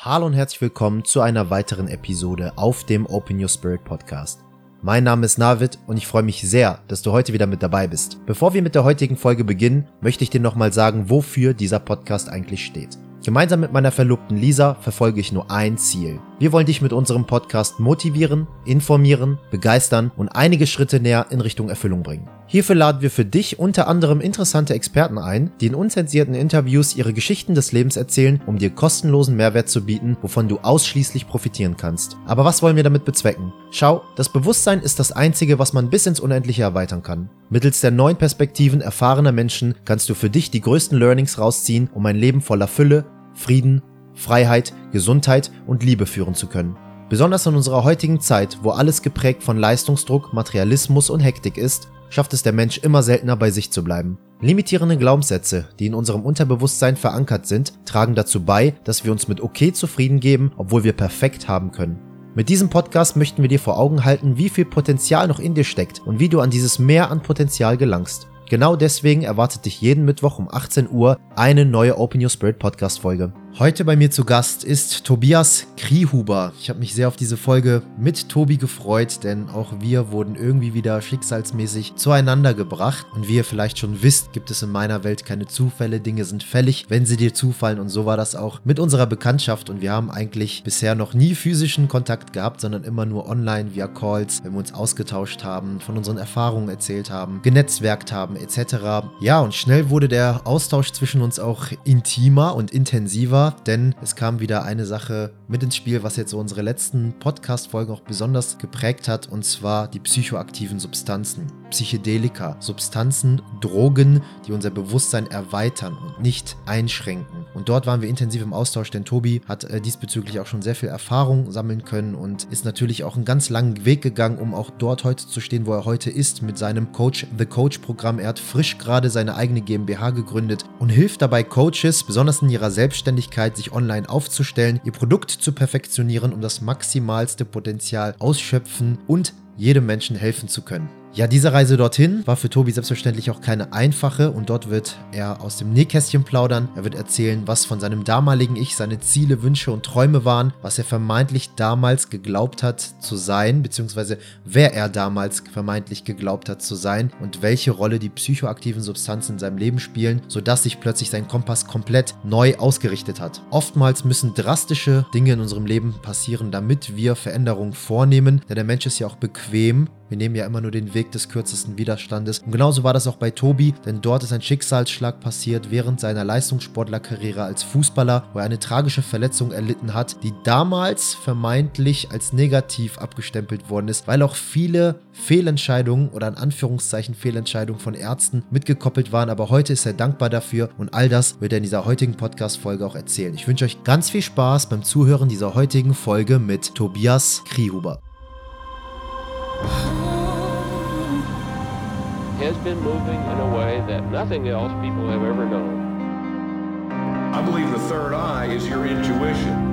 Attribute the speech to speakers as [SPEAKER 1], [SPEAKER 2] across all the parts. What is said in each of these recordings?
[SPEAKER 1] Hallo und herzlich willkommen zu einer weiteren Episode auf dem Open Your Spirit Podcast. Mein Name ist Navid und ich freue mich sehr, dass du heute wieder mit dabei bist. Bevor wir mit der heutigen Folge beginnen, möchte ich dir nochmal sagen, wofür dieser Podcast eigentlich steht. Gemeinsam mit meiner Verlobten Lisa verfolge ich nur ein Ziel. Wir wollen dich mit unserem Podcast motivieren, informieren, begeistern und einige Schritte näher in Richtung Erfüllung bringen. Hierfür laden wir für dich unter anderem interessante Experten ein, die in unzensierten Interviews ihre Geschichten des Lebens erzählen, um dir kostenlosen Mehrwert zu bieten, wovon du ausschließlich profitieren kannst. Aber was wollen wir damit bezwecken? Schau, das Bewusstsein ist das Einzige, was man bis ins Unendliche erweitern kann. Mittels der neuen Perspektiven erfahrener Menschen kannst du für dich die größten Learnings rausziehen, um ein Leben voller Fülle, Frieden, Freiheit, Gesundheit und Liebe führen zu können. Besonders in unserer heutigen Zeit, wo alles geprägt von Leistungsdruck, Materialismus und Hektik ist, schafft es der Mensch immer seltener bei sich zu bleiben. Limitierende Glaubenssätze, die in unserem Unterbewusstsein verankert sind, tragen dazu bei, dass wir uns mit okay zufrieden geben, obwohl wir perfekt haben können. Mit diesem Podcast möchten wir dir vor Augen halten, wie viel Potenzial noch in dir steckt und wie du an dieses Mehr an Potenzial gelangst. Genau deswegen erwartet dich jeden Mittwoch um 18 Uhr eine neue Open Your Spirit Podcast Folge. Heute bei mir zu Gast ist Tobias Kriehuber. Ich habe mich sehr auf diese Folge mit Tobi gefreut, denn auch wir wurden irgendwie wieder schicksalsmäßig zueinander gebracht. Und wie ihr vielleicht schon wisst, gibt es in meiner Welt keine Zufälle. Dinge sind fällig, wenn sie dir zufallen. Und so war das auch mit unserer Bekanntschaft. Und wir haben eigentlich bisher noch nie physischen Kontakt gehabt, sondern immer nur online via Calls, wenn wir uns ausgetauscht haben, von unseren Erfahrungen erzählt haben, genetzwerkt haben etc. Ja, und schnell wurde der Austausch zwischen uns auch intimer und intensiver denn es kam wieder eine Sache mit ins Spiel, was jetzt so unsere letzten Podcast-Folgen auch besonders geprägt hat, und zwar die psychoaktiven Substanzen. Psychedelika, Substanzen, Drogen, die unser Bewusstsein erweitern und nicht einschränken. Und dort waren wir intensiv im Austausch, denn Tobi hat äh, diesbezüglich auch schon sehr viel Erfahrung sammeln können und ist natürlich auch einen ganz langen Weg gegangen, um auch dort heute zu stehen, wo er heute ist, mit seinem Coach The Coach Programm. Er hat frisch gerade seine eigene GmbH gegründet und hilft dabei Coaches, besonders in ihrer Selbstständigkeit, sich online aufzustellen, ihr Produkt zu perfektionieren, um das maximalste Potenzial ausschöpfen und jedem Menschen helfen zu können. Ja, diese Reise dorthin war für Tobi selbstverständlich auch keine einfache und dort wird er aus dem Nähkästchen plaudern. Er wird erzählen, was von seinem damaligen Ich seine Ziele, Wünsche und Träume waren, was er vermeintlich damals geglaubt hat zu sein, beziehungsweise wer er damals vermeintlich geglaubt hat zu sein und welche Rolle die psychoaktiven Substanzen in seinem Leben spielen, sodass sich plötzlich sein Kompass komplett neu ausgerichtet hat. Oftmals müssen drastische Dinge in unserem Leben passieren, damit wir Veränderungen vornehmen, denn der Mensch ist ja auch bequem wir nehmen ja immer nur den Weg des kürzesten Widerstandes. Und genauso war das auch bei Tobi, denn dort ist ein Schicksalsschlag passiert während seiner Leistungssportlerkarriere als Fußballer, wo er eine tragische Verletzung erlitten hat, die damals vermeintlich als negativ abgestempelt worden ist, weil auch viele Fehlentscheidungen oder in Anführungszeichen Fehlentscheidungen von Ärzten mitgekoppelt waren. Aber heute ist er dankbar dafür und all das wird er in dieser heutigen Podcast-Folge auch erzählen. Ich wünsche euch ganz viel Spaß beim Zuhören dieser heutigen Folge mit Tobias Kriehuber. Has been moving in a way that nothing else people have ever known. I believe the third eye is your intuition.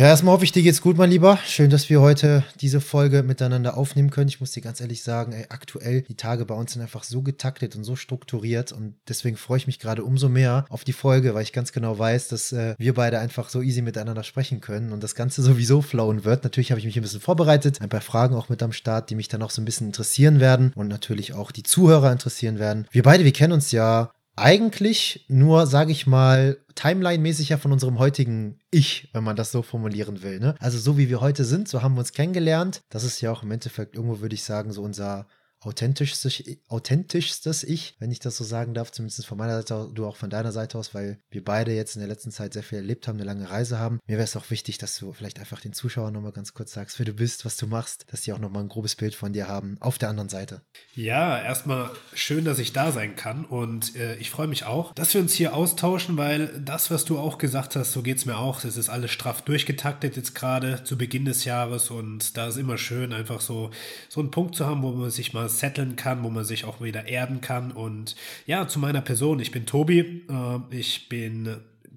[SPEAKER 1] Ja, erstmal hoffe ich, dir geht's gut, mein Lieber. Schön, dass wir heute diese Folge miteinander aufnehmen können. Ich muss dir ganz ehrlich sagen, ey, aktuell, die Tage bei uns sind einfach so getaktet und so strukturiert und deswegen freue ich mich gerade umso mehr auf die Folge, weil ich ganz genau weiß, dass äh, wir beide einfach so easy miteinander sprechen können und das Ganze sowieso flowen wird. Natürlich habe ich mich ein bisschen vorbereitet, ein paar Fragen auch mit am Start, die mich dann auch so ein bisschen interessieren werden und natürlich auch die Zuhörer interessieren werden. Wir beide, wir kennen uns ja eigentlich nur, sage ich mal, Timeline-mäßig ja von unserem heutigen Ich, wenn man das so formulieren will. Ne? Also so wie wir heute sind, so haben wir uns kennengelernt. Das ist ja auch im Endeffekt irgendwo, würde ich sagen, so unser authentischstes, authentischstes Ich, wenn ich das so sagen darf, zumindest von meiner Seite, du auch von deiner Seite aus, weil wir beide jetzt in der letzten Zeit sehr viel erlebt haben, eine lange Reise haben. Mir wäre es auch wichtig, dass du vielleicht einfach den Zuschauern nochmal ganz kurz sagst, wer du bist, was du machst, dass die auch nochmal ein grobes Bild von dir haben auf der anderen Seite.
[SPEAKER 2] Ja, erstmal schön, dass ich da sein kann und äh, ich freue mich auch, dass wir uns hier austauschen, weil das, was du auch gesagt hast, so geht es mir auch. Es ist alles straff durchgetaktet jetzt gerade zu Beginn des Jahres und da ist immer schön, einfach so, so einen Punkt zu haben, wo man sich mal setteln kann, wo man sich auch wieder erden kann. Und ja, zu meiner Person, ich bin Tobi, äh, ich bin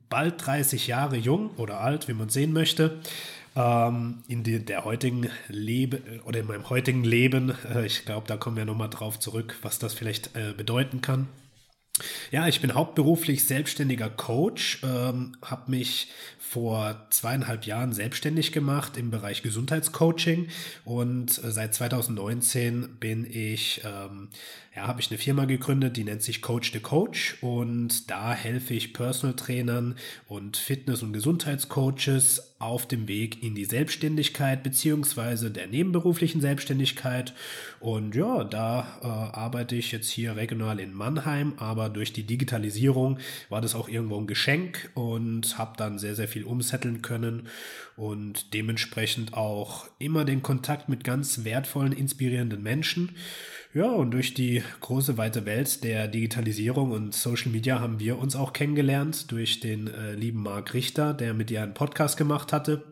[SPEAKER 2] bald 30 Jahre jung oder alt, wie man sehen möchte. Ähm, in die, der heutigen Leben oder in meinem heutigen Leben, äh, ich glaube, da kommen wir nochmal drauf zurück, was das vielleicht äh, bedeuten kann. Ja, ich bin hauptberuflich selbstständiger Coach, ähm, habe mich vor zweieinhalb Jahren selbstständig gemacht im Bereich Gesundheitscoaching. Und äh, seit 2019 bin ich, ähm, ja, habe ich eine Firma gegründet, die nennt sich Coach the Coach und da helfe ich Personal Trainern und Fitness- und Gesundheitscoaches auf dem Weg in die Selbstständigkeit beziehungsweise der nebenberuflichen Selbstständigkeit und ja, da äh, arbeite ich jetzt hier regional in Mannheim, aber durch die Digitalisierung war das auch irgendwo ein Geschenk und habe dann sehr, sehr viel umsetteln können und dementsprechend auch immer den Kontakt mit ganz wertvollen, inspirierenden Menschen. Ja, und durch die große weite Welt der Digitalisierung und Social Media haben wir uns auch kennengelernt durch den äh, lieben Marc Richter, der mit dir einen Podcast gemacht hatte.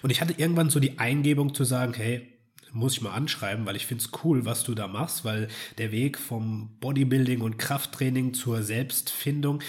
[SPEAKER 2] Und ich hatte irgendwann so die Eingebung zu sagen, hey, muss ich mal anschreiben, weil ich finde es cool, was du da machst, weil der Weg vom Bodybuilding und Krafttraining zur Selbstfindung,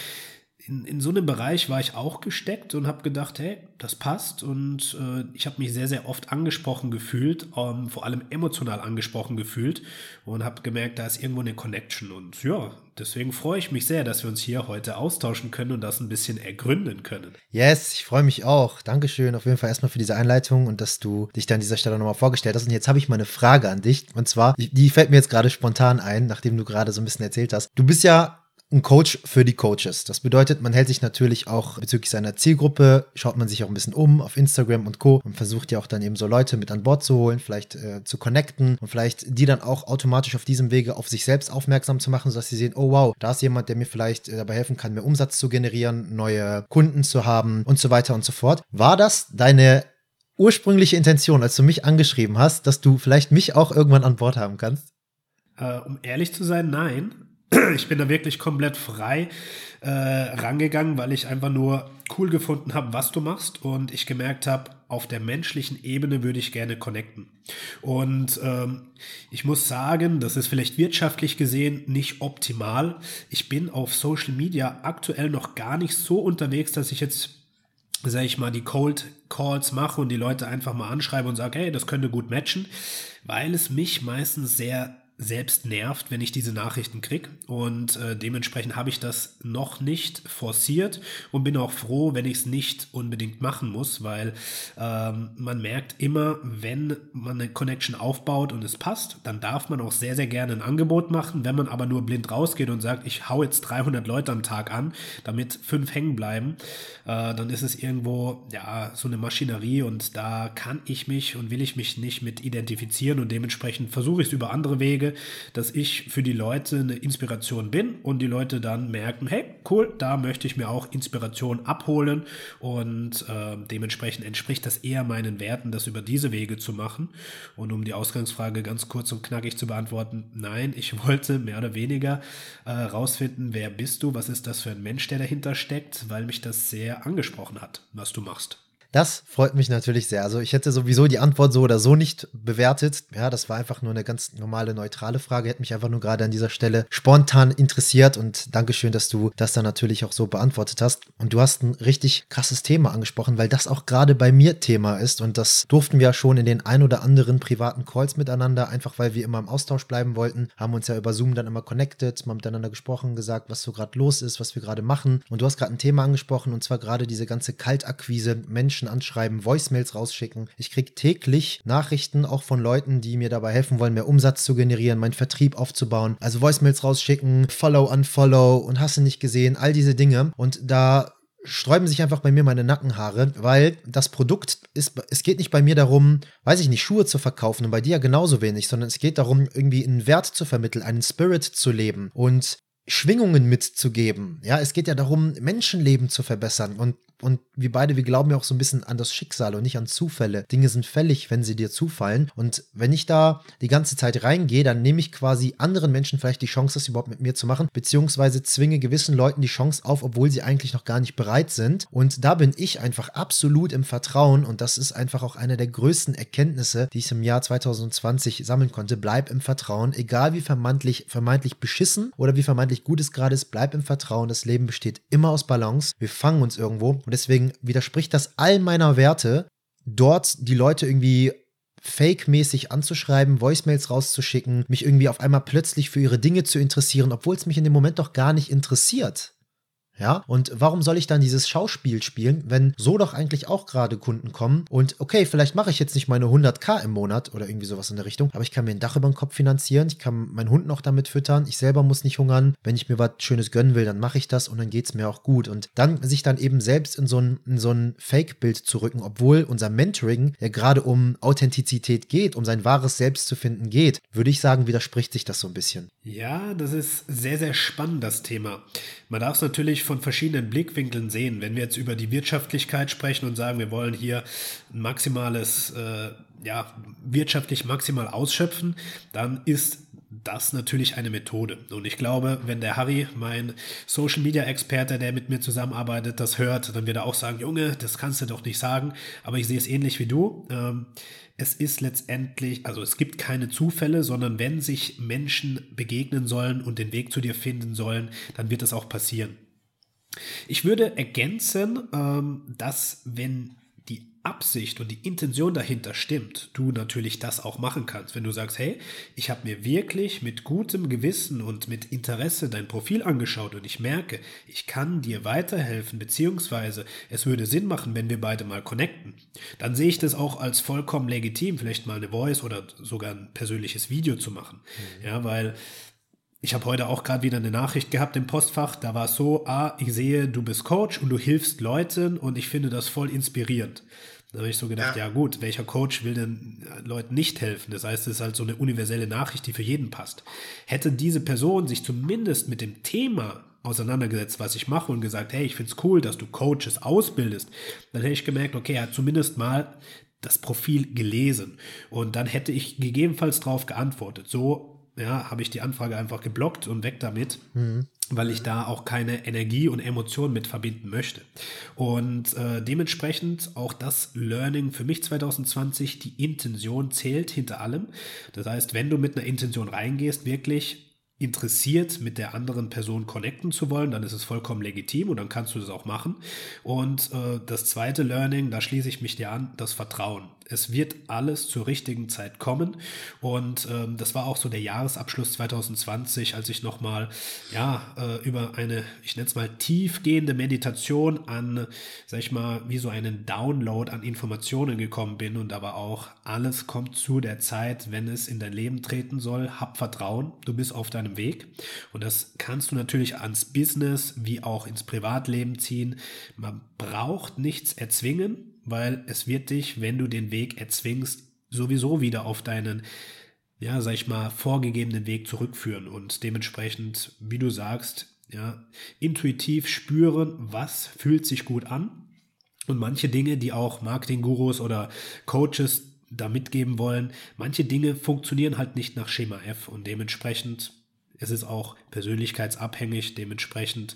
[SPEAKER 2] in, in so einem Bereich war ich auch gesteckt und habe gedacht, hey, das passt. Und äh, ich habe mich sehr, sehr oft angesprochen gefühlt, ähm, vor allem emotional angesprochen gefühlt und habe gemerkt, da ist irgendwo eine Connection. Und ja, deswegen freue ich mich sehr, dass wir uns hier heute austauschen können und das ein bisschen ergründen können.
[SPEAKER 1] Yes, ich freue mich auch. Dankeschön auf jeden Fall erstmal für diese Einleitung und dass du dich da an dieser Stelle nochmal vorgestellt hast. Und jetzt habe ich mal eine Frage an dich. Und zwar, die fällt mir jetzt gerade spontan ein, nachdem du gerade so ein bisschen erzählt hast. Du bist ja ein Coach für die Coaches. Das bedeutet, man hält sich natürlich auch bezüglich seiner Zielgruppe, schaut man sich auch ein bisschen um auf Instagram und Co. und versucht ja auch dann eben so Leute mit an Bord zu holen, vielleicht äh, zu connecten und vielleicht die dann auch automatisch auf diesem Wege auf sich selbst aufmerksam zu machen, sodass sie sehen, oh wow, da ist jemand, der mir vielleicht äh, dabei helfen kann, mehr Umsatz zu generieren, neue Kunden zu haben und so weiter und so fort. War das deine ursprüngliche Intention, als du mich angeschrieben hast, dass du vielleicht mich auch irgendwann an Bord haben kannst?
[SPEAKER 2] Äh, um ehrlich zu sein, nein. ich bin da wirklich komplett frei äh, rangegangen, weil ich einfach nur cool gefunden habe, was du machst und ich gemerkt habe, auf der menschlichen Ebene würde ich gerne connecten. Und ähm, ich muss sagen, das ist vielleicht wirtschaftlich gesehen nicht optimal. Ich bin auf Social Media aktuell noch gar nicht so unterwegs, dass ich jetzt sage ich mal, die Cold Calls mache und die Leute einfach mal anschreibe und sage, hey, das könnte gut matchen, weil es mich meistens sehr selbst nervt, wenn ich diese Nachrichten kriege. Und äh, dementsprechend habe ich das noch nicht forciert und bin auch froh, wenn ich es nicht unbedingt machen muss, weil ähm, man merkt immer, wenn man eine Connection aufbaut und es passt, dann darf man auch sehr, sehr gerne ein Angebot machen. Wenn man aber nur blind rausgeht und sagt, ich hau jetzt 300 Leute am Tag an, damit fünf hängen bleiben, äh, dann ist es irgendwo ja so eine Maschinerie und da kann ich mich und will ich mich nicht mit identifizieren und dementsprechend versuche ich es über andere Wege dass ich für die Leute eine Inspiration bin und die Leute dann merken, hey, cool, da möchte ich mir auch Inspiration abholen und äh, dementsprechend entspricht das eher meinen Werten, das über diese Wege zu machen. Und um die Ausgangsfrage ganz kurz und knackig zu beantworten, nein, ich wollte mehr oder weniger äh, rausfinden, wer bist du, was ist das für ein Mensch, der dahinter steckt, weil mich das sehr angesprochen hat, was du machst.
[SPEAKER 1] Das freut mich natürlich sehr. Also ich hätte sowieso die Antwort so oder so nicht bewertet. Ja, das war einfach nur eine ganz normale, neutrale Frage. Hätte mich einfach nur gerade an dieser Stelle spontan interessiert und Dankeschön, dass du das dann natürlich auch so beantwortet hast. Und du hast ein richtig krasses Thema angesprochen, weil das auch gerade bei mir Thema ist und das durften wir ja schon in den ein oder anderen privaten Calls miteinander, einfach weil wir immer im Austausch bleiben wollten, haben uns ja über Zoom dann immer connected, mal miteinander gesprochen, gesagt, was so gerade los ist, was wir gerade machen. Und du hast gerade ein Thema angesprochen und zwar gerade diese ganze Kaltakquise, Menschen Menschen anschreiben, Voicemails rausschicken. Ich kriege täglich Nachrichten auch von Leuten, die mir dabei helfen wollen, mehr Umsatz zu generieren, meinen Vertrieb aufzubauen. Also Voicemails rausschicken, Follow, Unfollow und hast du nicht gesehen, all diese Dinge. Und da sträuben sich einfach bei mir meine Nackenhaare, weil das Produkt ist, es geht nicht bei mir darum, weiß ich nicht, Schuhe zu verkaufen und bei dir genauso wenig, sondern es geht darum, irgendwie einen Wert zu vermitteln, einen Spirit zu leben und Schwingungen mitzugeben. Ja, es geht ja darum, Menschenleben zu verbessern und und wir beide, wir glauben ja auch so ein bisschen an das Schicksal und nicht an Zufälle. Dinge sind fällig, wenn sie dir zufallen. Und wenn ich da die ganze Zeit reingehe, dann nehme ich quasi anderen Menschen vielleicht die Chance, das überhaupt mit mir zu machen, beziehungsweise zwinge gewissen Leuten die Chance auf, obwohl sie eigentlich noch gar nicht bereit sind. Und da bin ich einfach absolut im Vertrauen und das ist einfach auch eine der größten Erkenntnisse, die ich im Jahr 2020 sammeln konnte. Bleib im Vertrauen, egal wie vermeintlich, vermeintlich beschissen oder wie vermeintlich gut es gerade ist, bleib im Vertrauen. Das Leben besteht immer aus Balance. Wir fangen uns irgendwo und deswegen widerspricht das all meiner Werte, dort die Leute irgendwie fake-mäßig anzuschreiben, Voicemails rauszuschicken, mich irgendwie auf einmal plötzlich für ihre Dinge zu interessieren, obwohl es mich in dem Moment doch gar nicht interessiert. Ja, und warum soll ich dann dieses Schauspiel spielen, wenn so doch eigentlich auch gerade Kunden kommen und okay, vielleicht mache ich jetzt nicht meine 100k im Monat oder irgendwie sowas in der Richtung, aber ich kann mir ein Dach über den Kopf finanzieren, ich kann meinen Hund noch damit füttern, ich selber muss nicht hungern, wenn ich mir was Schönes gönnen will, dann mache ich das und dann geht es mir auch gut und dann sich dann eben selbst in so ein, in so ein Fake-Bild zu rücken, obwohl unser Mentoring ja gerade um Authentizität geht, um sein wahres Selbst zu finden geht, würde ich sagen, widerspricht sich das so ein bisschen.
[SPEAKER 2] Ja, das ist sehr, sehr spannend, das Thema. Man darf es natürlich von verschiedenen Blickwinkeln sehen. Wenn wir jetzt über die Wirtschaftlichkeit sprechen und sagen, wir wollen hier ein maximales, äh, ja, wirtschaftlich maximal ausschöpfen, dann ist das natürlich eine Methode. Und ich glaube, wenn der Harry, mein Social Media Experte, der mit mir zusammenarbeitet, das hört, dann wird er auch sagen, Junge, das kannst du doch nicht sagen. Aber ich sehe es ähnlich wie du. Ähm, es ist letztendlich, also es gibt keine Zufälle, sondern wenn sich Menschen begegnen sollen und den Weg zu dir finden sollen, dann wird das auch passieren. Ich würde ergänzen, ähm, dass wenn Absicht und die Intention dahinter stimmt, du natürlich das auch machen kannst. Wenn du sagst, hey, ich habe mir wirklich mit gutem Gewissen und mit Interesse dein Profil angeschaut und ich merke, ich kann dir weiterhelfen, beziehungsweise es würde Sinn machen, wenn wir beide mal connecten, dann sehe ich das auch als vollkommen legitim, vielleicht mal eine Voice oder sogar ein persönliches Video zu machen. Mhm. Ja, weil ich habe heute auch gerade wieder eine Nachricht gehabt im Postfach. Da war es so, ah, ich sehe, du bist Coach und du hilfst Leuten und ich finde das voll inspirierend. Da habe ich so gedacht, ja. ja. gut, welcher Coach will denn Leuten nicht helfen? Das heißt, es ist halt so eine universelle Nachricht, die für jeden passt. Hätte diese Person sich zumindest mit dem Thema auseinandergesetzt, was ich mache und gesagt, hey, ich finde es cool, dass du Coaches ausbildest, dann hätte ich gemerkt, okay, er hat zumindest mal das Profil gelesen. Und dann hätte ich gegebenenfalls darauf geantwortet. So ja, habe ich die Anfrage einfach geblockt und weg damit. Mhm weil ich da auch keine Energie und Emotionen mit verbinden möchte. Und äh, dementsprechend auch das Learning für mich 2020, die Intention zählt hinter allem. Das heißt, wenn du mit einer Intention reingehst, wirklich interessiert, mit der anderen Person connecten zu wollen, dann ist es vollkommen legitim und dann kannst du das auch machen. Und äh, das zweite Learning, da schließe ich mich dir an, das Vertrauen es wird alles zur richtigen Zeit kommen. Und ähm, das war auch so der Jahresabschluss 2020, als ich nochmal ja, äh, über eine, ich nenne es mal, tiefgehende Meditation an, sag ich mal, wie so einen Download an Informationen gekommen bin. Und war auch, alles kommt zu der Zeit, wenn es in dein Leben treten soll. Hab Vertrauen, du bist auf deinem Weg. Und das kannst du natürlich ans Business wie auch ins Privatleben ziehen. Man braucht nichts erzwingen weil es wird dich, wenn du den Weg erzwingst, sowieso wieder auf deinen, ja, sag ich mal, vorgegebenen Weg zurückführen und dementsprechend, wie du sagst, ja, intuitiv spüren, was fühlt sich gut an und manche Dinge, die auch Marketinggurus oder Coaches da mitgeben wollen, manche Dinge funktionieren halt nicht nach Schema F und dementsprechend es ist auch persönlichkeitsabhängig, dementsprechend,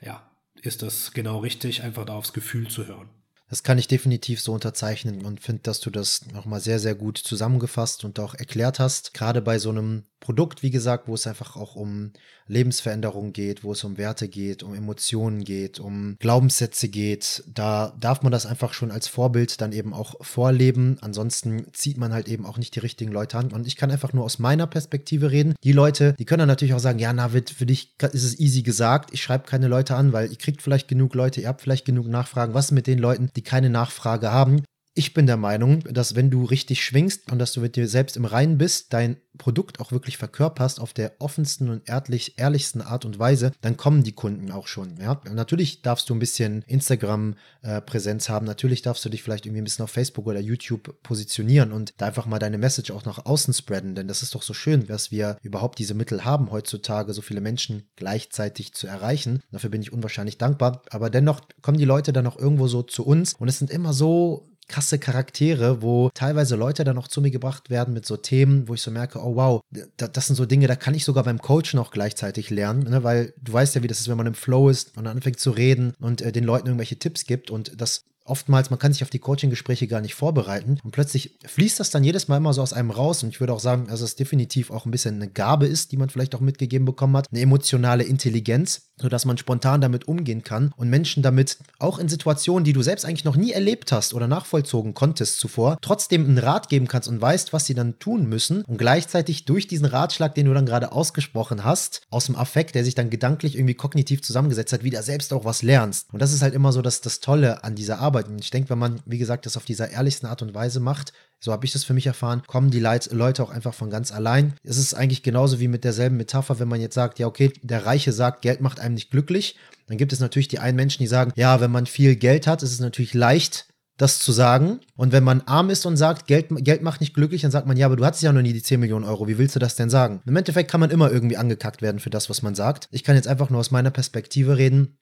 [SPEAKER 2] ja, ist das genau richtig, einfach da aufs Gefühl zu hören.
[SPEAKER 1] Das kann ich definitiv so unterzeichnen und finde, dass du das nochmal sehr, sehr gut zusammengefasst und auch erklärt hast. Gerade bei so einem Produkt, wie gesagt, wo es einfach auch um Lebensveränderung geht, wo es um Werte geht, um Emotionen geht, um Glaubenssätze geht. Da darf man das einfach schon als Vorbild dann eben auch vorleben. Ansonsten zieht man halt eben auch nicht die richtigen Leute an. Und ich kann einfach nur aus meiner Perspektive reden. Die Leute, die können dann natürlich auch sagen, ja, Navid, für dich ist es easy gesagt. Ich schreibe keine Leute an, weil ihr kriegt vielleicht genug Leute, ihr habt vielleicht genug Nachfragen. Was mit den Leuten, die keine Nachfrage haben? Ich bin der Meinung, dass wenn du richtig schwingst und dass du mit dir selbst im Reinen bist, dein Produkt auch wirklich verkörperst auf der offensten und ehrlich, ehrlichsten Art und Weise, dann kommen die Kunden auch schon. Ja? Natürlich darfst du ein bisschen Instagram-Präsenz haben, natürlich darfst du dich vielleicht irgendwie ein bisschen auf Facebook oder YouTube positionieren und da einfach mal deine Message auch nach außen spreaden, denn das ist doch so schön, dass wir überhaupt diese Mittel haben, heutzutage so viele Menschen gleichzeitig zu erreichen. Dafür bin ich unwahrscheinlich dankbar, aber dennoch kommen die Leute dann auch irgendwo so zu uns und es sind immer so krasse Charaktere, wo teilweise Leute dann noch zu mir gebracht werden mit so Themen, wo ich so merke, oh wow, das sind so Dinge, da kann ich sogar beim Coach noch gleichzeitig lernen, ne? weil du weißt ja, wie das ist, wenn man im Flow ist und anfängt zu reden und äh, den Leuten irgendwelche Tipps gibt und das oftmals, man kann sich auf die Coaching-Gespräche gar nicht vorbereiten und plötzlich fließt das dann jedes Mal immer so aus einem raus und ich würde auch sagen, dass es definitiv auch ein bisschen eine Gabe ist, die man vielleicht auch mitgegeben bekommen hat, eine emotionale Intelligenz, sodass man spontan damit umgehen kann und Menschen damit auch in Situationen, die du selbst eigentlich noch nie erlebt hast oder nachvollzogen konntest zuvor, trotzdem einen Rat geben kannst und weißt, was sie dann tun müssen und gleichzeitig durch diesen Ratschlag, den du dann gerade ausgesprochen hast, aus dem Affekt, der sich dann gedanklich irgendwie kognitiv zusammengesetzt hat, wieder selbst auch was lernst. Und das ist halt immer so das, das Tolle an dieser Arbeit. Und ich denke, wenn man, wie gesagt, das auf dieser ehrlichsten Art und Weise macht, so habe ich das für mich erfahren, kommen die Leute auch einfach von ganz allein. Es ist eigentlich genauso wie mit derselben Metapher, wenn man jetzt sagt, ja, okay, der Reiche sagt, Geld macht einem nicht glücklich. Dann gibt es natürlich die einen Menschen, die sagen, ja, wenn man viel Geld hat, ist es natürlich leicht, das zu sagen. Und wenn man arm ist und sagt, Geld, Geld macht nicht glücklich, dann sagt man, ja, aber du hattest ja noch nie die 10 Millionen Euro. Wie willst du das denn sagen? Im Endeffekt kann man immer irgendwie angekackt werden für das, was man sagt. Ich kann jetzt einfach nur aus meiner Perspektive reden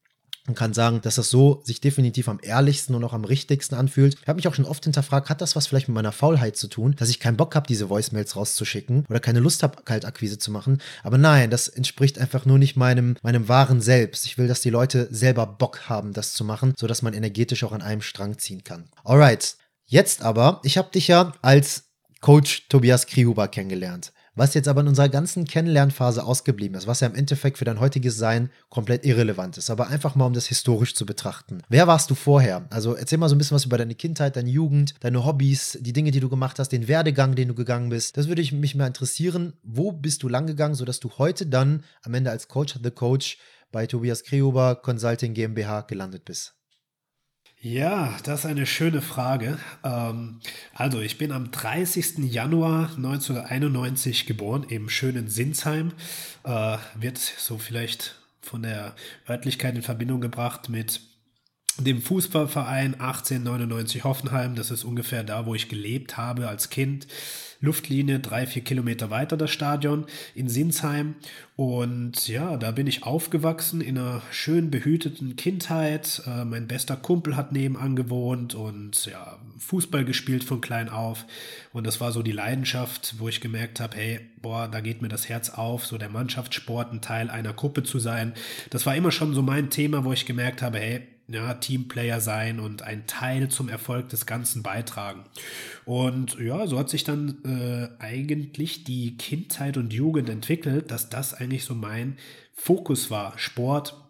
[SPEAKER 1] und kann sagen, dass das so sich definitiv am ehrlichsten und auch am richtigsten anfühlt. Ich habe mich auch schon oft hinterfragt, hat das was vielleicht mit meiner Faulheit zu tun, dass ich keinen Bock habe, diese Voicemails rauszuschicken oder keine Lust habe, Kaltakquise zu machen. Aber nein, das entspricht einfach nur nicht meinem, meinem wahren Selbst. Ich will, dass die Leute selber Bock haben, das zu machen, sodass man energetisch auch an einem Strang ziehen kann. Alright. Jetzt aber, ich habe dich ja als Coach Tobias Krihuber kennengelernt was jetzt aber in unserer ganzen Kennenlernphase ausgeblieben ist, was ja im Endeffekt für dein heutiges Sein komplett irrelevant ist, aber einfach mal um das historisch zu betrachten. Wer warst du vorher? Also erzähl mal so ein bisschen was über deine Kindheit, deine Jugend, deine Hobbys, die Dinge, die du gemacht hast, den Werdegang, den du gegangen bist. Das würde mich mal interessieren. Wo bist du lang gegangen, sodass du heute dann am Ende als Coach the Coach bei Tobias Kreober Consulting GmbH gelandet bist?
[SPEAKER 2] Ja, das ist eine schöne Frage. Ähm, also, ich bin am 30. Januar 1991 geboren, im schönen Sinsheim. Äh, wird so vielleicht von der Örtlichkeit in Verbindung gebracht mit dem Fußballverein 1899 Hoffenheim. Das ist ungefähr da, wo ich gelebt habe als Kind. Luftlinie drei, vier Kilometer weiter das Stadion in Sinsheim. Und ja, da bin ich aufgewachsen in einer schön behüteten Kindheit. Äh, mein bester Kumpel hat nebenan gewohnt und ja, Fußball gespielt von klein auf. Und das war so die Leidenschaft, wo ich gemerkt habe, hey, boah, da geht mir das Herz auf, so der Mannschaftssport, ein Teil einer Gruppe zu sein. Das war immer schon so mein Thema, wo ich gemerkt habe, hey, ja, Teamplayer sein und ein Teil zum Erfolg des Ganzen beitragen. Und ja, so hat sich dann äh, eigentlich die Kindheit und Jugend entwickelt, dass das eigentlich so mein Fokus war. Sport,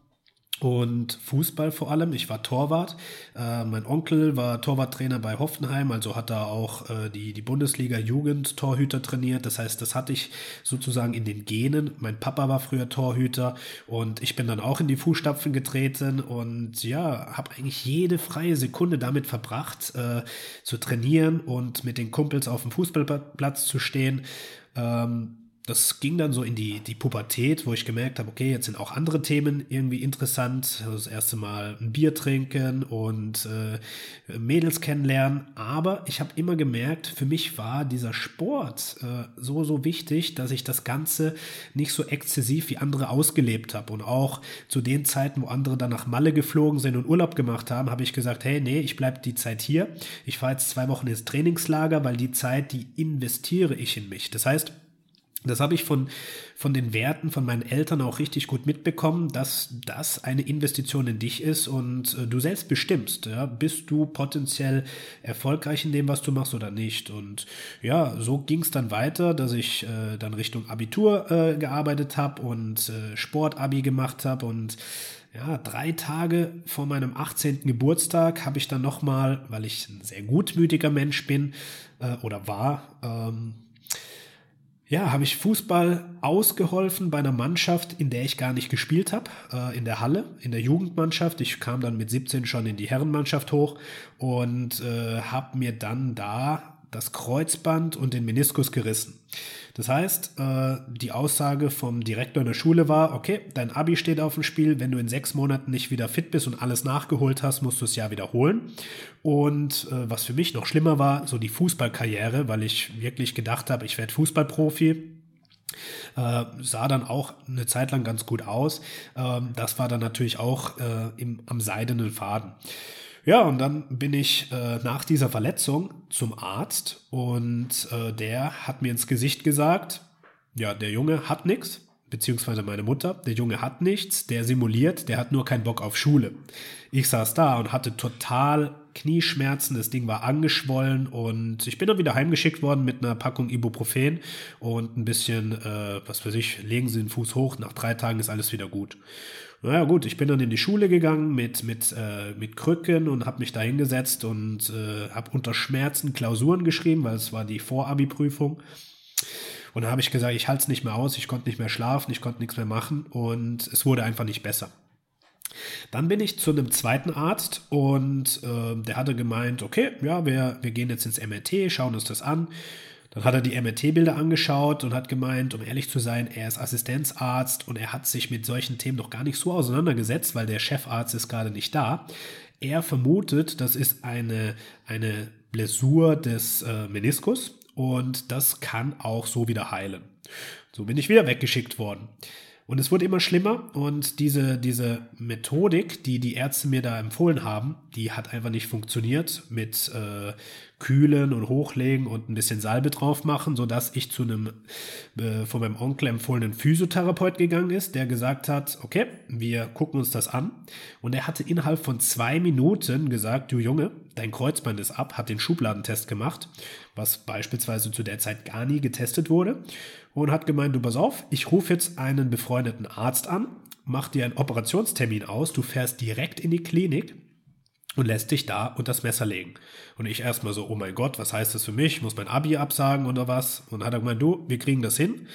[SPEAKER 2] und Fußball vor allem. Ich war Torwart. Äh, mein Onkel war Torwarttrainer bei Hoffenheim, also hat da auch äh, die, die Bundesliga-Jugend-Torhüter trainiert. Das heißt, das hatte ich sozusagen in den Genen. Mein Papa war früher Torhüter und ich bin dann auch in die Fußstapfen getreten und ja, habe eigentlich jede freie Sekunde damit verbracht, äh, zu trainieren und mit den Kumpels auf dem Fußballplatz zu stehen. Ähm, das ging dann so in die, die Pubertät, wo ich gemerkt habe, okay, jetzt sind auch andere Themen irgendwie interessant. Das erste Mal ein Bier trinken und äh, Mädels kennenlernen. Aber ich habe immer gemerkt, für mich war dieser Sport äh, so, so wichtig, dass ich das Ganze nicht so exzessiv wie andere ausgelebt habe. Und auch zu den Zeiten, wo andere dann nach Malle geflogen sind und Urlaub gemacht haben, habe ich gesagt, hey, nee, ich bleibe die Zeit hier. Ich fahre jetzt zwei Wochen ins Trainingslager, weil die Zeit, die investiere ich in mich. Das heißt, das habe ich von, von den Werten von meinen Eltern auch richtig gut mitbekommen, dass das eine Investition in dich ist und äh, du selbst bestimmst, ja, bist du potenziell erfolgreich in dem, was du machst oder nicht. Und ja, so ging es dann weiter, dass ich äh, dann Richtung Abitur äh, gearbeitet habe und äh, Sportabi gemacht habe und ja, drei Tage vor meinem 18. Geburtstag habe ich dann nochmal, weil ich ein sehr gutmütiger Mensch bin äh, oder war, ähm, ja, habe ich Fußball ausgeholfen bei einer Mannschaft, in der ich gar nicht gespielt habe, äh, in der Halle, in der Jugendmannschaft. Ich kam dann mit 17 schon in die Herrenmannschaft hoch und äh, habe mir dann da das Kreuzband und den Meniskus gerissen. Das heißt, äh, die Aussage vom Direktor in der Schule war, okay, dein Abi steht auf dem Spiel, wenn du in sechs Monaten nicht wieder fit bist und alles nachgeholt hast, musst du es ja wiederholen. Und äh, was für mich noch schlimmer war, so die Fußballkarriere, weil ich wirklich gedacht habe, ich werde Fußballprofi, äh, sah dann auch eine Zeit lang ganz gut aus. Ähm, das war dann natürlich auch äh, im, am seidenen Faden. Ja, und dann bin ich äh, nach dieser Verletzung zum Arzt und äh, der hat mir ins Gesicht gesagt, ja, der Junge hat nichts, beziehungsweise meine Mutter, der Junge hat nichts, der simuliert, der hat nur keinen Bock auf Schule. Ich saß da und hatte total Knieschmerzen, das Ding war angeschwollen und ich bin dann wieder heimgeschickt worden mit einer Packung Ibuprofen und ein bisschen, äh, was weiß ich, legen Sie den Fuß hoch, nach drei Tagen ist alles wieder gut. Naja gut, ich bin dann in die Schule gegangen mit, mit, äh, mit Krücken und habe mich da hingesetzt und äh, habe unter Schmerzen Klausuren geschrieben, weil es war die Vorabi-Prüfung. Und dann habe ich gesagt, ich halte es nicht mehr aus, ich konnte nicht mehr schlafen, ich konnte nichts mehr machen und es wurde einfach nicht besser. Dann bin ich zu einem zweiten Arzt und äh, der hatte gemeint, okay, ja, wir, wir gehen jetzt ins MRT, schauen uns das an. Dann hat er die MRT-Bilder angeschaut und hat gemeint, um ehrlich zu sein, er ist Assistenzarzt und er hat sich mit solchen Themen noch gar nicht so auseinandergesetzt, weil der Chefarzt ist gerade nicht da. Er vermutet, das ist eine, eine Blessur des äh, Meniskus und das kann auch so wieder heilen. So bin ich wieder weggeschickt worden. Und es wurde immer schlimmer und diese, diese Methodik, die die Ärzte mir da empfohlen haben, die hat einfach nicht funktioniert mit äh, Kühlen und Hochlegen und ein bisschen Salbe drauf machen, sodass ich zu einem äh, von meinem Onkel empfohlenen Physiotherapeut gegangen ist, der gesagt hat, okay, wir gucken uns das an. Und er hatte innerhalb von zwei Minuten gesagt, du Junge, dein Kreuzband ist ab, hat den Schubladentest gemacht, was beispielsweise zu der Zeit gar nie getestet wurde und hat gemeint, du pass auf, ich rufe jetzt einen befreundeten Arzt an, mach dir einen Operationstermin aus, du fährst direkt in die Klinik und lässt dich da unter das Messer legen. Und ich erstmal so, oh mein Gott, was heißt das für mich? Muss mein Abi absagen oder was? Und hat er gemeint, du, wir kriegen das hin.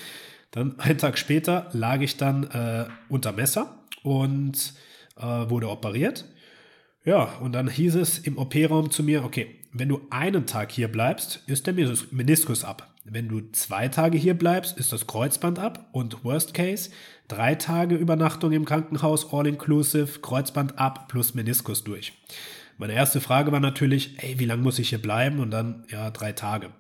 [SPEAKER 2] Dann einen Tag später lag ich dann äh, unter Messer und äh, wurde operiert. Ja, und dann hieß es im OP-Raum zu mir, okay, wenn du einen Tag hier bleibst, ist der Meniskus ab. Wenn du zwei Tage hier bleibst, ist das Kreuzband ab und Worst Case, drei Tage Übernachtung im Krankenhaus, all inclusive, Kreuzband ab plus Meniskus durch. Meine erste Frage war natürlich, ey, wie lange muss ich hier bleiben? Und dann, ja, drei Tage.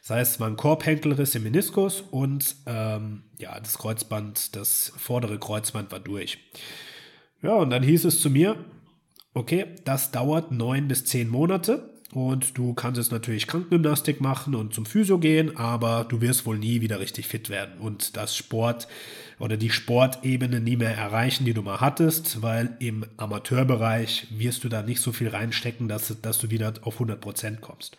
[SPEAKER 2] Das heißt, es war ein Korbhenkelriss im Meniskus und ähm, ja, das Kreuzband, das vordere Kreuzband war durch. Ja, und dann hieß es zu mir, okay, das dauert neun bis zehn Monate. Und du kannst jetzt natürlich Krankengymnastik machen und zum Physio gehen, aber du wirst wohl nie wieder richtig fit werden und das Sport oder die Sportebene nie mehr erreichen, die du mal hattest, weil im Amateurbereich wirst du da nicht so viel reinstecken, dass, dass du wieder auf 100 Prozent kommst.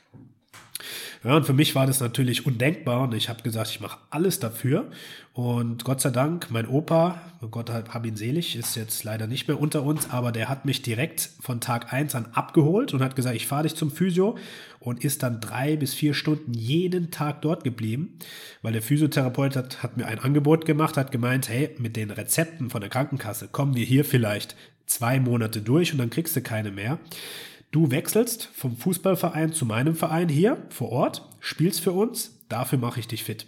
[SPEAKER 2] Ja, und für mich war das natürlich undenkbar und ich habe gesagt, ich mache alles dafür. Und Gott sei Dank, mein Opa, Gott hab ihn selig, ist jetzt leider nicht mehr unter uns, aber der hat mich direkt von Tag 1 an abgeholt und hat gesagt, ich fahre dich zum Physio und ist dann drei bis vier Stunden jeden Tag dort geblieben, weil der Physiotherapeut hat, hat mir ein Angebot gemacht, hat gemeint, hey, mit den Rezepten von der Krankenkasse kommen wir hier vielleicht zwei Monate durch und dann kriegst du keine mehr. Du wechselst vom Fußballverein zu meinem Verein hier vor Ort, spielst für uns, dafür mache ich dich fit.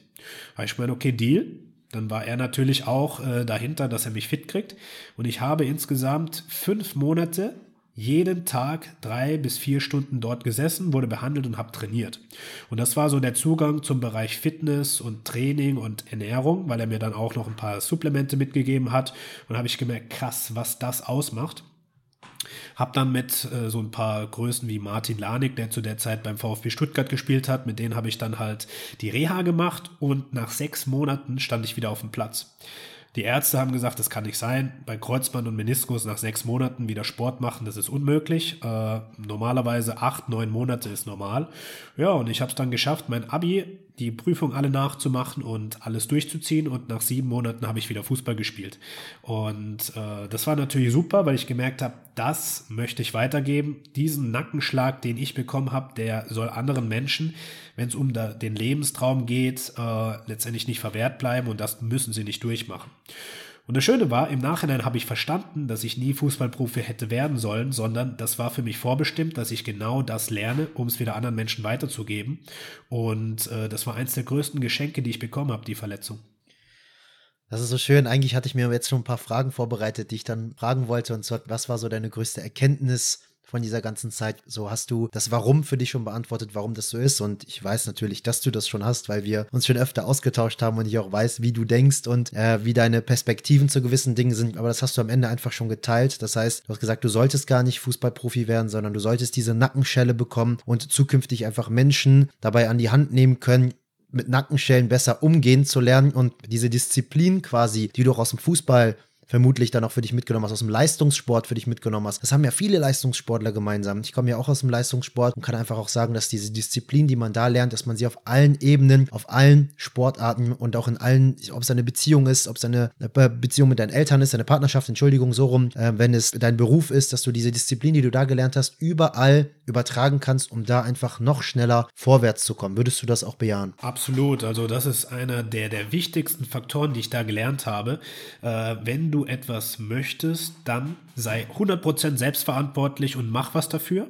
[SPEAKER 2] Ich meine, okay, Deal. Dann war er natürlich auch äh, dahinter, dass er mich fit kriegt. Und ich habe insgesamt fünf Monate jeden Tag drei bis vier Stunden dort gesessen, wurde behandelt und habe trainiert. Und das war so der Zugang zum Bereich Fitness und Training und Ernährung, weil er mir dann auch noch ein paar Supplemente mitgegeben hat. Und habe ich gemerkt, krass, was das ausmacht. Hab dann mit äh, so ein paar Größen wie Martin Lanik, der zu der Zeit beim VfB Stuttgart gespielt hat, mit denen habe ich dann halt die Reha gemacht und nach sechs Monaten stand ich wieder auf dem Platz. Die Ärzte haben gesagt, das kann nicht sein. Bei Kreuzband und Meniskus nach sechs Monaten wieder Sport machen, das ist unmöglich. Äh, normalerweise acht, neun Monate ist normal. Ja, und ich habe es dann geschafft, mein Abi, die Prüfung alle nachzumachen und alles durchzuziehen. Und nach sieben Monaten habe ich wieder Fußball gespielt. Und äh, das war natürlich super, weil ich gemerkt habe, das möchte ich weitergeben. Diesen Nackenschlag, den ich bekommen habe, der soll anderen Menschen wenn es um da, den Lebenstraum geht, äh, letztendlich nicht verwehrt bleiben und das müssen sie nicht durchmachen. Und das Schöne war, im Nachhinein habe ich verstanden, dass ich nie Fußballprofi hätte werden sollen, sondern das war für mich vorbestimmt, dass ich genau das lerne, um es wieder anderen Menschen weiterzugeben. Und äh, das war eins der größten Geschenke, die ich bekommen habe, die Verletzung.
[SPEAKER 1] Das ist so schön. Eigentlich hatte ich mir jetzt schon ein paar Fragen vorbereitet, die ich dann fragen wollte. Und zwar, was war so deine größte Erkenntnis von dieser ganzen Zeit. So hast du das Warum für dich schon beantwortet, warum das so ist. Und ich weiß natürlich, dass du das schon hast, weil wir uns schon öfter ausgetauscht haben und ich auch weiß, wie du denkst und äh, wie deine Perspektiven zu gewissen Dingen sind. Aber das hast du am Ende einfach schon geteilt. Das heißt, du hast gesagt, du solltest gar nicht Fußballprofi werden, sondern du solltest diese Nackenschelle bekommen und zukünftig einfach Menschen dabei an die Hand nehmen können, mit Nackenschellen besser umgehen zu lernen und diese Disziplin quasi, die du auch aus dem Fußball vermutlich dann auch für dich mitgenommen hast, aus dem Leistungssport für dich mitgenommen hast. Das haben ja viele Leistungssportler gemeinsam. Ich komme ja auch aus dem Leistungssport und kann einfach auch sagen, dass diese Disziplin, die man da lernt, dass man sie auf allen Ebenen, auf allen Sportarten und auch in allen, ob es eine Beziehung ist, ob es eine Beziehung mit deinen Eltern ist, eine Partnerschaft, Entschuldigung, so rum, äh, wenn es dein Beruf ist, dass du diese Disziplin, die du da gelernt hast, überall übertragen kannst, um da einfach noch schneller vorwärts zu kommen. Würdest du das auch bejahen?
[SPEAKER 2] Absolut. Also das ist einer der, der wichtigsten Faktoren, die ich da gelernt habe. Äh, wenn du du etwas möchtest, dann sei 100% selbstverantwortlich und mach was dafür,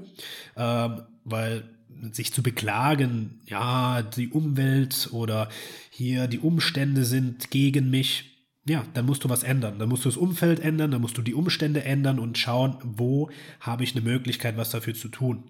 [SPEAKER 2] ähm, weil sich zu beklagen, ja, die Umwelt oder hier die Umstände sind gegen mich, ja, dann musst du was ändern. Dann musst du das Umfeld ändern, dann musst du die Umstände ändern und schauen, wo habe ich eine Möglichkeit, was dafür zu tun.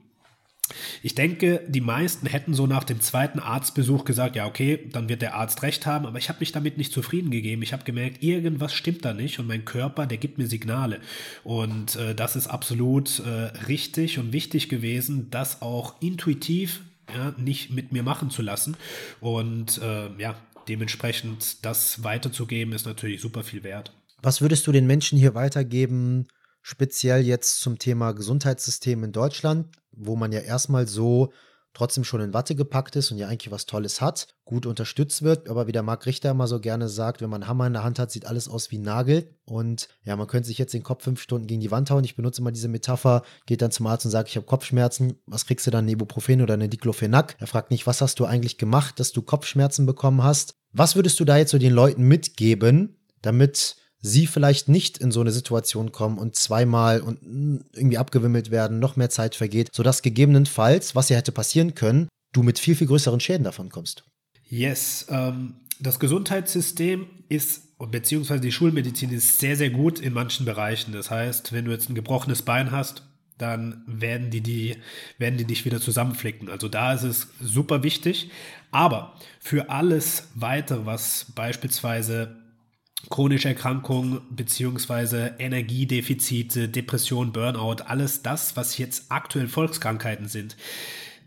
[SPEAKER 2] Ich denke, die meisten hätten so nach dem zweiten Arztbesuch gesagt, ja, okay, dann wird der Arzt recht haben, aber ich habe mich damit nicht zufrieden gegeben. Ich habe gemerkt, irgendwas stimmt da nicht und mein Körper, der gibt mir Signale. Und äh, das ist absolut äh, richtig und wichtig gewesen, das auch intuitiv ja, nicht mit mir machen zu lassen. Und äh, ja, dementsprechend das weiterzugeben, ist natürlich super viel wert.
[SPEAKER 1] Was würdest du den Menschen hier weitergeben, speziell jetzt zum Thema Gesundheitssystem in Deutschland, wo man ja erstmal so trotzdem schon in Watte gepackt ist und ja eigentlich was Tolles hat, gut unterstützt wird, aber wie der Marc Richter immer so gerne sagt, wenn man einen Hammer in der Hand hat, sieht alles aus wie Nagel und ja, man könnte sich jetzt den Kopf fünf Stunden gegen die Wand hauen. Ich benutze immer diese Metapher, geht dann zum Arzt und sagt, ich habe Kopfschmerzen, was kriegst du dann, Ibuprofen oder eine Diclofenac? Er fragt nicht, was hast du eigentlich gemacht, dass du Kopfschmerzen bekommen hast? Was würdest du da jetzt so den Leuten mitgeben, damit sie vielleicht nicht in so eine Situation kommen und zweimal und hm, irgendwie abgewimmelt werden, noch mehr Zeit vergeht, sodass gegebenenfalls, was ja hätte passieren können, du mit viel, viel größeren Schäden davon kommst.
[SPEAKER 2] Yes, ähm, das Gesundheitssystem ist, beziehungsweise die Schulmedizin ist sehr, sehr gut in manchen Bereichen. Das heißt, wenn du jetzt ein gebrochenes Bein hast, dann werden die, die, werden die dich wieder zusammenflicken. Also da ist es super wichtig. Aber für alles weitere, was beispielsweise chronische Erkrankungen beziehungsweise Energiedefizite, Depression, Burnout, alles das, was jetzt aktuell Volkskrankheiten sind.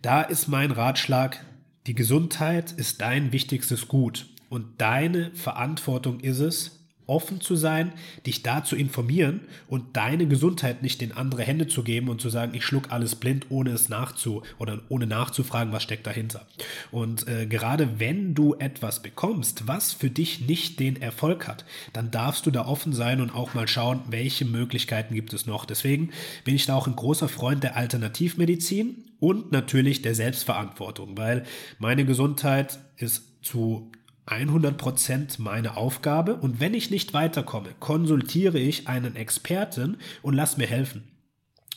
[SPEAKER 2] Da ist mein Ratschlag, die Gesundheit ist dein wichtigstes Gut und deine Verantwortung ist es, offen zu sein, dich da zu informieren und deine Gesundheit nicht in andere Hände zu geben und zu sagen, ich schluck alles blind, ohne es nachzu oder ohne nachzufragen, was steckt dahinter. Und äh, gerade wenn du etwas bekommst, was für dich nicht den Erfolg hat, dann darfst du da offen sein und auch mal schauen, welche Möglichkeiten gibt es noch. Deswegen bin ich da auch ein großer Freund der Alternativmedizin und natürlich der Selbstverantwortung, weil meine Gesundheit ist zu 100% meine Aufgabe und wenn ich nicht weiterkomme, konsultiere ich einen Experten und lass mir helfen.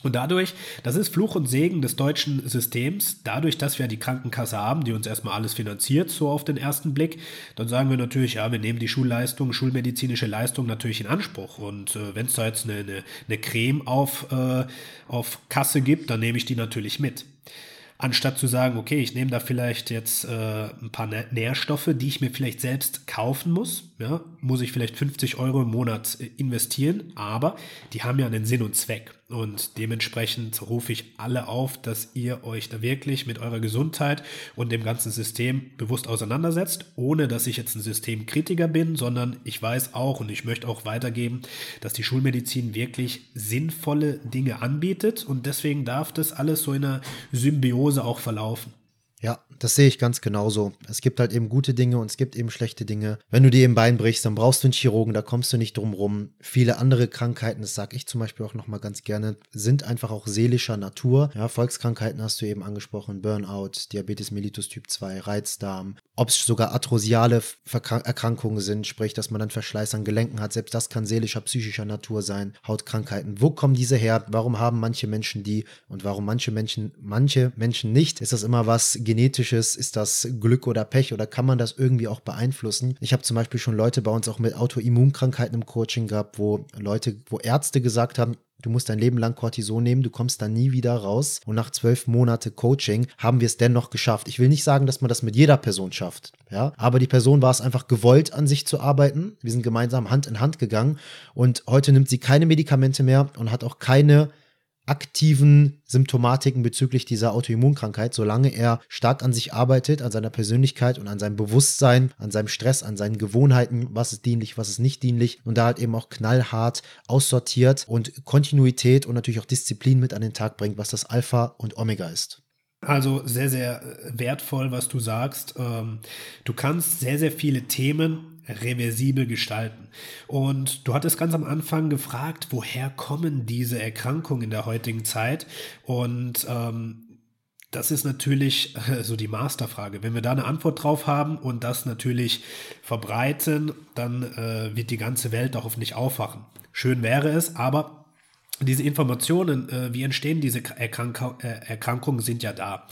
[SPEAKER 2] Und dadurch, das ist Fluch und Segen des deutschen Systems, dadurch, dass wir die Krankenkasse haben, die uns erstmal alles finanziert, so auf den ersten Blick, dann sagen wir natürlich, ja, wir nehmen die Schulleistung, schulmedizinische Leistung natürlich in Anspruch. Und äh, wenn es da jetzt eine, eine, eine Creme auf, äh, auf Kasse gibt, dann nehme ich die natürlich mit anstatt zu sagen, okay, ich nehme da vielleicht jetzt äh, ein paar Nährstoffe, die ich mir vielleicht selbst kaufen muss, ja, muss ich vielleicht 50 Euro im Monat äh, investieren, aber die haben ja einen Sinn und Zweck. Und dementsprechend rufe ich alle auf, dass ihr euch da wirklich mit eurer Gesundheit und dem ganzen System bewusst auseinandersetzt, ohne dass ich jetzt ein Systemkritiker bin, sondern ich weiß auch und ich möchte auch weitergeben, dass die Schulmedizin wirklich sinnvolle Dinge anbietet und deswegen darf das alles so in einer Symbiose auch verlaufen.
[SPEAKER 1] Ja, das sehe ich ganz genauso. Es gibt halt eben gute Dinge und es gibt eben schlechte Dinge. Wenn du dir eben Bein brichst, dann brauchst du einen Chirurgen, da kommst du nicht drum rum. Viele andere Krankheiten, das sage ich zum Beispiel auch nochmal ganz gerne, sind einfach auch seelischer Natur. Ja, Volkskrankheiten hast du eben angesprochen, Burnout, Diabetes mellitus Typ 2, Reizdarm, ob es sogar arthrosiale Erkrankungen sind, sprich, dass man dann Verschleiß an Gelenken hat. Selbst das kann seelischer, psychischer Natur sein. Hautkrankheiten. Wo kommen diese her? Warum haben manche Menschen die und warum manche Menschen, manche Menschen nicht? Ist das immer was Genetisches? Ist das Glück oder Pech oder kann man das irgendwie auch beeinflussen? Ich habe zum Beispiel schon Leute bei uns auch mit Autoimmunkrankheiten im Coaching gehabt, wo Leute, wo Ärzte gesagt haben, Du musst dein Leben lang Cortison nehmen, du kommst da nie wieder raus. Und nach zwölf Monate Coaching haben wir es dennoch geschafft. Ich will nicht sagen, dass man das mit jeder Person schafft, ja, aber die Person war es einfach gewollt, an sich zu arbeiten. Wir sind gemeinsam Hand in Hand gegangen und heute nimmt sie keine Medikamente mehr und hat auch keine aktiven Symptomatiken bezüglich dieser Autoimmunkrankheit, solange er stark an sich arbeitet, an seiner Persönlichkeit und an seinem Bewusstsein, an seinem Stress, an seinen Gewohnheiten, was ist dienlich, was ist nicht dienlich und da halt eben auch knallhart aussortiert und Kontinuität und natürlich auch Disziplin mit an den Tag bringt, was das Alpha und Omega ist.
[SPEAKER 2] Also sehr, sehr wertvoll, was du sagst. Ähm, du kannst sehr, sehr viele Themen reversibel gestalten. Und du hattest ganz am Anfang gefragt, woher kommen diese Erkrankungen in der heutigen Zeit? Und ähm, das ist natürlich äh, so die Masterfrage. Wenn wir da eine Antwort drauf haben und das natürlich verbreiten, dann äh, wird die ganze Welt auch hoffentlich aufwachen. Schön wäre es, aber diese Informationen, äh, wie entstehen diese Erkrank äh, Erkrankungen, sind ja da.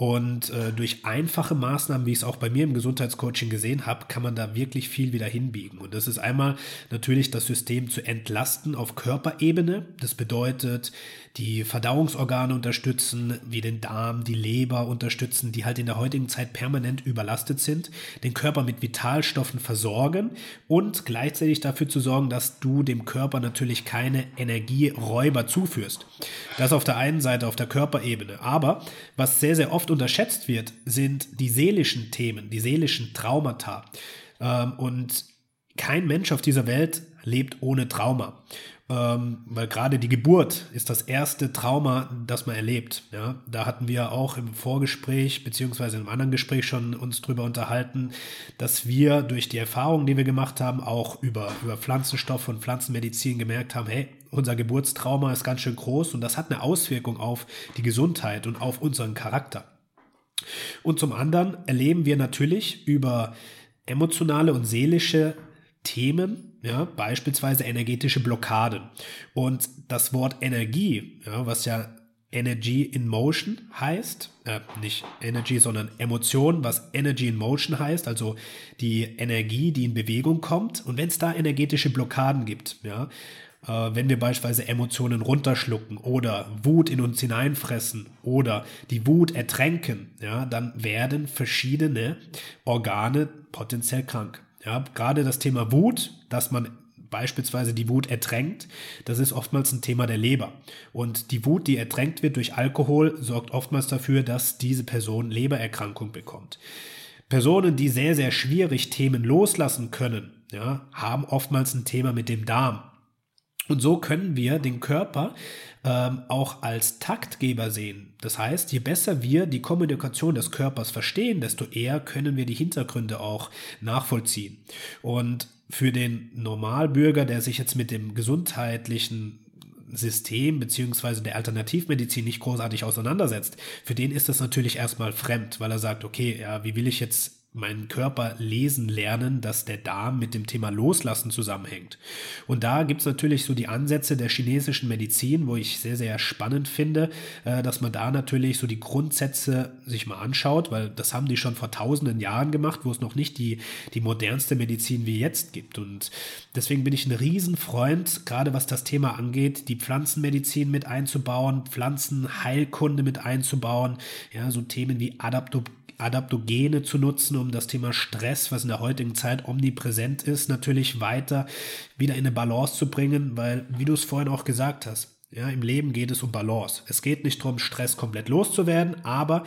[SPEAKER 2] Und äh, durch einfache Maßnahmen, wie ich es auch bei mir im Gesundheitscoaching gesehen habe, kann man da wirklich viel wieder hinbiegen. Und das ist einmal natürlich das System zu entlasten auf Körperebene. Das bedeutet, die Verdauungsorgane unterstützen, wie den Darm, die Leber unterstützen, die halt in der heutigen Zeit permanent überlastet sind, den Körper mit Vitalstoffen versorgen und gleichzeitig dafür zu sorgen, dass du dem Körper natürlich keine Energieräuber zuführst. Das auf der einen Seite auf der Körperebene. Aber was sehr, sehr oft unterschätzt wird, sind die seelischen Themen, die seelischen Traumata. Ähm, und kein Mensch auf dieser Welt lebt ohne Trauma ähm, weil gerade die Geburt ist das erste Trauma, das man erlebt. Ja, da hatten wir auch im Vorgespräch beziehungsweise im anderen Gespräch schon uns drüber unterhalten, dass wir durch die Erfahrungen, die wir gemacht haben, auch über, über Pflanzenstoff und Pflanzenmedizin gemerkt haben, hey, unser Geburtstrauma ist ganz schön groß und das hat eine Auswirkung auf die Gesundheit und auf unseren Charakter. Und zum anderen erleben wir natürlich über emotionale und seelische Themen ja, beispielsweise energetische Blockaden. Und das Wort Energie, ja, was ja Energy in Motion heißt, äh, nicht Energy, sondern Emotion, was Energy in Motion heißt, also die Energie, die in Bewegung kommt. Und wenn es da energetische Blockaden gibt, ja, äh, wenn wir beispielsweise Emotionen runterschlucken oder Wut in uns hineinfressen oder die Wut ertränken, ja, dann werden verschiedene Organe potenziell krank. Ja, gerade das Thema Wut, dass man beispielsweise die Wut ertränkt, das ist oftmals ein Thema der Leber. Und die Wut, die ertränkt wird durch Alkohol, sorgt oftmals dafür, dass diese Person Lebererkrankung bekommt. Personen, die sehr, sehr schwierig Themen loslassen können, ja, haben oftmals ein Thema mit dem Darm. Und so können wir den Körper ähm, auch als Taktgeber sehen. Das heißt, je besser wir die Kommunikation des Körpers verstehen, desto eher können wir die Hintergründe auch nachvollziehen. Und für den Normalbürger, der sich jetzt mit dem gesundheitlichen System beziehungsweise der Alternativmedizin nicht großartig auseinandersetzt, für den ist das natürlich erstmal fremd, weil er sagt, okay, ja, wie will ich jetzt meinen Körper lesen lernen, dass der Darm mit dem Thema Loslassen zusammenhängt. Und da gibt es natürlich so die Ansätze der chinesischen Medizin, wo ich sehr, sehr spannend finde, äh, dass man da natürlich so die Grundsätze sich mal anschaut, weil das haben die schon vor tausenden Jahren gemacht, wo es noch nicht die, die modernste Medizin wie jetzt gibt. Und deswegen bin ich ein Riesenfreund, gerade was das Thema angeht, die Pflanzenmedizin mit einzubauen, Pflanzenheilkunde mit einzubauen, ja, so Themen wie Adapto Adaptogene zu nutzen, um das Thema Stress, was in der heutigen Zeit omnipräsent ist, natürlich weiter wieder in eine Balance zu bringen, weil, wie du es vorhin auch gesagt hast, ja, im Leben geht es um Balance. Es geht nicht darum, Stress komplett loszuwerden, aber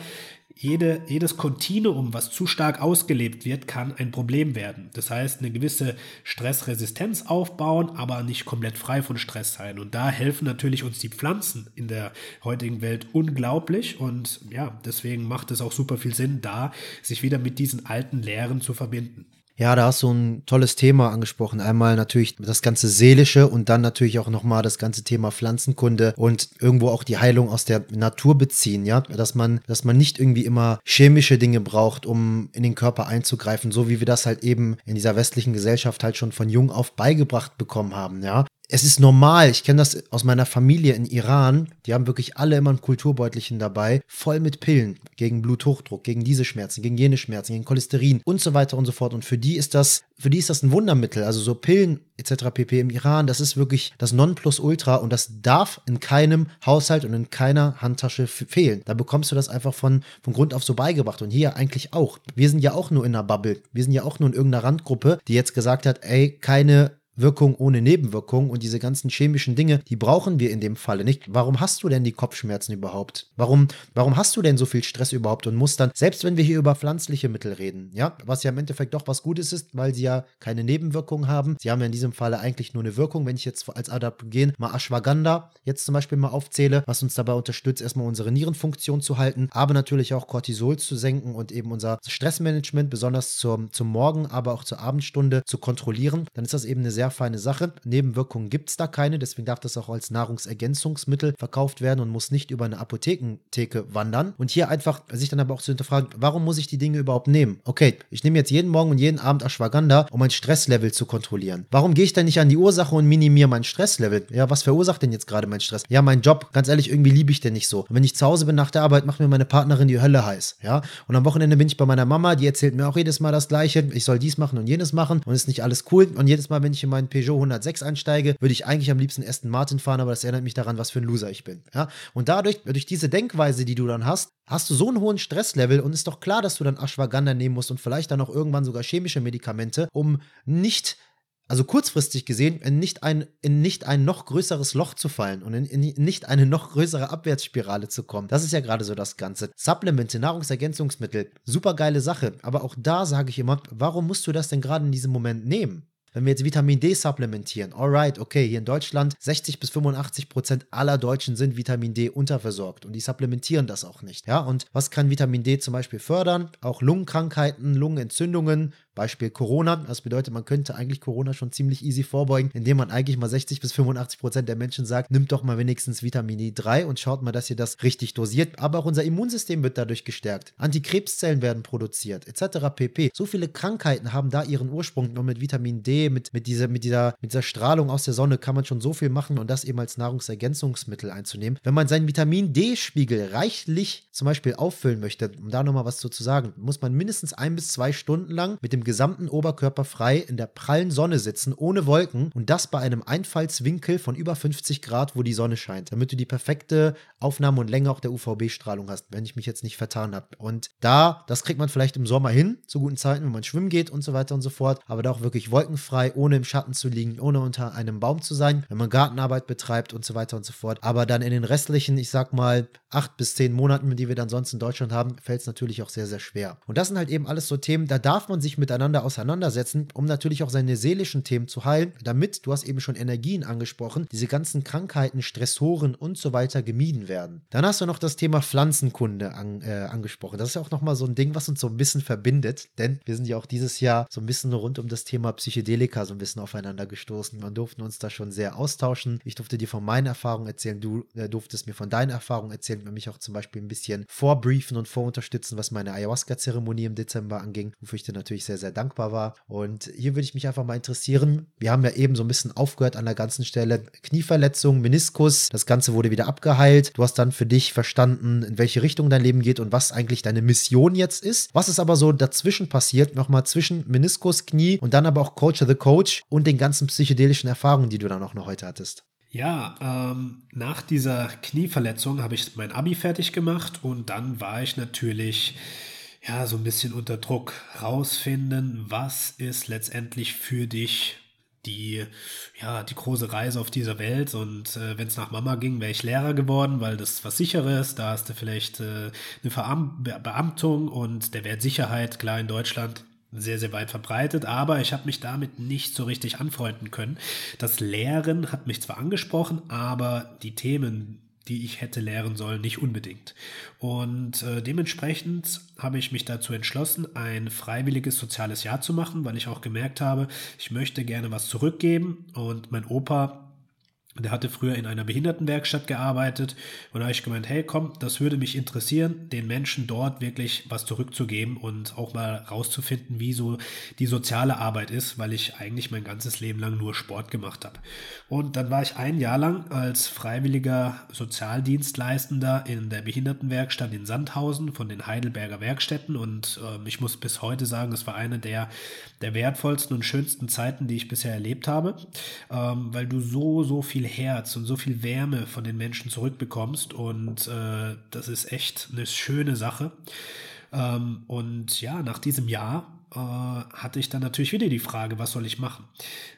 [SPEAKER 2] jede, jedes Kontinuum, was zu stark ausgelebt wird, kann ein Problem werden. Das heißt, eine gewisse Stressresistenz aufbauen, aber nicht komplett frei von Stress sein. Und da helfen natürlich uns die Pflanzen in der heutigen Welt unglaublich. Und ja, deswegen macht es auch super viel Sinn, da sich wieder mit diesen alten Lehren zu verbinden.
[SPEAKER 1] Ja, da hast du ein tolles Thema angesprochen. Einmal natürlich das ganze Seelische und dann natürlich auch nochmal das ganze Thema Pflanzenkunde und irgendwo auch die Heilung aus der Natur beziehen, ja. Dass man, dass man nicht irgendwie immer chemische Dinge braucht, um in den Körper einzugreifen, so wie wir das halt eben in dieser westlichen Gesellschaft halt schon von jung auf beigebracht bekommen haben, ja es ist normal, ich kenne das aus meiner Familie in Iran, die haben wirklich alle immer ein Kulturbeutelchen dabei, voll mit Pillen gegen Bluthochdruck, gegen diese Schmerzen, gegen jene Schmerzen, gegen Cholesterin und so weiter und so fort. Und für die ist das, für die ist das ein Wundermittel. Also so Pillen etc. pp. im Iran, das ist wirklich das Nonplusultra und das darf in keinem Haushalt und in keiner Handtasche fehlen. Da bekommst du das einfach von, von Grund auf so beigebracht und hier eigentlich auch. Wir sind ja auch nur in einer Bubble. Wir sind ja auch nur in irgendeiner Randgruppe, die jetzt gesagt hat, ey, keine Wirkung ohne Nebenwirkung und diese ganzen chemischen Dinge, die brauchen wir in dem Falle nicht. Warum hast du denn die Kopfschmerzen überhaupt? Warum, warum hast du denn so viel Stress überhaupt und musst dann, selbst wenn wir hier über pflanzliche Mittel reden, ja, was ja im Endeffekt doch was Gutes ist, weil sie ja keine Nebenwirkungen haben. Sie haben ja in diesem Falle eigentlich nur eine Wirkung. Wenn ich jetzt als Adaptogen mal Ashwagandha jetzt zum Beispiel mal aufzähle, was uns dabei unterstützt, erstmal unsere Nierenfunktion zu halten, aber natürlich auch Cortisol zu senken und eben unser Stressmanagement, besonders zum, zum Morgen, aber auch zur Abendstunde zu kontrollieren, dann ist das eben eine sehr feine Sache. Nebenwirkungen gibt es da keine, deswegen darf das auch als Nahrungsergänzungsmittel verkauft werden und muss nicht über eine Apothekentheke wandern. Und hier einfach sich dann aber auch zu hinterfragen, warum muss ich die Dinge überhaupt nehmen? Okay, ich nehme jetzt jeden Morgen und jeden Abend Ashwagandha, um mein Stresslevel zu kontrollieren. Warum gehe ich denn nicht an die Ursache und minimiere mein Stresslevel? Ja, was verursacht denn jetzt gerade mein Stress? Ja, mein Job, ganz ehrlich, irgendwie liebe ich den nicht so. Und wenn ich zu Hause bin nach der Arbeit, macht mir meine Partnerin die Hölle heiß. Ja, und am Wochenende bin ich bei meiner Mama, die erzählt mir auch jedes Mal das Gleiche. Ich soll dies machen und jenes machen und ist nicht alles cool. Und jedes Mal, wenn ich in meinen Peugeot 106 einsteige, würde ich eigentlich am liebsten Aston Martin fahren, aber das erinnert mich daran, was für ein Loser ich bin. Ja, und dadurch, durch diese Denkweise, die du dann hast, hast du so einen hohen Stresslevel und ist doch klar, dass du dann Ashwagandha nehmen musst und vielleicht dann auch irgendwann sogar chemische Medikamente, um nicht also kurzfristig gesehen, in nicht ein, in nicht ein noch größeres Loch zu fallen und in, in nicht eine noch größere Abwärtsspirale zu kommen. Das ist ja gerade so das Ganze. Supplemente, Nahrungsergänzungsmittel, super geile Sache. Aber auch da sage ich immer, warum musst du das denn gerade in diesem Moment nehmen? Wenn wir jetzt Vitamin D supplementieren, alright, okay, hier in Deutschland 60 bis 85 Prozent aller Deutschen sind Vitamin D unterversorgt und die supplementieren das auch nicht. Ja, und was kann Vitamin D zum Beispiel fördern? Auch Lungenkrankheiten, Lungenentzündungen, Beispiel Corona. Das bedeutet, man könnte eigentlich Corona schon ziemlich easy vorbeugen, indem man eigentlich mal 60 bis 85 Prozent der Menschen sagt, nimmt doch mal wenigstens Vitamin D3 und schaut mal, dass ihr das richtig dosiert. Aber auch unser Immunsystem wird dadurch gestärkt. Antikrebszellen werden produziert, etc. pp. So viele Krankheiten haben da ihren Ursprung. Nur mit Vitamin D, mit, mit, dieser, mit, dieser, mit dieser Strahlung aus der Sonne kann man schon so viel machen und das eben als Nahrungsergänzungsmittel einzunehmen. Wenn man seinen Vitamin D-Spiegel reichlich zum Beispiel auffüllen möchte, um da nochmal was zu sagen, muss man mindestens ein bis zwei Stunden lang mit dem gesamten Oberkörper frei in der prallen Sonne sitzen, ohne Wolken und das bei einem Einfallswinkel von über 50 Grad, wo die Sonne scheint, damit du die perfekte Aufnahme und Länge auch der UVB-Strahlung hast, wenn ich mich jetzt nicht vertan habe. Und da, das kriegt man vielleicht im Sommer hin, zu guten Zeiten, wenn man schwimmen geht und so weiter und so fort, aber da auch wirklich wolkenfrei, ohne im Schatten zu liegen, ohne unter einem Baum zu sein, wenn man Gartenarbeit betreibt und so weiter und so fort. Aber dann in den restlichen, ich sag mal, acht bis zehn Monaten, die wir dann sonst in Deutschland haben, fällt es natürlich auch sehr, sehr schwer. Und das sind halt eben alles so Themen, da darf man sich mit miteinander auseinandersetzen, um natürlich auch seine seelischen Themen zu heilen, damit, du hast eben schon Energien angesprochen, diese ganzen Krankheiten, Stressoren und so weiter gemieden werden. Dann hast du noch das Thema Pflanzenkunde an, äh, angesprochen. Das ist ja auch nochmal so ein Ding, was uns so ein bisschen verbindet, denn wir sind ja auch dieses Jahr so ein bisschen rund um das Thema Psychedelika so ein bisschen aufeinander gestoßen. Wir durften uns da schon sehr austauschen. Ich durfte dir von meinen Erfahrungen erzählen, du äh, durftest mir von deinen Erfahrungen erzählen, mich auch zum Beispiel ein bisschen vorbriefen und vorunterstützen, was meine Ayahuasca-Zeremonie im Dezember anging, wofür ich dir natürlich sehr, sehr sehr dankbar war. Und hier würde ich mich einfach mal interessieren. Wir haben ja eben so ein bisschen aufgehört an der ganzen Stelle. Knieverletzung, Meniskus, das Ganze wurde wieder abgeheilt. Du hast dann für dich verstanden, in welche Richtung dein Leben geht und was eigentlich deine Mission jetzt ist. Was ist aber so dazwischen passiert, nochmal zwischen Meniskus, Knie und dann aber auch Coach the Coach und den ganzen psychedelischen Erfahrungen, die du dann auch noch heute hattest?
[SPEAKER 2] Ja, ähm, nach dieser Knieverletzung habe ich mein Abi fertig gemacht und dann war ich natürlich ja, so ein bisschen unter Druck rausfinden, was ist letztendlich für dich die, ja, die große Reise auf dieser Welt. Und äh, wenn es nach Mama ging, wäre ich Lehrer geworden, weil das was Sicheres. Da hast du vielleicht äh, eine Veram Beamtung und der Wert Sicherheit, klar in Deutschland sehr, sehr weit verbreitet, aber ich habe mich damit nicht so richtig anfreunden können. Das Lehren hat mich zwar angesprochen, aber die Themen, die ich hätte lehren sollen, nicht unbedingt. Und äh, dementsprechend habe ich mich dazu entschlossen, ein freiwilliges soziales Jahr zu machen, weil ich auch gemerkt habe, ich möchte gerne was zurückgeben. Und mein Opa der hatte früher in einer Behindertenwerkstatt gearbeitet. Und da habe ich gemeint, hey komm, das würde mich interessieren, den Menschen dort wirklich was zurückzugeben und auch mal rauszufinden, wie so die soziale Arbeit ist, weil ich eigentlich mein ganzes Leben lang nur Sport gemacht habe. Und dann war ich ein Jahr lang als freiwilliger Sozialdienstleistender in der Behindertenwerkstatt in Sandhausen von den Heidelberger Werkstätten. Und äh, ich muss bis heute sagen, es war eine der, der wertvollsten und schönsten Zeiten, die ich bisher erlebt habe, ähm, weil du so, so viel viel Herz und so viel Wärme von den Menschen zurückbekommst. Und äh, das ist echt eine schöne Sache. Ähm, und ja, nach diesem Jahr äh, hatte ich dann natürlich wieder die Frage, was soll ich machen?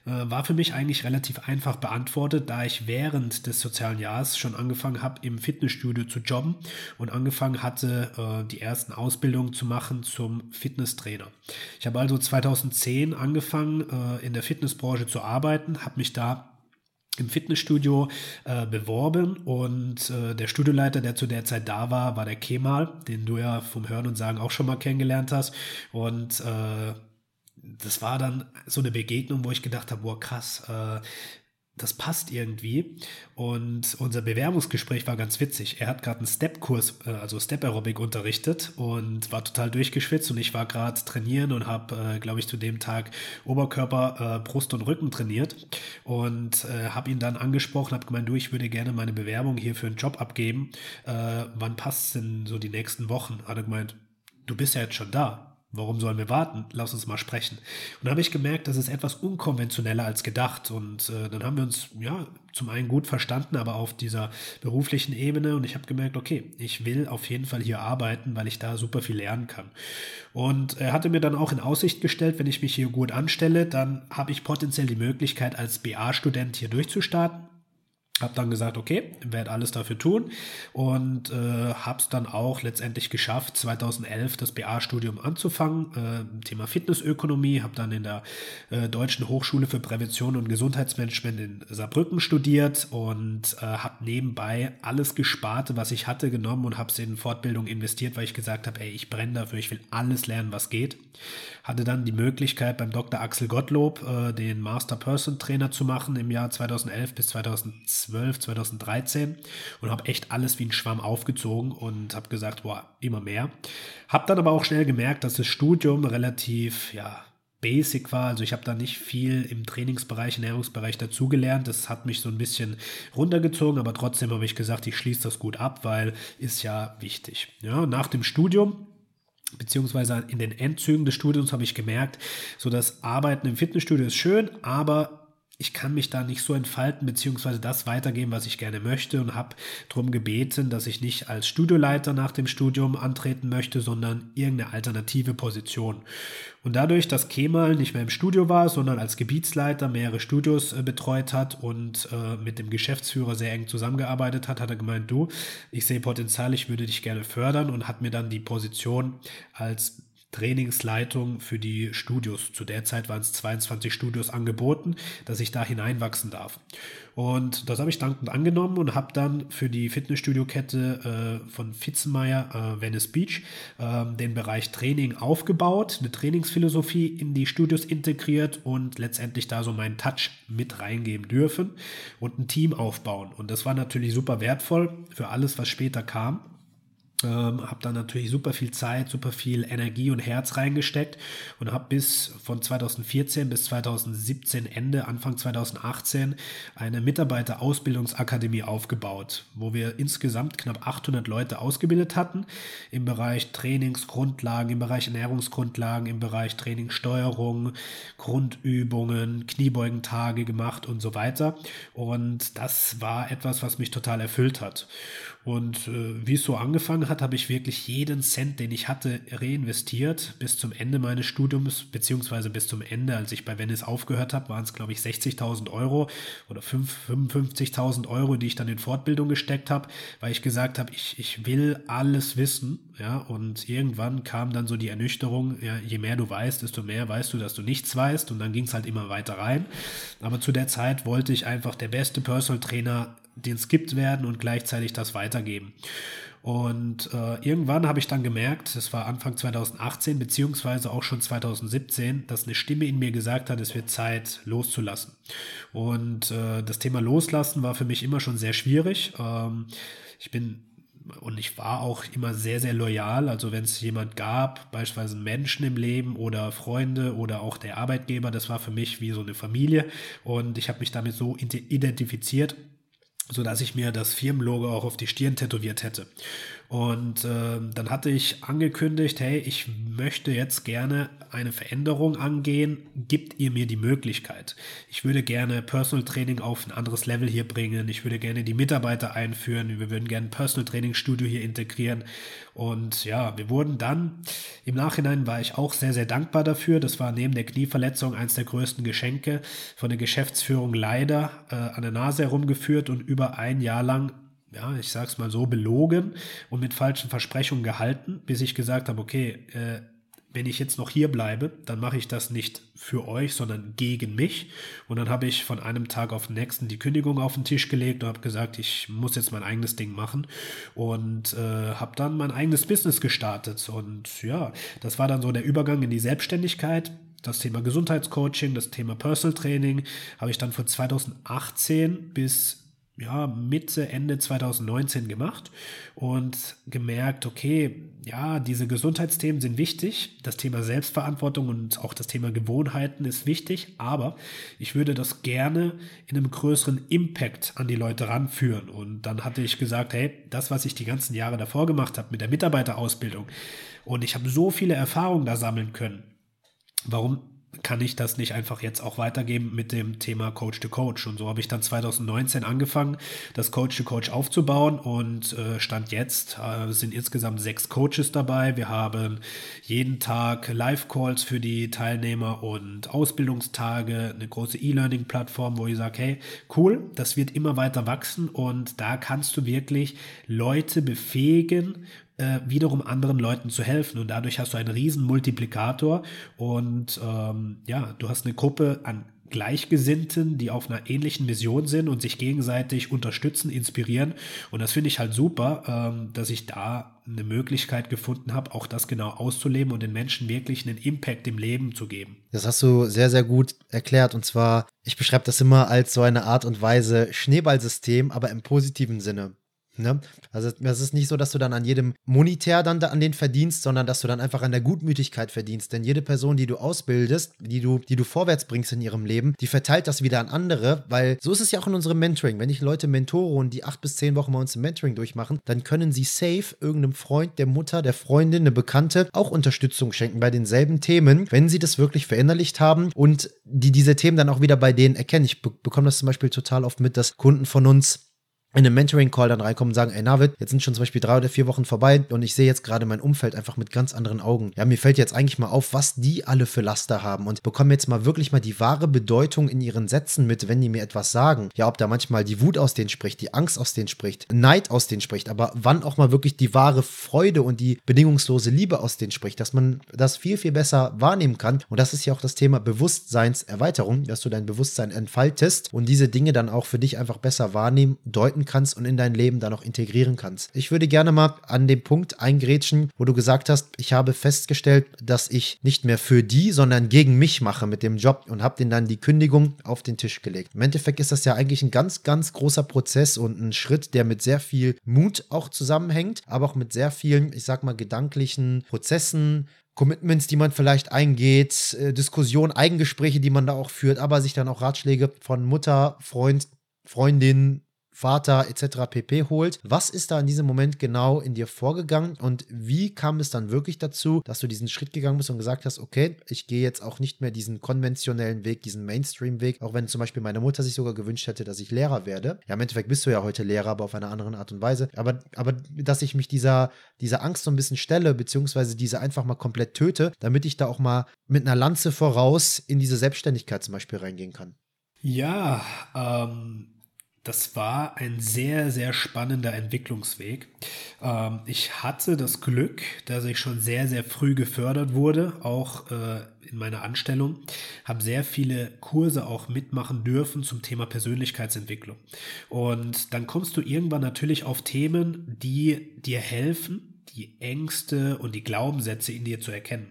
[SPEAKER 2] Äh, war für mich eigentlich relativ einfach beantwortet, da ich während des sozialen Jahres schon angefangen habe, im Fitnessstudio zu jobben und angefangen hatte, äh, die ersten Ausbildungen zu machen zum Fitnesstrainer. Ich habe also 2010 angefangen, in der Fitnessbranche zu arbeiten, habe mich da im Fitnessstudio äh, beworben und äh, der Studioleiter, der zu der Zeit da war, war der Kemal, den du ja vom Hören und Sagen auch schon mal kennengelernt hast. Und äh, das war dann so eine Begegnung, wo ich gedacht habe, boah, krass, äh, das passt irgendwie. Und unser Bewerbungsgespräch war ganz witzig. Er hat gerade einen Step-Kurs, äh, also Step-Aerobic unterrichtet und war total durchgeschwitzt und ich war gerade trainieren und habe, äh, glaube ich, zu dem Tag Oberkörper, äh, Brust und Rücken trainiert und habe ihn dann angesprochen, habe gemeint, du, ich würde gerne meine Bewerbung hier für einen Job abgeben. Wann passt es denn so die nächsten Wochen? Hat er gemeint, du bist ja jetzt schon da. Warum sollen wir warten? Lass uns mal sprechen. Und da habe ich gemerkt, das ist etwas unkonventioneller als gedacht. Und äh, dann haben wir uns ja zum einen gut verstanden, aber auf dieser beruflichen Ebene. Und ich habe gemerkt, okay, ich will auf jeden Fall hier arbeiten, weil ich da super viel lernen kann. Und er hatte mir dann auch in Aussicht gestellt, wenn ich mich hier gut anstelle, dann habe ich potenziell die Möglichkeit, als BA-Student hier durchzustarten habe dann gesagt, okay, werde alles dafür tun und äh, habe es dann auch letztendlich geschafft, 2011 das BA-Studium anzufangen, äh, Thema Fitnessökonomie, habe dann in der äh, Deutschen Hochschule für Prävention und Gesundheitsmanagement in Saarbrücken studiert und äh, habe nebenbei alles gespart, was ich hatte, genommen und habe es in Fortbildung investiert, weil ich gesagt habe, ey, ich brenne dafür, ich will alles lernen, was geht. Hatte dann die Möglichkeit beim Dr. Axel Gottlob äh, den Master Person Trainer zu machen im Jahr 2011 bis 2012 2012, 2013 und habe echt alles wie ein Schwamm aufgezogen und habe gesagt, boah, immer mehr. Habe dann aber auch schnell gemerkt, dass das Studium relativ, ja, basic war. Also ich habe da nicht viel im Trainingsbereich, Ernährungsbereich dazugelernt. Das hat mich so ein bisschen runtergezogen, aber trotzdem habe ich gesagt, ich schließe das gut ab, weil ist ja wichtig. Ja, nach dem Studium beziehungsweise in den Endzügen des Studiums habe ich gemerkt, so das Arbeiten im Fitnessstudio ist schön, aber ich kann mich da nicht so entfalten, beziehungsweise das weitergeben, was ich gerne möchte und habe darum gebeten, dass ich nicht als Studioleiter nach dem Studium antreten möchte, sondern irgendeine alternative Position. Und dadurch, dass Kemal nicht mehr im Studio war, sondern als Gebietsleiter mehrere Studios äh, betreut hat und äh, mit dem Geschäftsführer sehr eng zusammengearbeitet hat, hat er gemeint, du, ich sehe Potenzial, ich würde dich gerne fördern und hat mir dann die Position als Trainingsleitung für die Studios. Zu der Zeit waren es 22 Studios angeboten, dass ich da hineinwachsen darf. Und das habe ich dankend angenommen und habe dann für die Fitnessstudio-Kette äh, von Fitzenmeier, äh, Venice Beach, äh, den Bereich Training aufgebaut, eine Trainingsphilosophie in die Studios integriert und letztendlich da so meinen Touch mit reingeben dürfen und ein Team aufbauen. Und das war natürlich super wertvoll für alles, was später kam. Ähm, habe da natürlich super viel Zeit, super viel Energie und Herz reingesteckt und habe bis von 2014 bis 2017 Ende, Anfang 2018 eine Mitarbeiterausbildungsakademie aufgebaut, wo wir insgesamt knapp 800 Leute ausgebildet hatten im Bereich Trainingsgrundlagen, im Bereich Ernährungsgrundlagen, im Bereich Trainingssteuerung, Grundübungen, Kniebeugentage gemacht und so weiter. Und das war etwas, was mich total erfüllt hat. Und äh, wie es so angefangen hat, habe ich wirklich jeden Cent, den ich hatte, reinvestiert bis zum Ende meines Studiums, beziehungsweise bis zum Ende, als ich bei Venice aufgehört habe, waren es, glaube ich, 60.000 Euro oder 55.000 Euro, die ich dann in Fortbildung gesteckt habe, weil ich gesagt habe, ich, ich will alles wissen. Ja, und irgendwann kam dann so die Ernüchterung, ja, je mehr du weißt, desto mehr weißt du, dass du nichts weißt. Und dann ging es halt immer weiter rein. Aber zu der Zeit wollte ich einfach der beste Personal Trainer den skippt werden und gleichzeitig das weitergeben. Und äh, irgendwann habe ich dann gemerkt, das war Anfang 2018 beziehungsweise auch schon 2017, dass eine Stimme in mir gesagt hat, es wird Zeit loszulassen. Und äh, das Thema Loslassen war für mich immer schon sehr schwierig. Ähm, ich bin und ich war auch immer sehr, sehr loyal. Also wenn es jemand gab, beispielsweise Menschen im Leben oder Freunde oder auch der Arbeitgeber, das war für mich wie so eine Familie. Und ich habe mich damit so identifiziert so dass ich mir das Firmenlogo auch auf die Stirn tätowiert hätte. Und äh, dann hatte ich angekündigt, hey, ich möchte jetzt gerne eine Veränderung angehen. Gibt ihr mir die Möglichkeit? Ich würde gerne Personal Training auf ein anderes Level hier bringen. Ich würde gerne die Mitarbeiter einführen. Wir würden gerne ein Personal Training Studio hier integrieren. Und ja, wir wurden dann, im Nachhinein war ich auch sehr, sehr dankbar dafür. Das war neben der Knieverletzung eines der größten Geschenke von der Geschäftsführung leider äh, an der Nase herumgeführt und über ein Jahr lang ja, ich sag's mal so, belogen und mit falschen Versprechungen gehalten, bis ich gesagt habe, okay, äh, wenn ich jetzt noch hier bleibe, dann mache ich das nicht für euch, sondern gegen mich. Und dann habe ich von einem Tag auf den nächsten die Kündigung auf den Tisch gelegt und habe gesagt, ich muss jetzt mein eigenes Ding machen und äh, habe dann mein eigenes Business gestartet. Und ja, das war dann so der Übergang in die Selbstständigkeit. Das Thema Gesundheitscoaching, das Thema Personal Training habe ich dann von 2018 bis ja, Mitte, Ende 2019 gemacht und gemerkt, okay, ja, diese Gesundheitsthemen sind wichtig, das Thema Selbstverantwortung und auch das Thema Gewohnheiten ist wichtig, aber ich würde das gerne in einem größeren Impact an die Leute ranführen. Und dann hatte ich gesagt, hey, das, was ich die ganzen Jahre davor gemacht habe mit der Mitarbeiterausbildung und ich habe so viele Erfahrungen da sammeln können, warum kann ich das nicht einfach jetzt auch weitergeben mit dem Thema Coach to Coach. Und so habe ich dann 2019 angefangen, das Coach to Coach aufzubauen und äh, stand jetzt äh, sind insgesamt sechs Coaches dabei. Wir haben jeden Tag Live-Calls für die Teilnehmer und Ausbildungstage, eine große E-Learning-Plattform, wo ich sage, hey, cool, das wird immer weiter wachsen und da kannst du wirklich Leute befähigen, äh, wiederum anderen Leuten zu helfen. Und dadurch hast du einen riesen Multiplikator und ähm, ja, du hast eine Gruppe an Gleichgesinnten, die auf einer ähnlichen Mission sind und sich gegenseitig unterstützen, inspirieren. Und das finde ich halt super, ähm, dass ich da eine Möglichkeit gefunden habe, auch das genau auszuleben und den Menschen wirklich einen Impact im Leben zu geben.
[SPEAKER 1] Das hast du sehr, sehr gut erklärt. Und zwar, ich beschreibe das immer als so eine Art und Weise Schneeballsystem, aber im positiven Sinne. Ne? Also es ist nicht so, dass du dann an jedem monetär dann da an den verdienst, sondern dass du dann einfach an der Gutmütigkeit verdienst. Denn jede Person, die du ausbildest, die du, die du vorwärts bringst in ihrem Leben, die verteilt das wieder an andere, weil so ist es ja auch in unserem Mentoring. Wenn ich Leute mentore und die acht bis zehn Wochen bei uns im Mentoring durchmachen, dann können sie safe irgendeinem Freund, der Mutter, der Freundin, eine Bekannte auch Unterstützung schenken bei denselben Themen, wenn sie das wirklich verinnerlicht haben und die diese Themen dann auch wieder bei denen erkennen. Ich be bekomme das zum Beispiel total oft mit, dass Kunden von uns in einem Mentoring-Call dann reinkommen und sagen, ey Navid, jetzt sind schon zum Beispiel drei oder vier Wochen vorbei und ich sehe jetzt gerade mein Umfeld einfach mit ganz anderen Augen. Ja, mir fällt jetzt eigentlich mal auf, was die alle für Laster haben und bekommen jetzt mal wirklich mal die wahre Bedeutung in ihren Sätzen mit, wenn die mir etwas sagen. Ja, ob da manchmal die Wut aus denen spricht, die Angst aus denen spricht, Neid aus denen spricht, aber wann auch mal wirklich die wahre Freude und die bedingungslose Liebe aus denen spricht, dass man das viel, viel besser wahrnehmen kann. Und das ist ja auch das Thema Bewusstseinserweiterung, dass du dein Bewusstsein entfaltest und diese Dinge dann auch für dich einfach besser wahrnehmen, deuten kannst und in dein Leben dann auch integrieren kannst. Ich würde gerne mal an den Punkt eingrätschen, wo du gesagt hast, ich habe festgestellt, dass ich nicht mehr für die, sondern gegen mich mache mit dem Job und habe den dann die Kündigung auf den Tisch gelegt. Im Endeffekt ist das ja eigentlich ein ganz, ganz großer Prozess und ein Schritt, der mit sehr viel Mut auch zusammenhängt, aber auch mit sehr vielen, ich sag mal, gedanklichen Prozessen, Commitments, die man vielleicht eingeht, äh, Diskussionen, Eigengespräche, die man da auch führt, aber sich dann auch Ratschläge von Mutter, Freund, Freundin, Vater etc. pp. holt. Was ist da in diesem Moment genau in dir vorgegangen und wie kam es dann wirklich dazu, dass du diesen Schritt gegangen bist und gesagt hast, okay, ich gehe jetzt auch nicht mehr diesen konventionellen Weg, diesen Mainstream-Weg, auch wenn zum Beispiel meine Mutter sich sogar gewünscht hätte, dass ich Lehrer werde. Ja, im Endeffekt bist du ja heute Lehrer, aber auf eine andere Art und Weise. Aber, aber dass ich mich dieser, dieser Angst so ein bisschen stelle, beziehungsweise diese einfach mal komplett töte, damit ich da auch mal mit einer Lanze voraus in diese Selbstständigkeit zum Beispiel reingehen kann.
[SPEAKER 2] Ja, ähm, das war ein sehr, sehr spannender Entwicklungsweg. Ähm, ich hatte das Glück, dass ich schon sehr, sehr früh gefördert wurde, auch äh, in meiner Anstellung, habe sehr viele Kurse auch mitmachen dürfen zum Thema Persönlichkeitsentwicklung. Und dann kommst du irgendwann natürlich auf Themen, die dir helfen, die Ängste und die Glaubenssätze in dir zu erkennen.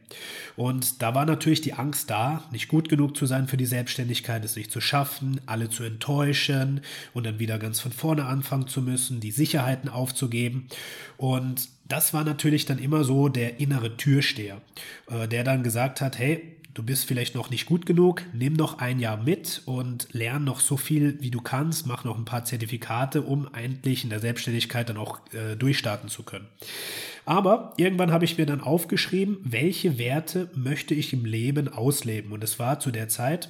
[SPEAKER 2] Und da war natürlich die Angst da, nicht gut genug zu sein für die Selbstständigkeit, es nicht zu schaffen, alle zu enttäuschen und dann wieder ganz von vorne anfangen zu müssen, die Sicherheiten aufzugeben. Und das war natürlich dann immer so der innere Türsteher, äh, der dann gesagt hat, hey, du bist vielleicht noch nicht gut genug, nimm noch ein Jahr mit und lern noch so viel, wie du kannst, mach noch ein paar Zertifikate, um endlich in der Selbstständigkeit dann auch äh, durchstarten zu können. Aber irgendwann habe ich mir dann aufgeschrieben, welche Werte möchte ich im Leben ausleben. Und es war zu der Zeit,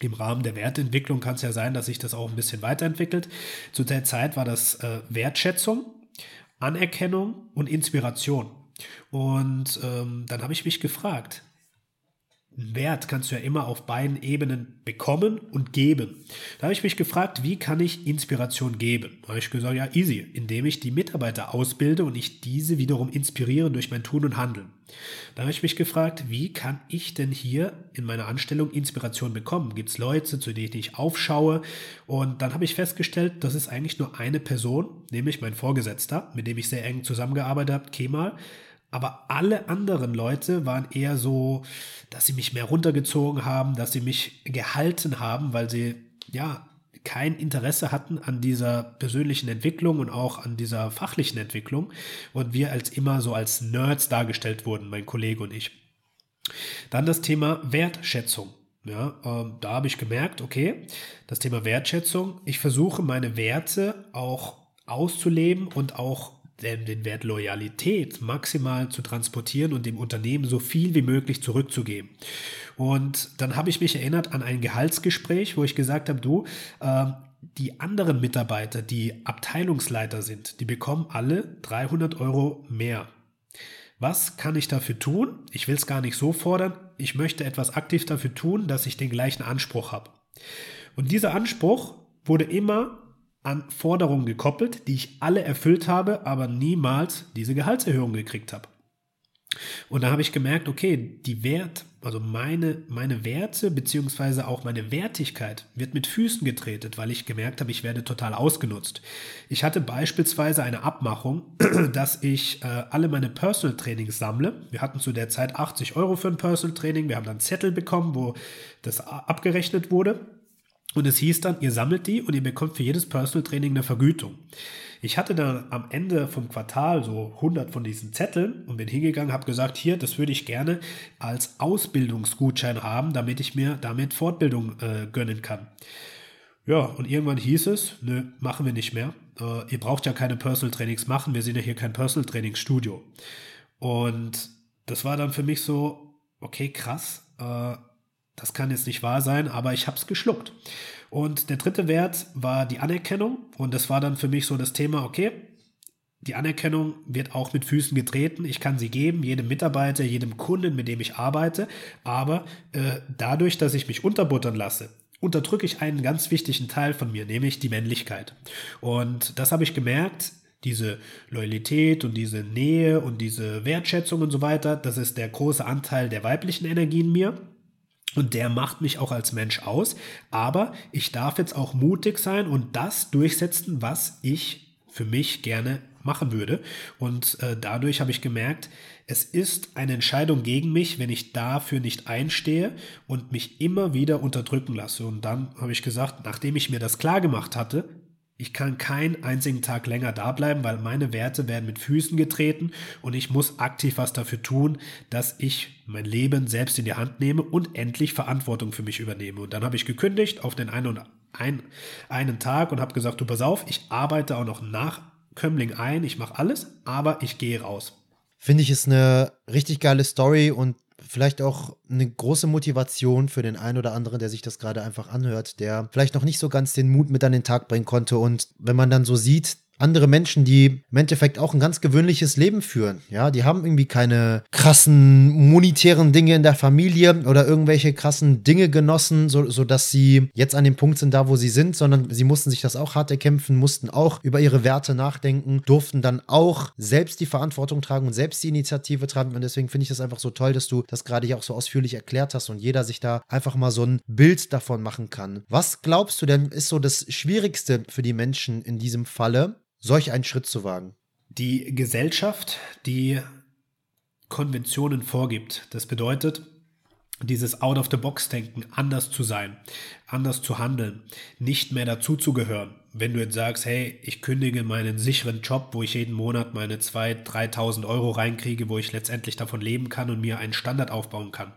[SPEAKER 2] im Rahmen der Wertentwicklung kann es ja sein, dass sich das auch ein bisschen weiterentwickelt. Zu der Zeit war das äh, Wertschätzung, Anerkennung und Inspiration. Und ähm, dann habe ich mich gefragt, Wert kannst du ja immer auf beiden Ebenen bekommen und geben. Da habe ich mich gefragt, wie kann ich Inspiration geben? Da habe ich gesagt, ja, easy, indem ich die Mitarbeiter ausbilde und ich diese wiederum inspiriere durch mein Tun und Handeln. Da habe ich mich gefragt, wie kann ich denn hier in meiner Anstellung Inspiration bekommen? Gibt es Leute, zu denen ich aufschaue? Und dann habe ich festgestellt, das ist eigentlich nur eine Person, nämlich mein Vorgesetzter, mit dem ich sehr eng zusammengearbeitet habe, Kemal. Aber alle anderen Leute waren eher so, dass sie mich mehr runtergezogen haben, dass sie mich gehalten haben, weil sie ja kein Interesse hatten an dieser persönlichen Entwicklung und auch an dieser fachlichen Entwicklung und wir als immer so als Nerds dargestellt wurden, mein Kollege und ich. Dann das Thema Wertschätzung. Ja, ähm, da habe ich gemerkt, okay, das Thema Wertschätzung, ich versuche meine Werte auch auszuleben und auch den Wert Loyalität maximal zu transportieren und dem Unternehmen so viel wie möglich zurückzugeben. Und dann habe ich mich erinnert an ein Gehaltsgespräch, wo ich gesagt habe, du, äh, die anderen Mitarbeiter, die Abteilungsleiter sind, die bekommen alle 300 Euro mehr. Was kann ich dafür tun? Ich will es gar nicht so fordern. Ich möchte etwas aktiv dafür tun, dass ich den gleichen Anspruch habe. Und dieser Anspruch wurde immer an Forderungen gekoppelt, die ich alle erfüllt habe, aber niemals diese Gehaltserhöhung gekriegt habe. Und da habe ich gemerkt, okay, die Wert, also meine, meine Werte beziehungsweise auch meine Wertigkeit wird mit Füßen getretet, weil ich gemerkt habe, ich werde total ausgenutzt. Ich hatte beispielsweise eine Abmachung, dass ich äh, alle meine Personal Trainings sammle. Wir hatten zu der Zeit 80 Euro für ein Personal Training. Wir haben dann Zettel bekommen, wo das abgerechnet wurde. Und es hieß dann, ihr sammelt die und ihr bekommt für jedes Personal Training eine Vergütung. Ich hatte dann am Ende vom Quartal so 100 von diesen Zetteln und bin hingegangen, habe gesagt, hier, das würde ich gerne als Ausbildungsgutschein haben, damit ich mir damit Fortbildung äh, gönnen kann. Ja, und irgendwann hieß es, nö, machen wir nicht mehr. Äh, ihr braucht ja keine Personal Trainings machen, wir sind ja hier kein Personal Training Studio. Und das war dann für mich so, okay, krass. Äh, das kann jetzt nicht wahr sein, aber ich habe es geschluckt. Und der dritte Wert war die Anerkennung. Und das war dann für mich so das Thema, okay, die Anerkennung wird auch mit Füßen getreten. Ich kann sie geben, jedem Mitarbeiter, jedem Kunden, mit dem ich arbeite. Aber äh, dadurch, dass ich mich unterbuttern lasse, unterdrücke ich einen ganz wichtigen Teil von mir, nämlich die Männlichkeit. Und das habe ich gemerkt. Diese Loyalität und diese Nähe und diese Wertschätzung und so weiter, das ist der große Anteil der weiblichen Energie in mir. Und der macht mich auch als Mensch aus. Aber ich darf jetzt auch mutig sein und das durchsetzen, was ich für mich gerne machen würde. Und äh, dadurch habe ich gemerkt, es ist eine Entscheidung gegen mich, wenn ich dafür nicht einstehe und mich immer wieder unterdrücken lasse. Und dann habe ich gesagt, nachdem ich mir das klar gemacht hatte, ich kann keinen einzigen Tag länger da bleiben, weil meine Werte werden mit Füßen getreten und ich muss aktiv was dafür tun, dass ich mein Leben selbst in die Hand nehme und endlich Verantwortung für mich übernehme. Und dann habe ich gekündigt auf den einen, und ein, einen Tag und habe gesagt, du pass auf, ich arbeite auch noch nach Kömmling ein, ich mache alles, aber ich gehe raus.
[SPEAKER 1] Finde ich ist eine richtig geile Story und vielleicht auch eine große Motivation für den einen oder anderen, der sich das gerade einfach anhört, der vielleicht noch nicht so ganz den Mut mit an den Tag bringen konnte. Und wenn man dann so sieht, andere Menschen, die im Endeffekt auch ein ganz gewöhnliches Leben führen. Ja, die haben irgendwie keine krassen monetären Dinge in der Familie oder irgendwelche krassen Dinge genossen, so, sodass sie jetzt an dem Punkt sind, da wo sie sind, sondern sie mussten sich das auch hart erkämpfen, mussten auch über ihre Werte nachdenken, durften dann auch selbst die Verantwortung tragen und selbst die Initiative tragen. Und deswegen finde ich das einfach so toll, dass du das gerade hier auch so ausführlich erklärt hast und jeder sich da einfach mal so ein Bild davon machen kann. Was glaubst du denn ist so das Schwierigste für die Menschen in diesem Falle? Solch einen Schritt zu wagen?
[SPEAKER 2] Die Gesellschaft, die Konventionen vorgibt. Das bedeutet, dieses Out-of-the-Box-Denken, anders zu sein. anders zu handeln, nicht mehr dazuzugehören. Wenn du jetzt sagst, hey, ich kündige meinen sicheren Job, wo ich jeden Monat meine 2.000, 3.000 Euro reinkriege, wo ich letztendlich davon leben kann und mir einen Standard aufbauen kann.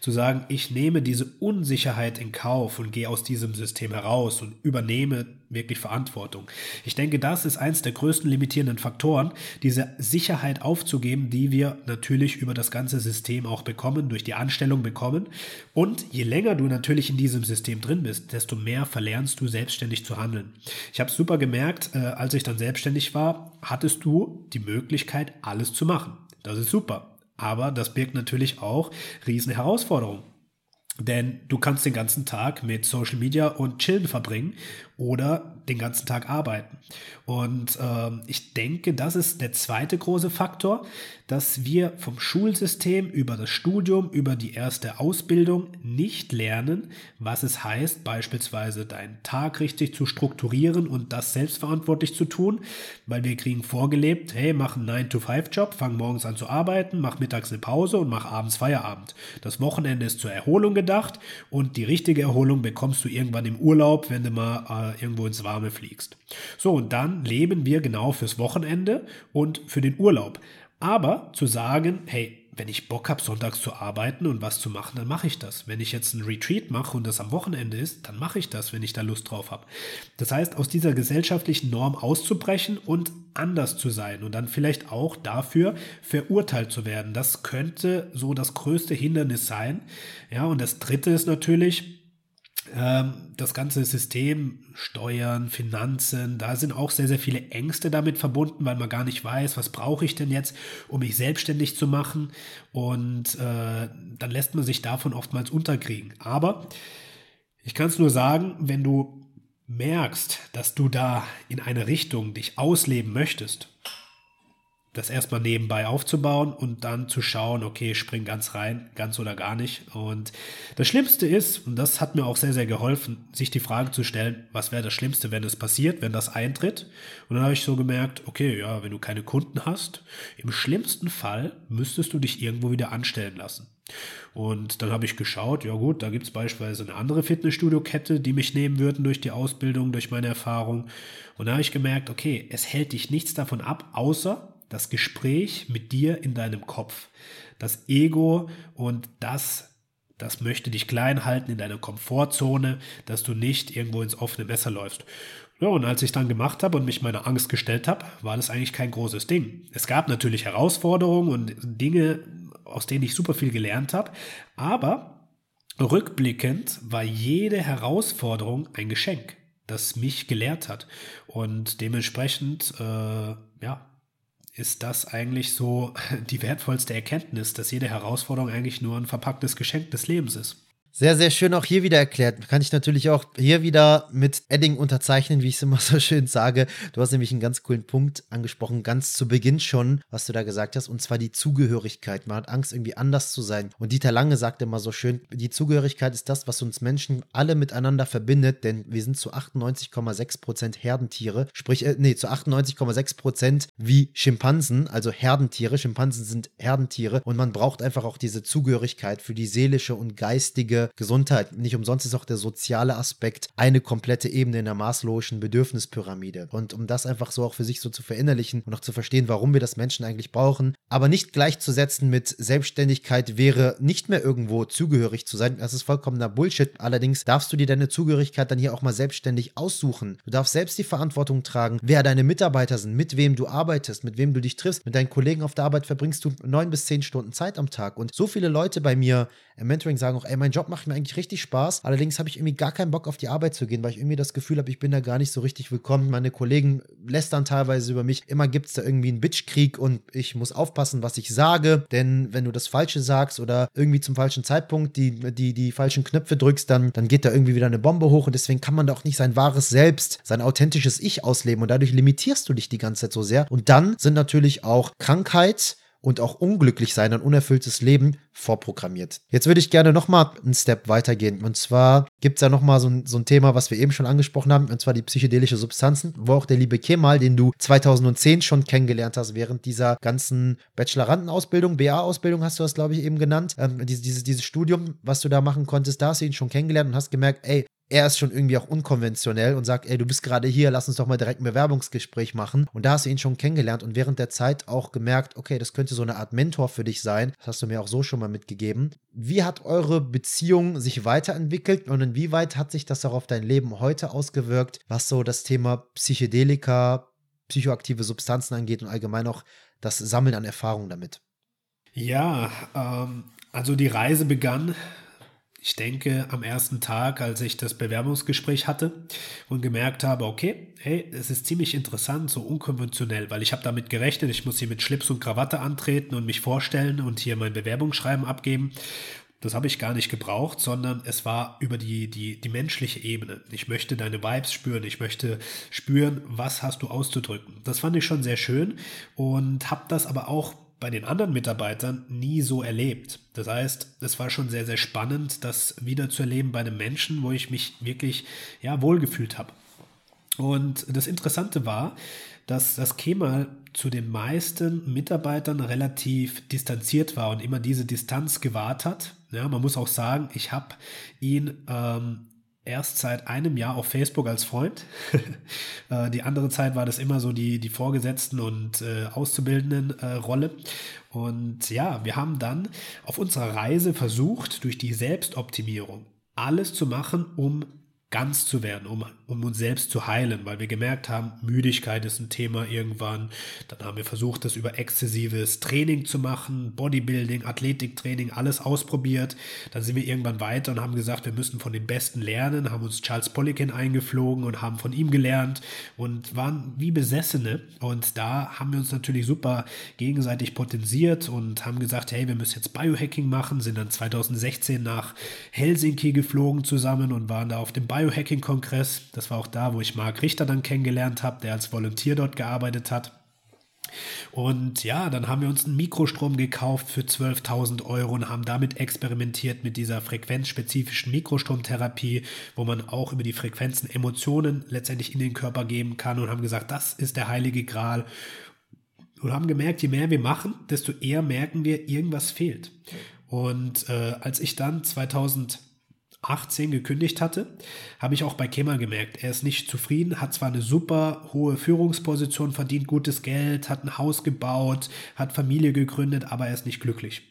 [SPEAKER 2] Zu sagen, ich nehme diese Unsicherheit in Kauf und gehe aus diesem System heraus und übernehme wirklich Verantwortung. Ich denke, das ist eins der größten limitierenden Faktoren, diese Sicherheit aufzugeben, die wir natürlich über das ganze System auch bekommen, durch die Anstellung bekommen. Und je länger du natürlich in diesem System drin bist, desto mehr verlernst du selbstständig zu handeln. Ich habe super gemerkt, äh, als ich dann selbstständig war, hattest du die Möglichkeit, alles zu machen. Das ist super. Aber das birgt natürlich auch riesen Herausforderungen. Denn du kannst den ganzen Tag mit Social Media und Chillen verbringen oder den ganzen Tag arbeiten. Und ähm, ich denke, das ist der zweite große Faktor, dass wir vom Schulsystem über das Studium, über die erste Ausbildung nicht lernen, was es heißt, beispielsweise deinen Tag richtig zu strukturieren und das selbstverantwortlich zu tun, weil wir kriegen vorgelebt, hey, mach einen 9-to-5-Job, fang morgens an zu arbeiten, mach mittags eine Pause und mach abends Feierabend. Das Wochenende ist zur Erholung gedacht und die richtige Erholung bekommst du irgendwann im Urlaub, wenn du mal äh, irgendwo ins Warme fliegst. So, und dann leben wir genau fürs Wochenende und für den Urlaub. Aber zu sagen, hey, wenn ich Bock habe, sonntags zu arbeiten und was zu machen, dann mache ich das. Wenn ich jetzt einen Retreat mache und das am Wochenende ist, dann mache ich das, wenn ich da Lust drauf habe. Das heißt, aus dieser gesellschaftlichen Norm auszubrechen und anders zu sein und dann vielleicht auch dafür verurteilt zu werden. Das könnte so das größte Hindernis sein. Ja, und das dritte ist natürlich, das ganze System, Steuern, Finanzen, da sind auch sehr, sehr viele Ängste damit verbunden, weil man gar nicht weiß, was brauche ich denn jetzt, um mich selbstständig zu machen. Und äh, dann lässt man sich davon oftmals unterkriegen. Aber ich kann es nur sagen, wenn du merkst, dass du da in eine Richtung dich ausleben möchtest, das erstmal nebenbei aufzubauen und dann zu schauen, okay, spring ganz rein, ganz oder gar nicht. Und das Schlimmste ist, und das hat mir auch sehr, sehr geholfen, sich die Frage zu stellen, was wäre das Schlimmste, wenn es passiert, wenn das eintritt? Und dann habe ich so gemerkt, okay, ja, wenn du keine Kunden hast, im schlimmsten Fall müsstest du dich irgendwo wieder anstellen lassen. Und dann habe ich geschaut, ja gut, da gibt es beispielsweise eine andere Fitnessstudio-Kette, die mich nehmen würden durch die Ausbildung, durch meine Erfahrung. Und da habe ich gemerkt, okay, es hält dich nichts davon ab, außer das Gespräch mit dir in deinem Kopf. Das Ego und das, das möchte dich klein halten in deiner Komfortzone, dass du nicht irgendwo ins offene Messer läufst. Ja, und als ich dann gemacht habe und mich meiner Angst gestellt habe, war das eigentlich kein großes Ding. Es gab natürlich Herausforderungen und Dinge, aus denen ich super viel gelernt habe, aber rückblickend war jede Herausforderung ein Geschenk, das mich gelehrt hat. Und dementsprechend, äh, ja, ist das eigentlich so die wertvollste Erkenntnis, dass jede Herausforderung eigentlich nur ein verpacktes Geschenk des Lebens ist.
[SPEAKER 1] Sehr, sehr schön auch hier wieder erklärt. Kann ich natürlich auch hier wieder mit Edding unterzeichnen, wie ich es immer so schön sage. Du hast nämlich einen ganz coolen Punkt angesprochen, ganz zu Beginn schon, was du da gesagt hast, und zwar die Zugehörigkeit. Man hat Angst, irgendwie anders zu sein. Und Dieter Lange sagte immer so schön, die Zugehörigkeit ist das, was uns Menschen alle miteinander verbindet, denn wir sind zu 98,6 Prozent Herdentiere, sprich, äh, nee, zu 98,6 Prozent wie Schimpansen, also Herdentiere. Schimpansen sind Herdentiere und man braucht einfach auch diese Zugehörigkeit für die seelische und geistige Gesundheit. Nicht umsonst ist auch der soziale Aspekt eine komplette Ebene in der maßlosen Bedürfnispyramide. Und um das einfach so auch für sich so zu verinnerlichen und auch zu verstehen, warum wir das Menschen eigentlich brauchen, aber nicht gleichzusetzen mit Selbstständigkeit wäre nicht mehr irgendwo zugehörig zu sein. Das ist vollkommener Bullshit. Allerdings darfst du dir deine Zugehörigkeit dann hier auch mal selbstständig aussuchen. Du darfst selbst die Verantwortung tragen, wer deine Mitarbeiter sind, mit wem du arbeitest, mit wem du dich triffst. Mit deinen Kollegen auf der Arbeit verbringst du neun bis zehn Stunden Zeit am Tag. Und so viele Leute bei mir im Mentoring sagen auch, ey, mein Job macht mir eigentlich richtig Spaß. Allerdings habe ich irgendwie gar keinen Bock auf die Arbeit zu gehen, weil ich irgendwie das Gefühl habe, ich bin da gar nicht so richtig willkommen. Meine Kollegen lästern teilweise über mich. Immer gibt es da irgendwie einen Bitchkrieg und ich muss aufpassen, was ich sage. Denn wenn du das Falsche sagst oder irgendwie zum falschen Zeitpunkt die, die, die falschen Knöpfe drückst, dann, dann geht da irgendwie wieder eine Bombe hoch und deswegen kann man da auch nicht sein wahres Selbst, sein authentisches Ich ausleben und dadurch limitierst du dich die ganze Zeit so sehr. Und dann sind natürlich auch Krankheit, und auch unglücklich sein, ein unerfülltes Leben vorprogrammiert. Jetzt würde ich gerne nochmal einen Step weitergehen. Und zwar gibt es da nochmal so, ein, so ein Thema, was wir eben schon angesprochen haben, und zwar die psychedelische Substanzen, wo auch der liebe Kemal, den du 2010 schon kennengelernt hast, während dieser ganzen Bachelorandenausbildung, BA-Ausbildung hast du das, glaube ich, eben genannt, ähm, dieses, dieses, dieses Studium, was du da machen konntest, da hast du ihn schon kennengelernt und hast gemerkt, ey, er ist schon irgendwie auch unkonventionell und sagt, ey, du bist gerade hier, lass uns doch mal direkt ein Bewerbungsgespräch machen. Und da hast du ihn schon kennengelernt und während der Zeit auch gemerkt, okay, das könnte so eine Art Mentor für dich sein. Das hast du mir auch so schon mal mitgegeben. Wie hat eure Beziehung sich weiterentwickelt und inwieweit hat sich das auch auf dein Leben heute ausgewirkt, was so das Thema Psychedelika, psychoaktive Substanzen angeht und allgemein auch das Sammeln an Erfahrungen damit?
[SPEAKER 2] Ja, ähm, also die Reise begann ich denke, am ersten Tag, als ich das Bewerbungsgespräch hatte und gemerkt habe, okay, hey, es ist ziemlich interessant, so unkonventionell, weil ich habe damit gerechnet, ich muss hier mit Schlips und Krawatte antreten und mich vorstellen und hier mein Bewerbungsschreiben abgeben. Das habe ich gar nicht gebraucht, sondern es war über die, die, die menschliche Ebene. Ich möchte deine Vibes spüren, ich möchte spüren, was hast du auszudrücken. Das fand ich schon sehr schön und habe das aber auch bei den anderen Mitarbeitern nie so erlebt. Das heißt, es war schon sehr, sehr spannend, das wieder zu erleben bei einem Menschen, wo ich mich wirklich ja, wohlgefühlt habe. Und das Interessante war, dass das Kemal zu den meisten Mitarbeitern relativ distanziert war und immer diese Distanz gewahrt hat. Ja, man muss auch sagen, ich habe ihn ähm, erst seit einem Jahr auf Facebook als Freund. Äh, die andere Zeit war das immer so die, die Vorgesetzten und äh, Auszubildenden äh, Rolle. Und ja, wir haben dann auf unserer Reise versucht, durch die Selbstoptimierung alles zu machen, um ganz zu werden, um, um uns selbst zu heilen, weil wir gemerkt haben, Müdigkeit ist ein Thema irgendwann. Dann haben wir versucht, das über exzessives Training zu machen, Bodybuilding, Athletiktraining, alles ausprobiert. Dann sind wir irgendwann weiter und haben gesagt, wir müssen von den Besten lernen, haben uns Charles Poliquin eingeflogen und haben von ihm gelernt und waren wie Besessene. Und da haben wir uns natürlich super gegenseitig potenziert und haben gesagt, hey, wir müssen jetzt Biohacking machen, sind dann 2016 nach Helsinki geflogen zusammen und waren da auf dem Biohacking Biohacking-Kongress. Das war auch da, wo ich Marc Richter dann kennengelernt habe, der als Volontier dort gearbeitet hat. Und ja, dann haben wir uns einen Mikrostrom gekauft für 12.000 Euro und haben damit experimentiert mit dieser frequenzspezifischen Mikrostromtherapie, wo man auch über die Frequenzen Emotionen letztendlich in den Körper geben kann und haben gesagt, das ist der heilige Gral. Und haben gemerkt, je mehr wir machen, desto eher merken wir, irgendwas fehlt. Und äh, als ich dann 2000 18 gekündigt hatte, habe ich auch bei Kemal gemerkt, er ist nicht zufrieden, hat zwar eine super hohe Führungsposition, verdient gutes Geld, hat ein Haus gebaut, hat Familie gegründet, aber er ist nicht glücklich.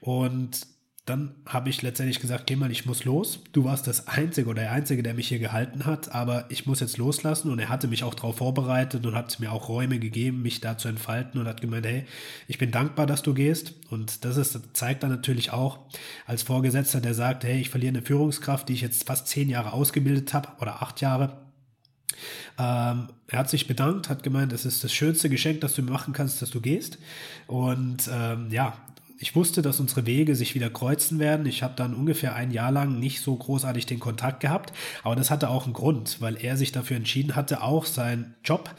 [SPEAKER 2] Und dann habe ich letztendlich gesagt, geh mal, ich muss los. Du warst das Einzige oder der Einzige, der mich hier gehalten hat, aber ich muss jetzt loslassen. Und er hatte mich auch darauf vorbereitet und hat mir auch Räume gegeben, mich da zu entfalten und hat gemeint, hey, ich bin dankbar, dass du gehst. Und das ist, zeigt dann natürlich auch als Vorgesetzter, der sagt, hey, ich verliere eine Führungskraft, die ich jetzt fast zehn Jahre ausgebildet habe oder acht Jahre. Ähm, er hat sich bedankt, hat gemeint, es ist das schönste Geschenk, das du mir machen kannst, dass du gehst. Und ähm, ja, ich wusste, dass unsere Wege sich wieder kreuzen werden. Ich habe dann ungefähr ein Jahr lang nicht so großartig den Kontakt gehabt, aber das hatte auch einen Grund, weil er sich dafür entschieden hatte, auch seinen Job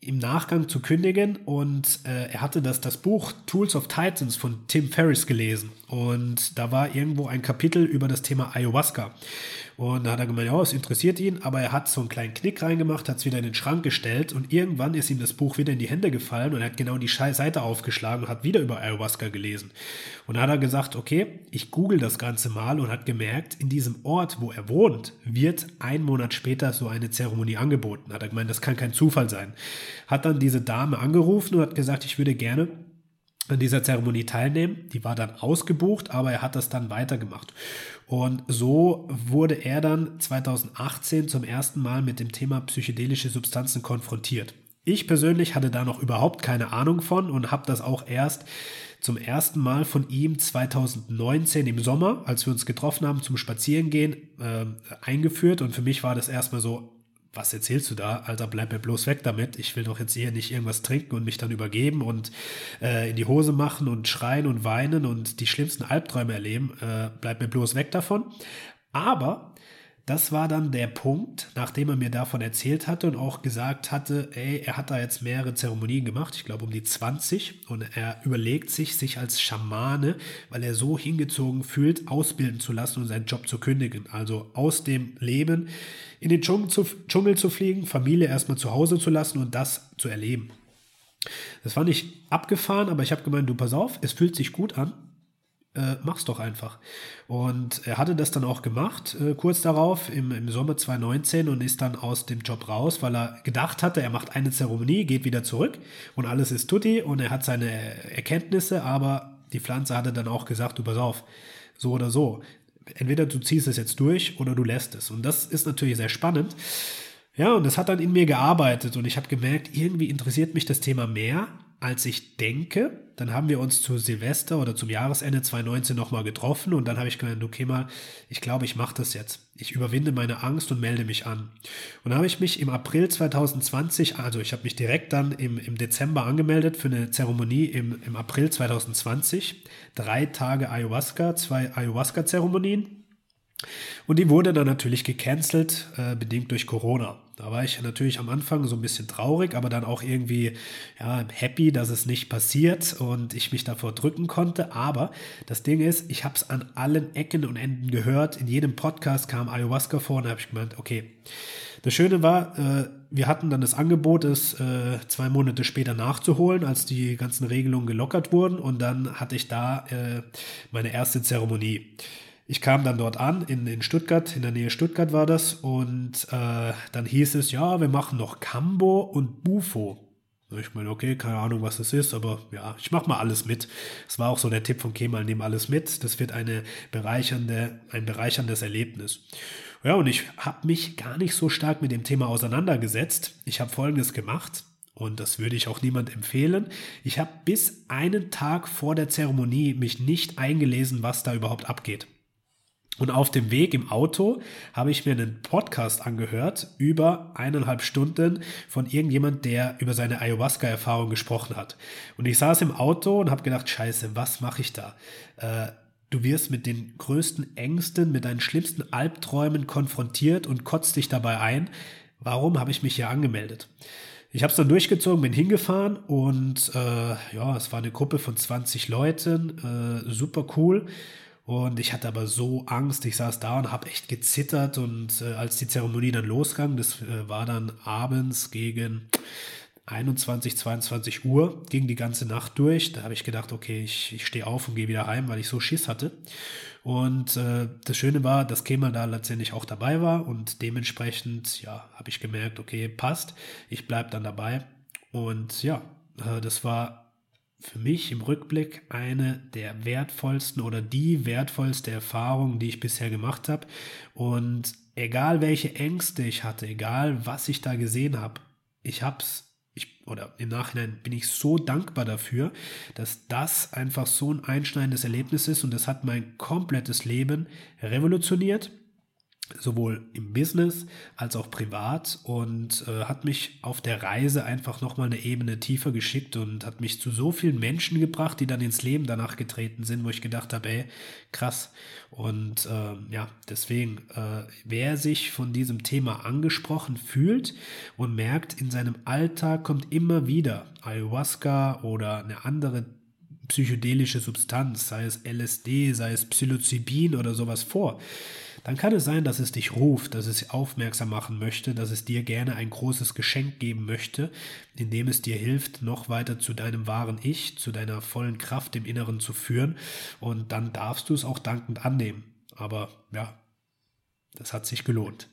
[SPEAKER 2] im Nachgang zu kündigen. Und äh, er hatte das, das Buch Tools of Titans von Tim Ferriss gelesen. Und da war irgendwo ein Kapitel über das Thema Ayahuasca und da hat er gemeint, ja, es interessiert ihn, aber er hat so einen kleinen Knick reingemacht, hat es wieder in den Schrank gestellt und irgendwann ist ihm das Buch wieder in die Hände gefallen und er hat genau die Seite aufgeschlagen und hat wieder über Ayahuasca gelesen. Und da hat er gesagt, okay, ich google das Ganze mal und hat gemerkt, in diesem Ort, wo er wohnt, wird ein Monat später so eine Zeremonie angeboten. Hat er gemeint, das kann kein Zufall sein. Hat dann diese Dame angerufen und hat gesagt, ich würde gerne an dieser Zeremonie teilnehmen. Die war dann ausgebucht, aber er hat das dann weitergemacht. Und so wurde er dann 2018 zum ersten Mal mit dem Thema psychedelische Substanzen konfrontiert. Ich persönlich hatte da noch überhaupt keine Ahnung von und habe das auch erst zum ersten Mal von ihm 2019 im Sommer, als wir uns getroffen haben zum Spazierengehen, äh, eingeführt. Und für mich war das erstmal so, was erzählst du da? Alter, bleib mir bloß weg damit. Ich will doch jetzt hier nicht irgendwas trinken und mich dann übergeben und äh, in die Hose machen und schreien und weinen und die schlimmsten Albträume erleben. Äh, bleib mir bloß weg davon. Aber das war dann der Punkt, nachdem er mir davon erzählt hatte und auch gesagt hatte, ey, er hat da jetzt mehrere Zeremonien gemacht, ich glaube um die 20, und er überlegt sich, sich als Schamane, weil er so hingezogen fühlt, ausbilden zu lassen und seinen Job zu kündigen. Also aus dem Leben in den Dschungel zu, Dschungel zu fliegen, Familie erstmal zu Hause zu lassen und das zu erleben. Das fand ich abgefahren, aber ich habe gemeint, du pass auf, es fühlt sich gut an äh, mach's doch einfach. Und er hatte das dann auch gemacht, äh, kurz darauf, im, im Sommer 2019 und ist dann aus dem Job raus, weil er gedacht hatte, er macht eine Zeremonie, geht wieder zurück und alles ist tutti und er hat seine Erkenntnisse, aber die Pflanze hatte dann auch gesagt, du pass auf, so oder so. Entweder du ziehst es jetzt durch oder du lässt es. Und das ist natürlich sehr spannend. Ja, und das hat dann in mir gearbeitet und ich habe gemerkt, irgendwie interessiert mich das Thema mehr als ich denke. Dann haben wir uns zu Silvester oder zum Jahresende 2019 nochmal getroffen und dann habe ich gemeint, okay mal, ich glaube, ich mache das jetzt. Ich überwinde meine Angst und melde mich an. Und dann habe ich mich im April 2020, also ich habe mich direkt dann im, im Dezember angemeldet für eine Zeremonie im, im April 2020. Drei Tage Ayahuasca, zwei Ayahuasca-Zeremonien. Und die wurde dann natürlich gecancelt, äh, bedingt durch Corona. Da war ich natürlich am Anfang so ein bisschen traurig, aber dann auch irgendwie ja, happy, dass es nicht passiert und ich mich davor drücken konnte. Aber das Ding ist, ich habe es an allen Ecken und Enden gehört. In jedem Podcast kam Ayahuasca vor und da habe ich gemeint, okay. Das Schöne war, äh, wir hatten dann das Angebot, es äh, zwei Monate später nachzuholen, als die ganzen Regelungen gelockert wurden. Und dann hatte ich da äh, meine erste Zeremonie. Ich kam dann dort an, in, in Stuttgart, in der Nähe Stuttgart war das, und äh, dann hieß es, ja, wir machen noch Cambo und Bufo. Ich meine, okay, keine Ahnung, was das ist, aber ja, ich mache mal alles mit. Es war auch so der Tipp von Kemal, nimm alles mit. Das wird eine bereichernde, ein bereicherndes Erlebnis. Ja, und ich habe mich gar nicht so stark mit dem Thema auseinandergesetzt. Ich habe Folgendes gemacht. Und das würde ich auch niemand empfehlen. Ich habe bis einen Tag vor der Zeremonie mich nicht eingelesen, was da überhaupt abgeht. Und auf dem Weg im Auto habe ich mir einen Podcast angehört über eineinhalb Stunden von irgendjemand, der über seine Ayahuasca-Erfahrung gesprochen hat. Und ich saß im Auto und habe gedacht, scheiße, was mache ich da? Äh, du wirst mit den größten Ängsten, mit deinen schlimmsten Albträumen konfrontiert und kotzt dich dabei ein. Warum habe ich mich hier angemeldet? Ich habe es dann durchgezogen, bin hingefahren und äh, ja, es war eine Gruppe von 20 Leuten, äh, super cool. Und ich hatte aber so Angst, ich saß da und habe echt gezittert. Und äh, als die Zeremonie dann losging, das äh, war dann abends gegen 21, 22 Uhr, ging die ganze Nacht durch. Da habe ich gedacht, okay, ich, ich stehe auf und gehe wieder heim, weil ich so Schiss hatte. Und äh, das Schöne war, dass Kemal da letztendlich auch dabei war und dementsprechend, ja, habe ich gemerkt, okay, passt, ich bleibe dann dabei. Und ja, äh, das war für mich im Rückblick eine der wertvollsten oder die wertvollste Erfahrung, die ich bisher gemacht habe. Und egal welche Ängste ich hatte, egal was ich da gesehen habe, ich habe es oder im Nachhinein bin ich so dankbar dafür, dass das einfach so ein einschneidendes Erlebnis ist und das hat mein komplettes Leben revolutioniert sowohl im Business als auch privat und äh, hat mich auf der Reise einfach nochmal eine Ebene tiefer geschickt und hat mich zu so vielen Menschen gebracht, die dann ins Leben danach getreten sind, wo ich gedacht habe, ey, krass. Und äh, ja, deswegen, äh, wer sich von diesem Thema angesprochen fühlt und merkt, in seinem Alltag kommt immer wieder Ayahuasca oder eine andere psychedelische Substanz, sei es LSD, sei es Psilocybin oder sowas vor, dann kann es sein, dass es dich ruft, dass es aufmerksam machen möchte, dass es dir gerne ein großes Geschenk geben möchte, indem es dir hilft, noch weiter zu deinem wahren Ich, zu deiner vollen Kraft im Inneren zu führen. Und dann darfst du es auch dankend annehmen. Aber ja, das hat sich gelohnt.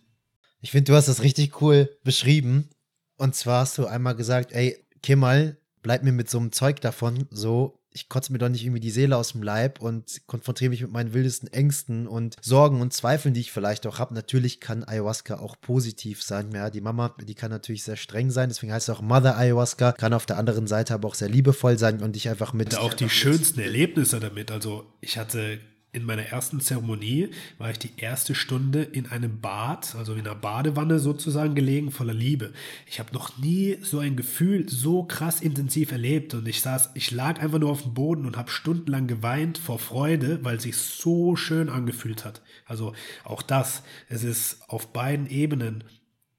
[SPEAKER 1] Ich finde, du hast das richtig cool beschrieben. Und zwar hast du einmal gesagt, ey, Kemal, bleib mir mit so einem Zeug davon, so ich kotze mir doch nicht irgendwie die Seele aus dem Leib und konfrontiere mich mit meinen wildesten Ängsten und Sorgen und Zweifeln, die ich vielleicht auch habe. Natürlich kann Ayahuasca auch positiv sein. Ja, die Mama, die kann natürlich sehr streng sein, deswegen heißt es auch Mother Ayahuasca, kann auf der anderen Seite aber auch sehr liebevoll sein und dich einfach mit.
[SPEAKER 2] Auch die schönsten Erlebnisse damit. Also ich hatte in meiner ersten Zeremonie war ich die erste Stunde in einem Bad, also in einer Badewanne sozusagen gelegen, voller Liebe. Ich habe noch nie so ein Gefühl so krass intensiv erlebt und ich saß, ich lag einfach nur auf dem Boden und habe stundenlang geweint vor Freude, weil es sich so schön angefühlt hat. Also auch das, es ist auf beiden Ebenen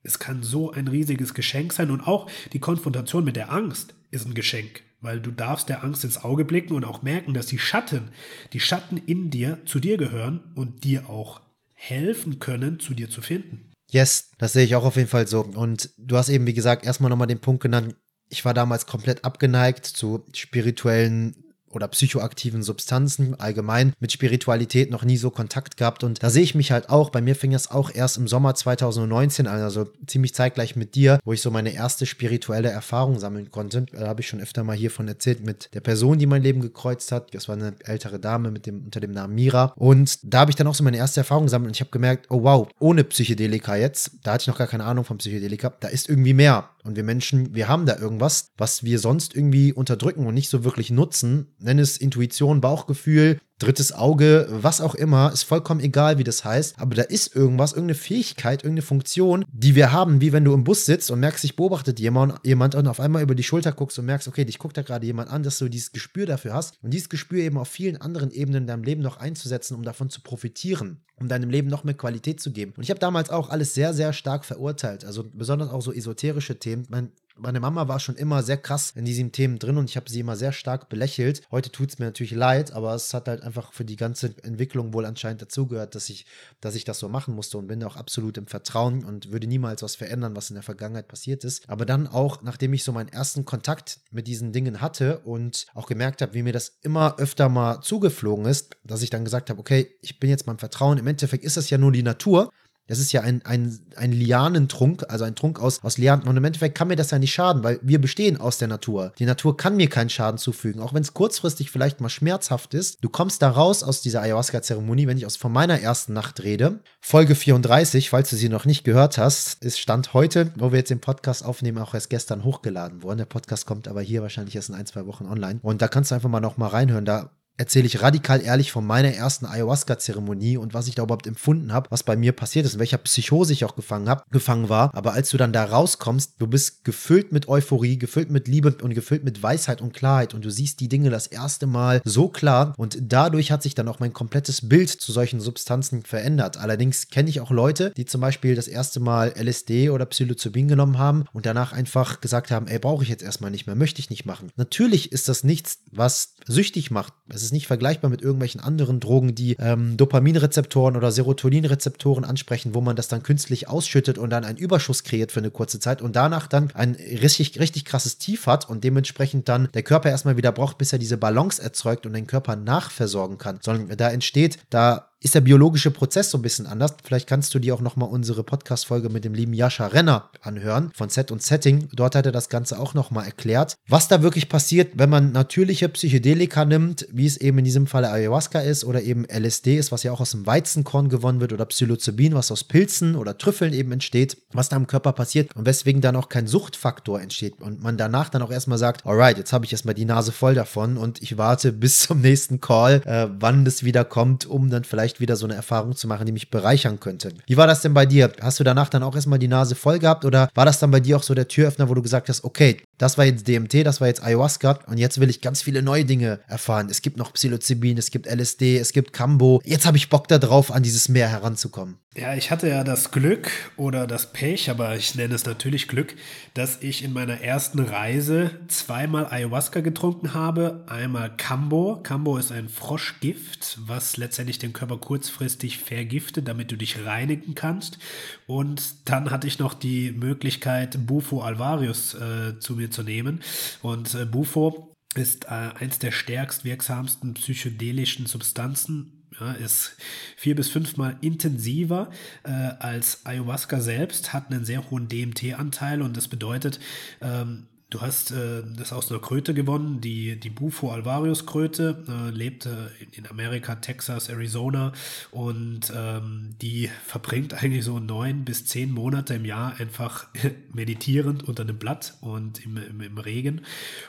[SPEAKER 2] es kann so ein riesiges Geschenk sein und auch die Konfrontation mit der Angst ist ein Geschenk weil du darfst der Angst ins Auge blicken und auch merken, dass die Schatten, die Schatten in dir zu dir gehören und dir auch helfen können, zu dir zu finden.
[SPEAKER 1] Yes, das sehe ich auch auf jeden Fall so. Und du hast eben, wie gesagt, erstmal nochmal den Punkt genannt, ich war damals komplett abgeneigt zu spirituellen oder psychoaktiven Substanzen allgemein mit Spiritualität noch nie so Kontakt gehabt und da sehe ich mich halt auch, bei mir fing es auch erst im Sommer 2019 an, also ziemlich zeitgleich mit dir, wo ich so meine erste spirituelle Erfahrung sammeln konnte. Da habe ich schon öfter mal hiervon erzählt mit der Person, die mein Leben gekreuzt hat. Das war eine ältere Dame mit dem, unter dem Namen Mira und da habe ich dann auch so meine erste Erfahrung gesammelt und ich habe gemerkt, oh wow, ohne Psychedelika jetzt, da hatte ich noch gar keine Ahnung von Psychedelika, da ist irgendwie mehr. Und wir Menschen, wir haben da irgendwas, was wir sonst irgendwie unterdrücken und nicht so wirklich nutzen. Nenn es Intuition, Bauchgefühl, drittes Auge, was auch immer, ist vollkommen egal, wie das heißt. Aber da ist irgendwas, irgendeine Fähigkeit, irgendeine Funktion, die wir haben, wie wenn du im Bus sitzt und merkst, sich beobachtet jemand, jemand und auf einmal über die Schulter guckst und merkst, okay, dich guckt da gerade jemand an, dass du dieses Gespür dafür hast und dieses Gespür eben auf vielen anderen Ebenen in deinem Leben noch einzusetzen, um davon zu profitieren um deinem Leben noch mehr Qualität zu geben. Und ich habe damals auch alles sehr, sehr stark verurteilt. Also besonders auch so esoterische Themen. Mein meine Mama war schon immer sehr krass in diesen Themen drin und ich habe sie immer sehr stark belächelt. Heute tut es mir natürlich leid, aber es hat halt einfach für die ganze Entwicklung wohl anscheinend dazugehört, dass ich, dass ich das so machen musste und bin auch absolut im Vertrauen und würde niemals was verändern, was in der Vergangenheit passiert ist. Aber dann auch, nachdem ich so meinen ersten Kontakt mit diesen Dingen hatte und auch gemerkt habe, wie mir das immer öfter mal zugeflogen ist, dass ich dann gesagt habe, okay, ich bin jetzt beim Vertrauen. Im Endeffekt ist das ja nur die Natur. Das ist ja ein, ein, ein Lianentrunk, also ein Trunk aus, aus Lianen. Und im Endeffekt kann mir das ja nicht schaden, weil wir bestehen aus der Natur. Die Natur kann mir keinen Schaden zufügen, auch wenn es kurzfristig vielleicht mal schmerzhaft ist. Du kommst da raus aus dieser Ayahuasca-Zeremonie, wenn ich aus von meiner ersten Nacht rede. Folge 34, falls du sie noch nicht gehört hast, ist Stand heute, wo wir jetzt den Podcast aufnehmen, auch erst gestern hochgeladen worden. Der Podcast kommt aber hier wahrscheinlich erst in ein, zwei Wochen online. Und da kannst du einfach mal noch mal reinhören. Da erzähle ich radikal ehrlich von meiner ersten Ayahuasca-Zeremonie und was ich da überhaupt empfunden habe, was bei mir passiert ist, in welcher Psychose ich auch gefangen habe, gefangen war. Aber als du dann da rauskommst, du bist gefüllt mit Euphorie, gefüllt mit Liebe und gefüllt mit Weisheit und Klarheit und du siehst die Dinge das erste Mal so klar und dadurch hat sich dann auch mein komplettes Bild zu solchen Substanzen verändert. Allerdings kenne ich auch Leute, die zum Beispiel das erste Mal LSD oder Psilocybin genommen haben und danach einfach gesagt haben, ey, brauche ich jetzt erstmal nicht mehr, möchte ich nicht machen. Natürlich ist das nichts, was süchtig macht. Es ist nicht vergleichbar mit irgendwelchen anderen Drogen, die ähm, Dopaminrezeptoren oder Serotoninrezeptoren ansprechen, wo man das dann künstlich ausschüttet und dann einen Überschuss kreiert für eine kurze Zeit und danach dann ein richtig, richtig krasses Tief hat und dementsprechend dann der Körper erstmal wieder braucht, bis er diese Balance erzeugt und den Körper nachversorgen kann. Sondern da entsteht, da ist der biologische Prozess so ein bisschen anders. Vielleicht kannst du dir auch nochmal unsere Podcast-Folge mit dem lieben Jascha Renner anhören von Set und Setting. Dort hat er das Ganze auch nochmal erklärt, was da wirklich passiert, wenn man natürliche Psychedelika nimmt, wie es eben in diesem Falle Ayahuasca ist oder eben LSD ist, was ja auch aus dem Weizenkorn gewonnen wird oder Psilocybin, was aus Pilzen oder Trüffeln eben entsteht, was da im Körper passiert und weswegen dann auch kein Suchtfaktor entsteht und man danach dann auch erstmal sagt, alright, jetzt habe ich erstmal die Nase voll davon und ich warte bis zum nächsten Call, äh, wann das wieder kommt, um dann vielleicht vielleicht wieder so eine Erfahrung zu machen, die mich bereichern könnte. Wie war das denn bei dir? Hast du danach dann auch erstmal die Nase voll gehabt oder war das dann bei dir auch so der Türöffner, wo du gesagt hast, okay, das war jetzt DMT, das war jetzt Ayahuasca und jetzt will ich ganz viele neue Dinge erfahren. Es gibt noch Psilocybin, es gibt LSD, es gibt Cambo. Jetzt habe ich Bock darauf, an dieses Meer heranzukommen.
[SPEAKER 2] Ja, ich hatte ja das Glück oder das Pech, aber ich nenne es natürlich Glück, dass ich in meiner ersten Reise zweimal Ayahuasca getrunken habe. Einmal Cambo. Cambo ist ein Froschgift, was letztendlich den Körper kurzfristig vergiftet, damit du dich reinigen kannst. Und dann hatte ich noch die Möglichkeit, Bufo alvarius äh, zu mir zu nehmen. Und äh, Bufo ist äh, eins der stärkst wirksamsten psychedelischen Substanzen ja, ist vier bis fünfmal intensiver äh, als Ayahuasca selbst, hat einen sehr hohen DMT-Anteil und das bedeutet, ähm, Du hast äh, das aus einer Kröte gewonnen, die, die Bufo alvarius Kröte, äh, lebte in Amerika, Texas, Arizona und ähm, die verbringt eigentlich so neun bis zehn Monate im Jahr einfach meditierend unter einem Blatt und im, im, im Regen.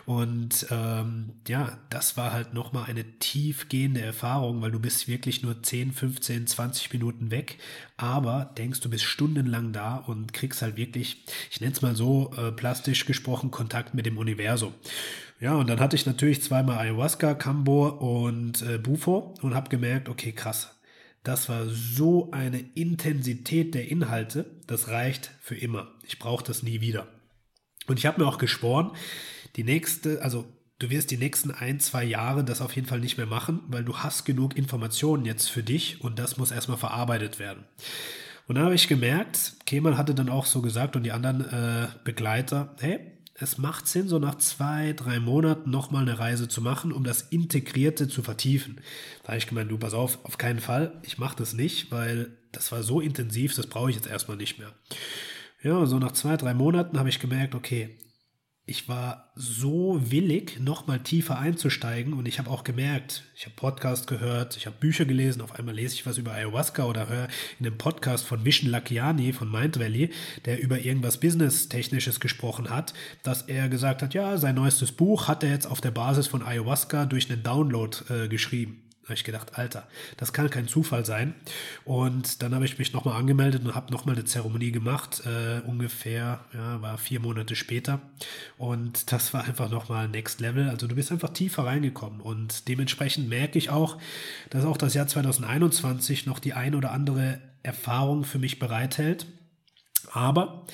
[SPEAKER 2] Und ähm, ja, das war halt nochmal eine tiefgehende Erfahrung, weil du bist wirklich nur 10, 15, 20 Minuten weg, aber denkst, du bist stundenlang da und kriegst halt wirklich, ich nenne es mal so äh, plastisch gesprochen, Kontakt mit dem Universum. Ja, und dann hatte ich natürlich zweimal Ayahuasca, Cambo und äh, Bufo und habe gemerkt, okay, krass, das war so eine Intensität der Inhalte, das reicht für immer. Ich brauche das nie wieder. Und ich habe mir auch geschworen, die nächste, also du wirst die nächsten ein, zwei Jahre das auf jeden Fall nicht mehr machen, weil du hast genug Informationen jetzt für dich und das muss erstmal verarbeitet werden. Und dann habe ich gemerkt, Kemal hatte dann auch so gesagt und die anderen äh, Begleiter, hey, es macht Sinn, so nach zwei, drei Monaten nochmal eine Reise zu machen, um das Integrierte zu vertiefen. Da habe ich gemeint, du pass auf, auf keinen Fall, ich mache das nicht, weil das war so intensiv, das brauche ich jetzt erstmal nicht mehr. Ja, so nach zwei, drei Monaten habe ich gemerkt, okay, ich war so willig, nochmal tiefer einzusteigen und ich habe auch gemerkt, ich habe Podcast gehört, ich habe Bücher gelesen, auf einmal lese ich was über Ayahuasca oder höre in einem Podcast von Vishen Lakiani von Mind Valley, der über irgendwas Business-Technisches gesprochen hat, dass er gesagt hat, ja, sein neuestes Buch hat er jetzt auf der Basis von Ayahuasca durch einen Download äh, geschrieben. Habe ich gedacht, Alter, das kann kein Zufall sein. Und dann habe ich mich nochmal angemeldet und habe nochmal eine Zeremonie gemacht, äh, ungefähr, ja, war vier Monate später. Und das war einfach nochmal Next Level. Also du bist einfach tiefer reingekommen. Und dementsprechend merke ich auch, dass auch das Jahr 2021 noch die ein oder andere Erfahrung für mich bereithält. Aber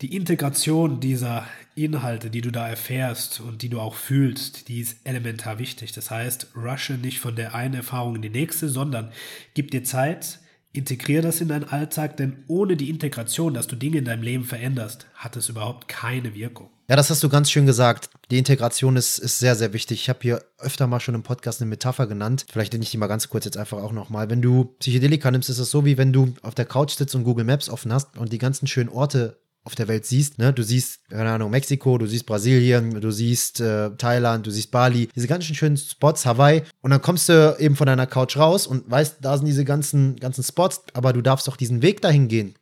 [SPEAKER 2] die Integration dieser Inhalte, die du da erfährst und die du auch fühlst, die ist elementar wichtig. Das heißt, rushe nicht von der einen Erfahrung in die nächste, sondern gib dir Zeit, integriere das in deinen Alltag, denn ohne die Integration, dass du Dinge in deinem Leben veränderst, hat es überhaupt keine Wirkung.
[SPEAKER 1] Ja, das hast du ganz schön gesagt. Die Integration ist, ist sehr, sehr wichtig. Ich habe hier öfter mal schon im Podcast eine Metapher genannt. Vielleicht nenne ich die mal ganz kurz jetzt einfach auch nochmal. Wenn du Psychedelika nimmst, ist es so, wie wenn du auf der Couch sitzt und Google Maps offen hast und die ganzen schönen Orte auf der Welt siehst. Ne? Du siehst, keine Ahnung, Mexiko, du siehst Brasilien, du siehst äh, Thailand, du siehst Bali, diese ganzen schönen Spots, Hawaii. Und dann kommst du eben von deiner Couch raus und weißt, da sind diese ganzen, ganzen Spots, aber du darfst auch diesen Weg dahin gehen.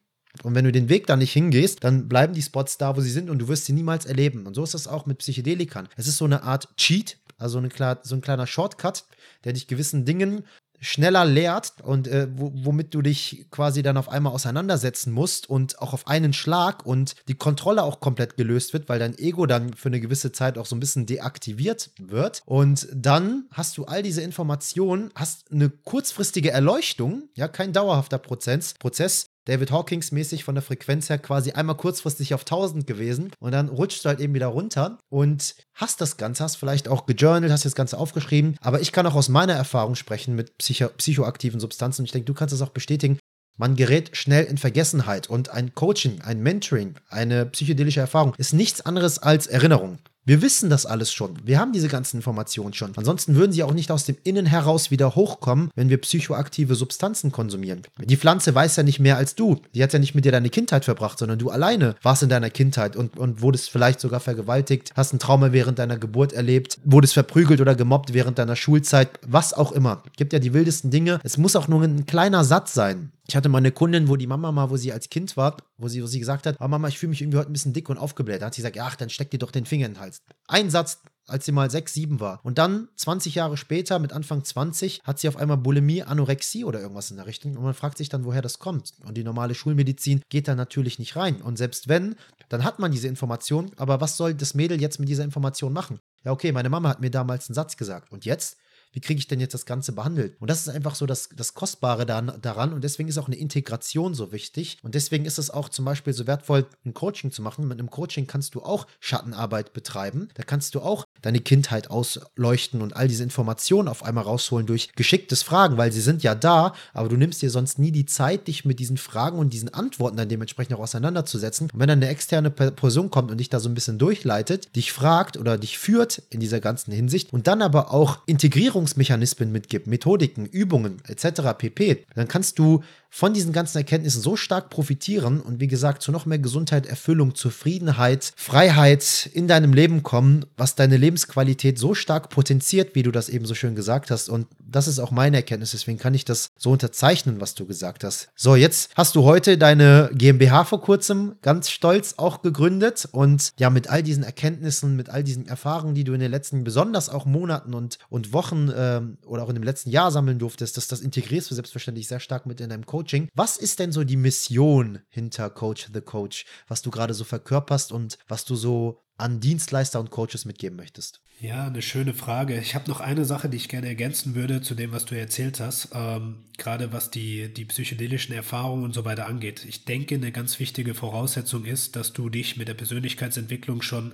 [SPEAKER 1] Und wenn du den Weg da nicht hingehst, dann bleiben die Spots da, wo sie sind und du wirst sie niemals erleben. Und so ist das auch mit Psychedelikern. Es ist so eine Art Cheat, also eine, so ein kleiner Shortcut, der dich gewissen Dingen schneller lehrt und äh, womit du dich quasi dann auf einmal auseinandersetzen musst und auch auf einen Schlag und die Kontrolle auch komplett gelöst wird, weil dein Ego dann für eine gewisse Zeit auch so ein bisschen deaktiviert wird. Und dann hast du all diese Informationen, hast eine kurzfristige Erleuchtung, ja, kein dauerhafter Prozess, Prozess, David Hawkins mäßig von der Frequenz her quasi einmal kurzfristig auf 1000 gewesen und dann rutschst du halt eben wieder runter und hast das Ganze, hast vielleicht auch gejournalt, hast das Ganze aufgeschrieben, aber ich kann auch aus meiner Erfahrung sprechen mit psycho psychoaktiven Substanzen und ich denke, du kannst das auch bestätigen. Man gerät schnell in Vergessenheit und ein Coaching, ein Mentoring, eine psychedelische Erfahrung ist nichts anderes als Erinnerung. Wir wissen das alles schon. Wir haben diese ganzen Informationen schon. Ansonsten würden sie auch nicht aus dem Innen heraus wieder hochkommen, wenn wir psychoaktive Substanzen konsumieren. Die Pflanze weiß ja nicht mehr als du. Die hat ja nicht mit dir deine Kindheit verbracht, sondern du alleine warst in deiner Kindheit und, und wurdest vielleicht sogar vergewaltigt, hast ein Trauma während deiner Geburt erlebt, wurdest verprügelt oder gemobbt während deiner Schulzeit, was auch immer. Gibt ja die wildesten Dinge. Es muss auch nur ein kleiner Satz sein. Ich hatte mal eine Kundin, wo die Mama mal, wo sie als Kind war, wo sie, wo sie gesagt hat, oh Mama, ich fühle mich irgendwie heute ein bisschen dick und aufgebläht. Da hat sie gesagt, ach, dann steck dir doch den Finger in den Hals. Ein Satz, als sie mal sechs, sieben war. Und dann, 20 Jahre später, mit Anfang 20, hat sie auf einmal Bulimie, Anorexie oder irgendwas in der Richtung. Und man fragt sich dann, woher das kommt. Und die normale Schulmedizin geht da natürlich nicht rein. Und selbst wenn, dann hat man diese Information. Aber was soll das Mädel jetzt mit dieser Information machen? Ja, okay, meine Mama hat mir damals einen Satz gesagt. Und jetzt? Wie kriege ich denn jetzt das Ganze behandelt? Und das ist einfach so das, das Kostbare dann, daran und deswegen ist auch eine Integration so wichtig und deswegen ist es auch zum Beispiel so wertvoll, ein Coaching zu machen. Mit einem Coaching kannst du auch Schattenarbeit betreiben, da kannst du auch deine Kindheit ausleuchten und all diese Informationen auf einmal rausholen durch geschicktes Fragen, weil sie sind ja da, aber du nimmst dir sonst nie die Zeit, dich mit diesen Fragen und diesen Antworten dann dementsprechend auch auseinanderzusetzen. Und wenn dann eine externe Person kommt und dich da so ein bisschen durchleitet, dich fragt oder dich führt in dieser ganzen Hinsicht und dann aber auch Integrierung Steuerungsmechanismen mitgibt, Methodiken, Übungen etc. pp., dann kannst du von diesen ganzen Erkenntnissen so stark profitieren und wie gesagt zu noch mehr Gesundheit, Erfüllung, Zufriedenheit, Freiheit in deinem Leben kommen, was deine Lebensqualität so stark potenziert, wie du das eben so schön gesagt hast. Und das ist auch meine Erkenntnis, deswegen kann ich das so unterzeichnen, was du gesagt hast. So, jetzt hast du heute deine GmbH vor kurzem ganz stolz auch gegründet und ja, mit all diesen Erkenntnissen, mit all diesen Erfahrungen, die du in den letzten, besonders auch Monaten und, und Wochen ähm, oder auch in dem letzten Jahr sammeln durftest, dass das integrierst du selbstverständlich sehr stark mit in deinem Coaching Coaching. Was ist denn so die Mission hinter Coach the Coach, was du gerade so verkörperst und was du so an Dienstleister und Coaches mitgeben möchtest?
[SPEAKER 2] Ja, eine schöne Frage. Ich habe noch eine Sache, die ich gerne ergänzen würde zu dem, was du erzählt hast, ähm, gerade was die, die psychedelischen Erfahrungen und so weiter angeht. Ich denke, eine ganz wichtige Voraussetzung ist, dass du dich mit der Persönlichkeitsentwicklung schon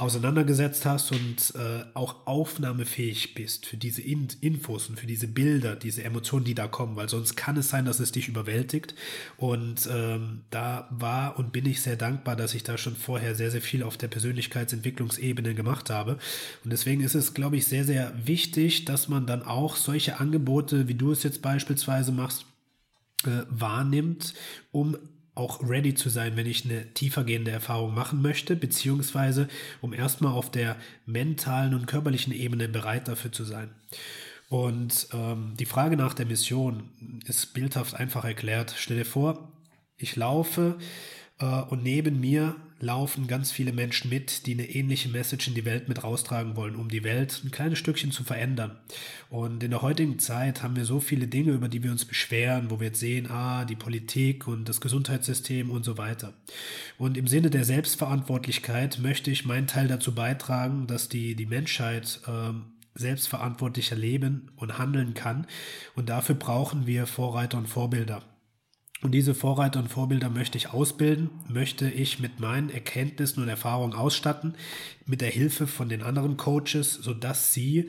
[SPEAKER 2] auseinandergesetzt hast und äh, auch aufnahmefähig bist für diese In Infos und für diese Bilder, diese Emotionen, die da kommen, weil sonst kann es sein, dass es dich überwältigt. Und ähm, da war und bin ich sehr dankbar, dass ich da schon vorher sehr, sehr viel auf der Persönlichkeitsentwicklungsebene gemacht habe. Und deswegen ist es, glaube ich, sehr, sehr wichtig, dass man dann auch solche Angebote, wie du es jetzt beispielsweise machst, äh, wahrnimmt, um auch ready zu sein, wenn ich eine tiefergehende Erfahrung machen möchte, beziehungsweise um erstmal auf der mentalen und körperlichen Ebene bereit dafür zu sein. Und ähm, die Frage nach der Mission ist bildhaft einfach erklärt. Stell dir vor, ich laufe und neben mir laufen ganz viele Menschen mit, die eine ähnliche Message in die Welt mit raustragen wollen, um die Welt ein kleines Stückchen zu verändern. Und in der heutigen Zeit haben wir so viele Dinge, über die wir uns beschweren, wo wir jetzt sehen, ah, die Politik und das Gesundheitssystem und so weiter. Und im Sinne der Selbstverantwortlichkeit möchte ich meinen Teil dazu beitragen, dass die, die Menschheit äh, selbstverantwortlicher leben und handeln kann. Und dafür brauchen wir Vorreiter und Vorbilder. Und diese Vorreiter und Vorbilder möchte ich ausbilden, möchte ich mit meinen Erkenntnissen und Erfahrungen ausstatten, mit der Hilfe von den anderen Coaches, sodass sie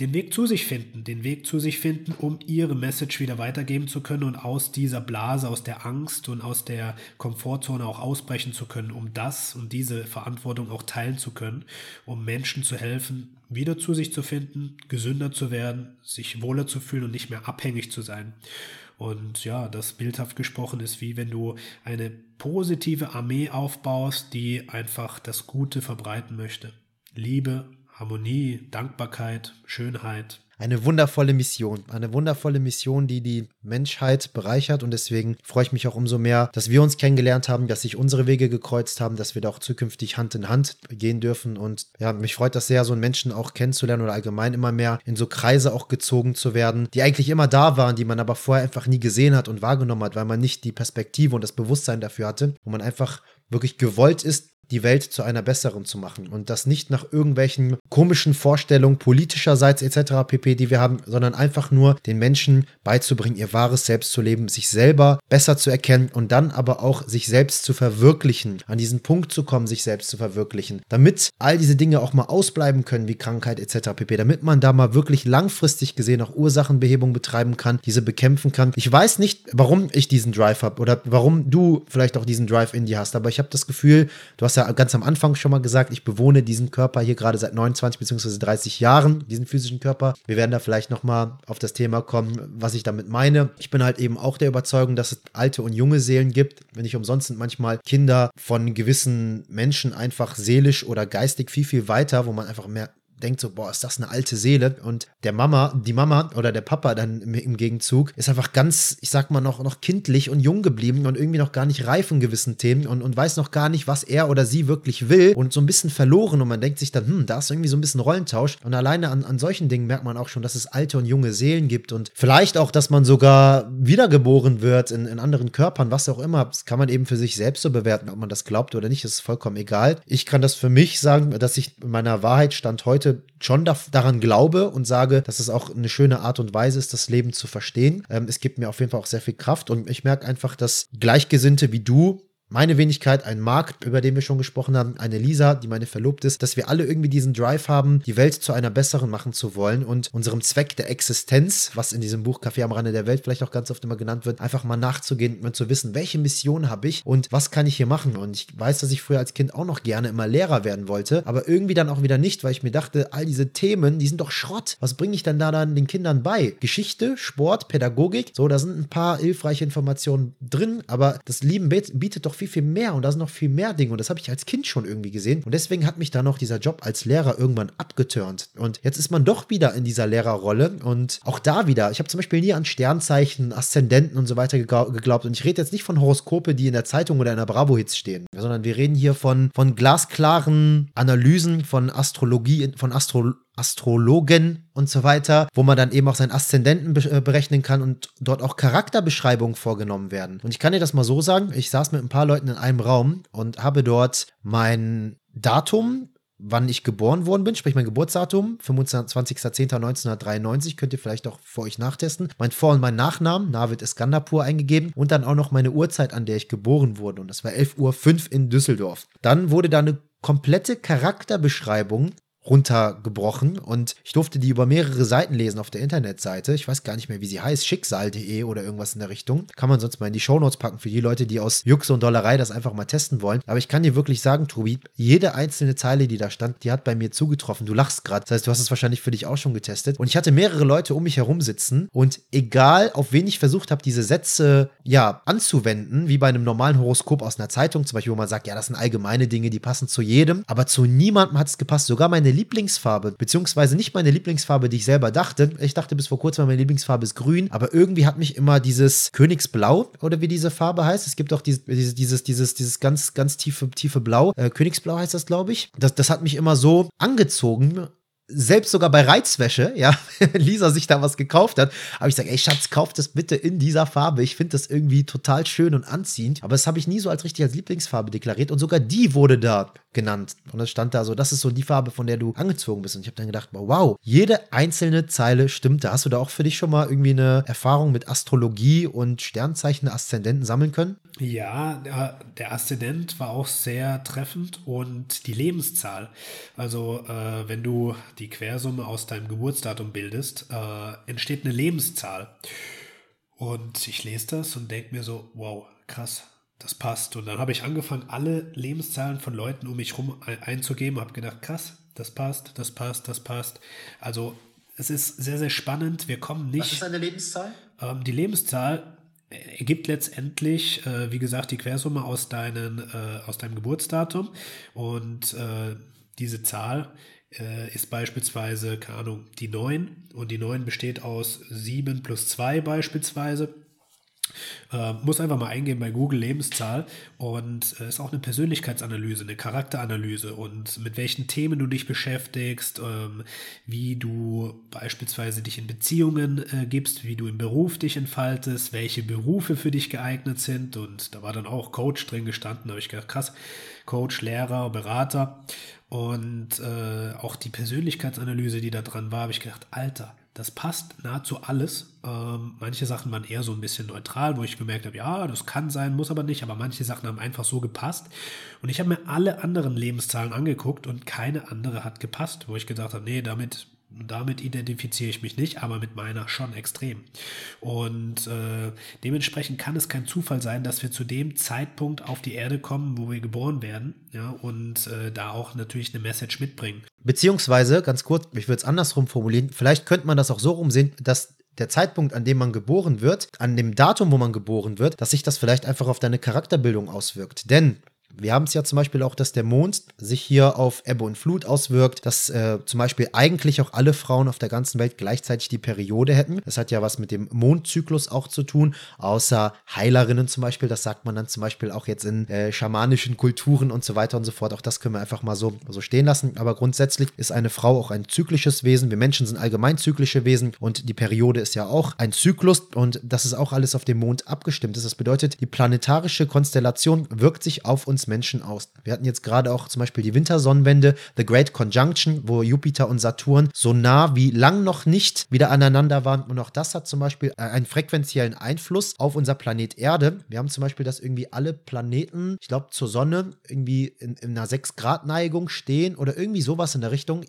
[SPEAKER 2] den Weg zu sich finden, den Weg zu sich finden, um ihre Message wieder weitergeben zu können und aus dieser Blase, aus der Angst und aus der Komfortzone auch ausbrechen zu können, um das und diese Verantwortung auch teilen zu können, um Menschen zu helfen, wieder zu sich zu finden, gesünder zu werden, sich wohler zu fühlen und nicht mehr abhängig zu sein. Und ja, das bildhaft gesprochen ist wie wenn du eine positive Armee aufbaust, die einfach das Gute verbreiten möchte. Liebe, Harmonie, Dankbarkeit, Schönheit,
[SPEAKER 1] eine wundervolle Mission. Eine wundervolle Mission, die die Menschheit bereichert. Und deswegen freue ich mich auch umso mehr, dass wir uns kennengelernt haben, dass sich unsere Wege gekreuzt haben, dass wir da auch zukünftig Hand in Hand gehen dürfen. Und ja, mich freut das sehr, so einen Menschen auch kennenzulernen oder allgemein immer mehr in so Kreise auch gezogen zu werden, die eigentlich immer da waren, die man aber vorher einfach nie gesehen hat und wahrgenommen hat, weil man nicht die Perspektive und das Bewusstsein dafür hatte, wo man einfach wirklich gewollt ist, die Welt zu einer besseren zu machen und das nicht nach irgendwelchen komischen Vorstellungen politischerseits etc. pp, die wir haben, sondern einfach nur den Menschen beizubringen, ihr wahres Selbst zu leben, sich selber besser zu erkennen und dann aber auch sich selbst zu verwirklichen, an diesen Punkt zu kommen, sich selbst zu verwirklichen, damit all diese Dinge auch mal ausbleiben können, wie Krankheit etc. pp, damit man da mal wirklich langfristig gesehen auch Ursachenbehebung betreiben kann, diese bekämpfen kann. Ich weiß nicht, warum ich diesen Drive habe oder warum du vielleicht auch diesen Drive in dir hast, aber ich habe das Gefühl, du hast hast ja ganz am Anfang schon mal gesagt, ich bewohne diesen Körper hier gerade seit 29 bzw. 30 Jahren, diesen physischen Körper. Wir werden da vielleicht nochmal auf das Thema kommen, was ich damit meine. Ich bin halt eben auch der Überzeugung, dass es alte und junge Seelen gibt. Wenn nicht umsonst sind manchmal Kinder von gewissen Menschen einfach seelisch oder geistig viel, viel weiter, wo man einfach mehr denkt so, boah, ist das eine alte Seele. Und der Mama, die Mama oder der Papa dann im, Gegenzug ist einfach ganz, ich sag mal, noch, noch kindlich und jung geblieben und irgendwie noch gar nicht reif in gewissen Themen und, und weiß noch gar nicht, was er oder sie wirklich will und so ein bisschen verloren. Und man denkt sich dann, hm, da ist irgendwie so ein bisschen Rollentausch. Und alleine an, an solchen Dingen merkt man auch schon, dass es alte und junge Seelen gibt und vielleicht auch, dass man sogar wiedergeboren wird in, in anderen Körpern, was auch immer. Das kann man eben für sich selbst so bewerten, ob man das glaubt oder nicht, das ist vollkommen egal. Ich kann das für mich sagen, dass ich meiner Wahrheit stand heute schon da, daran glaube und sage, dass es auch eine schöne Art und Weise ist, das Leben zu verstehen. Ähm, es gibt mir auf jeden Fall auch sehr viel Kraft und ich merke einfach, dass Gleichgesinnte wie du meine Wenigkeit, ein Marc, über den wir schon gesprochen haben, eine Lisa, die meine Verlobte ist, dass wir alle irgendwie diesen Drive haben, die Welt zu einer besseren machen zu wollen und unserem Zweck der Existenz, was in diesem Buch Kaffee am Rande der Welt vielleicht auch ganz oft immer genannt wird, einfach mal nachzugehen und zu wissen, welche Mission habe ich und was kann ich hier machen. Und ich weiß, dass ich früher als Kind auch noch gerne immer Lehrer werden wollte, aber irgendwie dann auch wieder nicht, weil ich mir dachte, all diese Themen, die sind doch Schrott. Was bringe ich denn da dann den Kindern bei? Geschichte, Sport, Pädagogik, so, da sind ein paar hilfreiche Informationen drin, aber das Lieben bietet doch noch viel, viel mehr und da sind noch viel mehr Dinge und das habe ich als Kind schon irgendwie gesehen und deswegen hat mich da noch dieser Job als Lehrer irgendwann abgeturnt und jetzt ist man doch wieder in dieser Lehrerrolle und auch da wieder, ich habe zum Beispiel nie an Sternzeichen, Aszendenten und so weiter geglaubt und ich rede jetzt nicht von Horoskope, die in der Zeitung oder in der Bravo-Hits stehen, sondern wir reden hier von, von glasklaren Analysen, von Astrologie, von Astro Astrologen und so weiter, wo man dann eben auch seinen Aszendenten äh, berechnen kann und dort auch Charakterbeschreibungen vorgenommen werden. Und ich kann dir das mal so sagen, ich saß mit ein paar Leuten in einem Raum und habe dort mein Datum, wann ich geboren worden bin, sprich mein Geburtsdatum, 25.10.1993, könnt ihr vielleicht auch für euch nachtesten. Mein Vor- und mein Nachnamen, Navid Iskandapur, eingegeben und dann auch noch meine Uhrzeit, an der ich geboren wurde. Und das war 11.05 Uhr in Düsseldorf. Dann wurde da eine komplette Charakterbeschreibung runtergebrochen und ich durfte die über mehrere Seiten lesen auf der Internetseite. Ich weiß gar nicht mehr, wie sie heißt, schicksal.de oder irgendwas in der Richtung. Kann man sonst mal in die Shownotes packen für die Leute, die aus Jux und Dollerei das einfach mal testen wollen. Aber ich kann dir wirklich sagen, Tobi, jede einzelne Zeile, die da stand, die hat bei mir zugetroffen. Du lachst gerade. Das heißt, du hast es wahrscheinlich für dich auch schon getestet. Und ich hatte mehrere Leute um mich herum sitzen und egal, auf wen ich versucht habe, diese Sätze ja anzuwenden, wie bei einem normalen Horoskop aus einer Zeitung, zum Beispiel, wo man sagt, ja, das sind allgemeine Dinge, die passen zu jedem, aber zu niemandem hat es gepasst. Sogar meine Lieblingsfarbe, beziehungsweise nicht meine Lieblingsfarbe, die ich selber dachte. Ich dachte bis vor kurzem, meine Lieblingsfarbe ist grün, aber irgendwie hat mich immer dieses Königsblau oder wie diese Farbe heißt. Es gibt auch dieses, dieses, dieses, dieses ganz, ganz tiefe, tiefe Blau. Äh, Königsblau heißt das, glaube ich. Das, das hat mich immer so angezogen selbst sogar bei Reizwäsche, ja, Lisa sich da was gekauft hat, habe ich gesagt, ey Schatz, kauf das bitte in dieser Farbe. Ich finde das irgendwie total schön und anziehend. Aber das habe ich nie so als richtig als Lieblingsfarbe deklariert und sogar die wurde da genannt. Und es stand da so, das ist so die Farbe, von der du angezogen bist. Und ich habe dann gedacht, wow, jede einzelne Zeile stimmt. Da hast du da auch für dich schon mal irgendwie eine Erfahrung mit Astrologie und Sternzeichen Aszendenten sammeln können?
[SPEAKER 2] Ja, der, der Aszendent war auch sehr treffend und die Lebenszahl. Also äh, wenn du die Quersumme aus deinem Geburtsdatum bildest, äh, entsteht eine Lebenszahl. Und ich lese das und denke mir so, wow, krass, das passt. Und dann habe ich angefangen, alle Lebenszahlen von Leuten um mich herum einzugeben, habe gedacht, krass, das passt, das passt, das passt. Also es ist sehr, sehr spannend. Wir kommen nicht. Was
[SPEAKER 1] ist eine Lebenszahl?
[SPEAKER 2] Ähm, die Lebenszahl ergibt letztendlich, äh, wie gesagt, die Quersumme aus, deinen, äh, aus deinem Geburtsdatum und äh, diese Zahl ist beispielsweise, keine Ahnung, die 9 und die 9 besteht aus 7 plus 2 beispielsweise. Äh, muss einfach mal eingehen bei Google Lebenszahl. Und äh, ist auch eine Persönlichkeitsanalyse, eine Charakteranalyse. Und mit welchen Themen du dich beschäftigst, ähm, wie du beispielsweise dich in Beziehungen äh, gibst, wie du im Beruf dich entfaltest, welche Berufe für dich geeignet sind. Und da war dann auch Coach drin gestanden, da habe ich gedacht, krass, Coach, Lehrer, Berater und äh, auch die Persönlichkeitsanalyse, die da dran war, habe ich gedacht, Alter, das passt nahezu alles. Ähm, manche Sachen waren eher so ein bisschen neutral, wo ich gemerkt habe, ja, das kann sein, muss aber nicht, aber manche Sachen haben einfach so gepasst. Und ich habe mir alle anderen Lebenszahlen angeguckt und keine andere hat gepasst, wo ich gesagt habe, nee, damit damit identifiziere ich mich nicht, aber mit meiner schon extrem. Und äh, dementsprechend kann es kein Zufall sein, dass wir zu dem Zeitpunkt auf die Erde kommen, wo wir geboren werden, ja, und äh, da auch natürlich eine Message mitbringen.
[SPEAKER 1] Beziehungsweise, ganz kurz, ich würde es andersrum formulieren, vielleicht könnte man das auch so rumsehen, dass der Zeitpunkt, an dem man geboren wird, an dem Datum, wo man geboren wird, dass sich das vielleicht einfach auf deine Charakterbildung auswirkt. Denn wir haben es ja zum Beispiel auch, dass der Mond sich hier auf Ebbe und Flut auswirkt, dass äh, zum Beispiel eigentlich auch alle Frauen auf der ganzen Welt gleichzeitig die Periode hätten. Das hat ja was mit dem Mondzyklus auch zu tun, außer Heilerinnen zum Beispiel. Das sagt man dann zum Beispiel auch jetzt in äh, schamanischen Kulturen und so weiter und so fort. Auch das können wir einfach mal so, so stehen lassen. Aber grundsätzlich ist eine Frau auch ein zyklisches Wesen. Wir Menschen sind allgemein zyklische Wesen und die Periode ist ja auch ein Zyklus und das ist auch alles auf dem Mond abgestimmt. Das bedeutet, die planetarische Konstellation wirkt sich auf uns Menschen aus. Wir hatten jetzt gerade auch zum Beispiel die Wintersonnenwende, The Great Conjunction, wo Jupiter und Saturn so nah wie lang noch nicht wieder aneinander waren. Und auch das hat zum Beispiel äh, einen frequenziellen Einfluss auf unser Planet Erde. Wir haben zum Beispiel, dass irgendwie alle Planeten, ich glaube, zur Sonne irgendwie in, in einer 6-Grad-Neigung stehen oder irgendwie sowas in der Richtung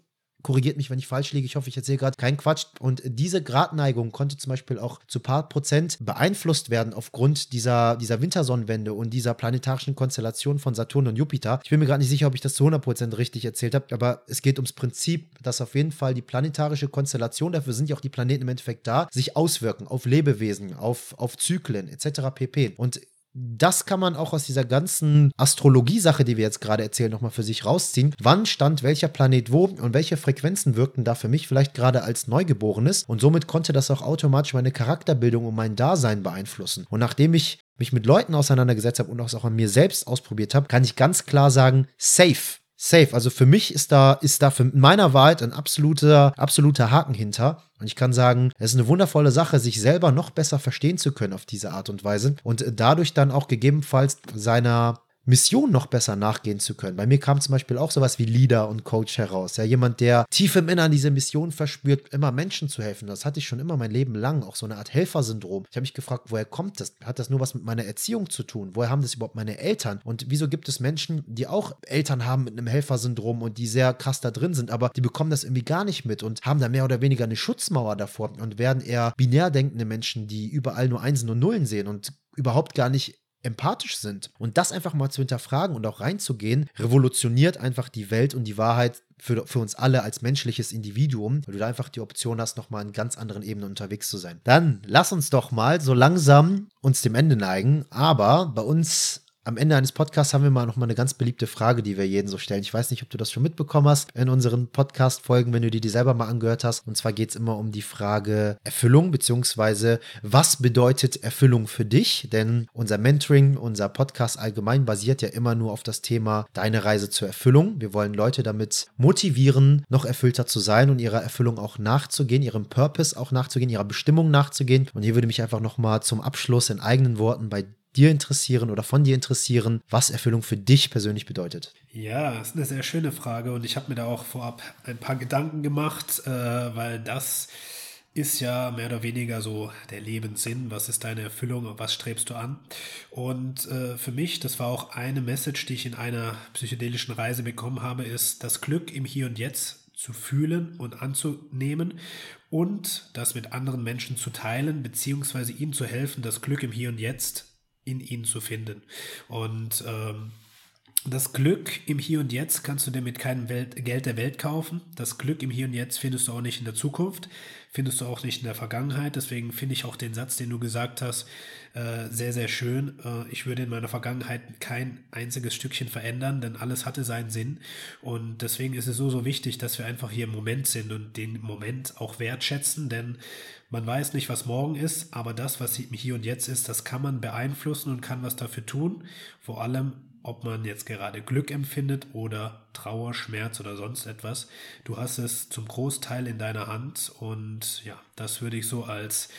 [SPEAKER 1] korrigiert mich, wenn ich falsch liege. Ich hoffe, ich erzähle gerade keinen Quatsch. Und diese Gradneigung konnte zum Beispiel auch zu paar Prozent beeinflusst werden aufgrund dieser, dieser Wintersonnenwende und dieser planetarischen Konstellation von Saturn und Jupiter. Ich bin mir gerade nicht sicher, ob ich das zu 100 Prozent richtig erzählt habe, aber es geht ums Prinzip, dass auf jeden Fall die planetarische Konstellation, dafür sind ja auch die Planeten im Endeffekt da, sich auswirken auf Lebewesen, auf, auf Zyklen etc. pp. Und das kann man auch aus dieser ganzen Astrologie-Sache, die wir jetzt gerade erzählen, nochmal für sich rausziehen. Wann stand welcher Planet wo und welche Frequenzen wirkten da für mich vielleicht gerade als Neugeborenes? Und somit konnte das auch automatisch meine Charakterbildung und mein Dasein beeinflussen. Und nachdem ich mich mit Leuten auseinandergesetzt habe und auch an mir selbst ausprobiert habe, kann ich ganz klar sagen, safe safe. Also für mich ist da, ist da für meiner Wahrheit ein absoluter, absoluter Haken hinter. Und ich kann sagen, es ist eine wundervolle Sache, sich selber noch besser verstehen zu können auf diese Art und Weise und dadurch dann auch gegebenenfalls seiner Mission noch besser nachgehen zu können. Bei mir kam zum Beispiel auch sowas wie Leader und Coach heraus. Ja, jemand, der tief im Innern diese Mission verspürt, immer Menschen zu helfen. Das hatte ich schon immer mein Leben lang, auch so eine Art Helfersyndrom. Ich habe mich gefragt, woher kommt das? Hat das nur was mit meiner Erziehung zu tun? Woher haben das überhaupt meine Eltern? Und wieso gibt es Menschen, die auch Eltern haben mit einem Helfersyndrom und die sehr krass da drin sind, aber die bekommen das irgendwie gar nicht mit und haben da mehr oder weniger eine Schutzmauer davor und werden eher binär denkende Menschen, die überall nur Einsen und Nullen sehen und überhaupt gar nicht empathisch sind. Und das einfach mal zu hinterfragen und auch reinzugehen, revolutioniert einfach die Welt und die Wahrheit für, für uns alle als menschliches Individuum, weil du da einfach die Option hast, nochmal in ganz anderen Ebenen unterwegs zu sein. Dann lass uns doch mal so langsam uns dem Ende neigen, aber bei uns am Ende eines Podcasts haben wir mal noch mal eine ganz beliebte Frage, die wir jeden so stellen. Ich weiß nicht, ob du das schon mitbekommen hast in unseren Podcast-Folgen, wenn du dir die selber mal angehört hast. Und zwar geht es immer um die Frage Erfüllung, beziehungsweise was bedeutet Erfüllung für dich? Denn unser Mentoring, unser Podcast allgemein basiert ja immer nur auf das Thema deine Reise zur Erfüllung. Wir wollen Leute damit motivieren, noch erfüllter zu sein und ihrer Erfüllung auch nachzugehen, ihrem Purpose auch nachzugehen, ihrer Bestimmung nachzugehen. Und hier würde mich einfach noch mal zum Abschluss in eigenen Worten bei dir interessieren oder von dir interessieren, was Erfüllung für dich persönlich bedeutet.
[SPEAKER 2] Ja, das ist eine sehr schöne Frage und ich habe mir da auch vorab ein paar Gedanken gemacht, äh, weil das ist ja mehr oder weniger so der Lebenssinn. Was ist deine Erfüllung und was strebst du an? Und äh, für mich, das war auch eine Message, die ich in einer psychedelischen Reise bekommen habe, ist das Glück im Hier und Jetzt zu fühlen und anzunehmen und das mit anderen Menschen zu teilen, beziehungsweise ihnen zu helfen, das Glück im Hier und Jetzt in ihnen zu finden. Und ähm, das Glück im Hier und Jetzt kannst du dir mit keinem Welt, Geld der Welt kaufen. Das Glück im Hier und Jetzt findest du auch nicht in der Zukunft, findest du auch nicht in der Vergangenheit. Deswegen finde ich auch den Satz, den du gesagt hast, äh, sehr, sehr schön. Äh, ich würde in meiner Vergangenheit kein einziges Stückchen verändern, denn alles hatte seinen Sinn. Und deswegen ist es so, so wichtig, dass wir einfach hier im Moment sind und den Moment auch wertschätzen, denn man weiß nicht, was morgen ist, aber das, was hier und jetzt ist, das kann man beeinflussen und kann was dafür tun. Vor allem, ob man jetzt gerade Glück empfindet oder Trauer, Schmerz oder sonst etwas. Du hast es zum Großteil in deiner Hand und ja, das würde ich so als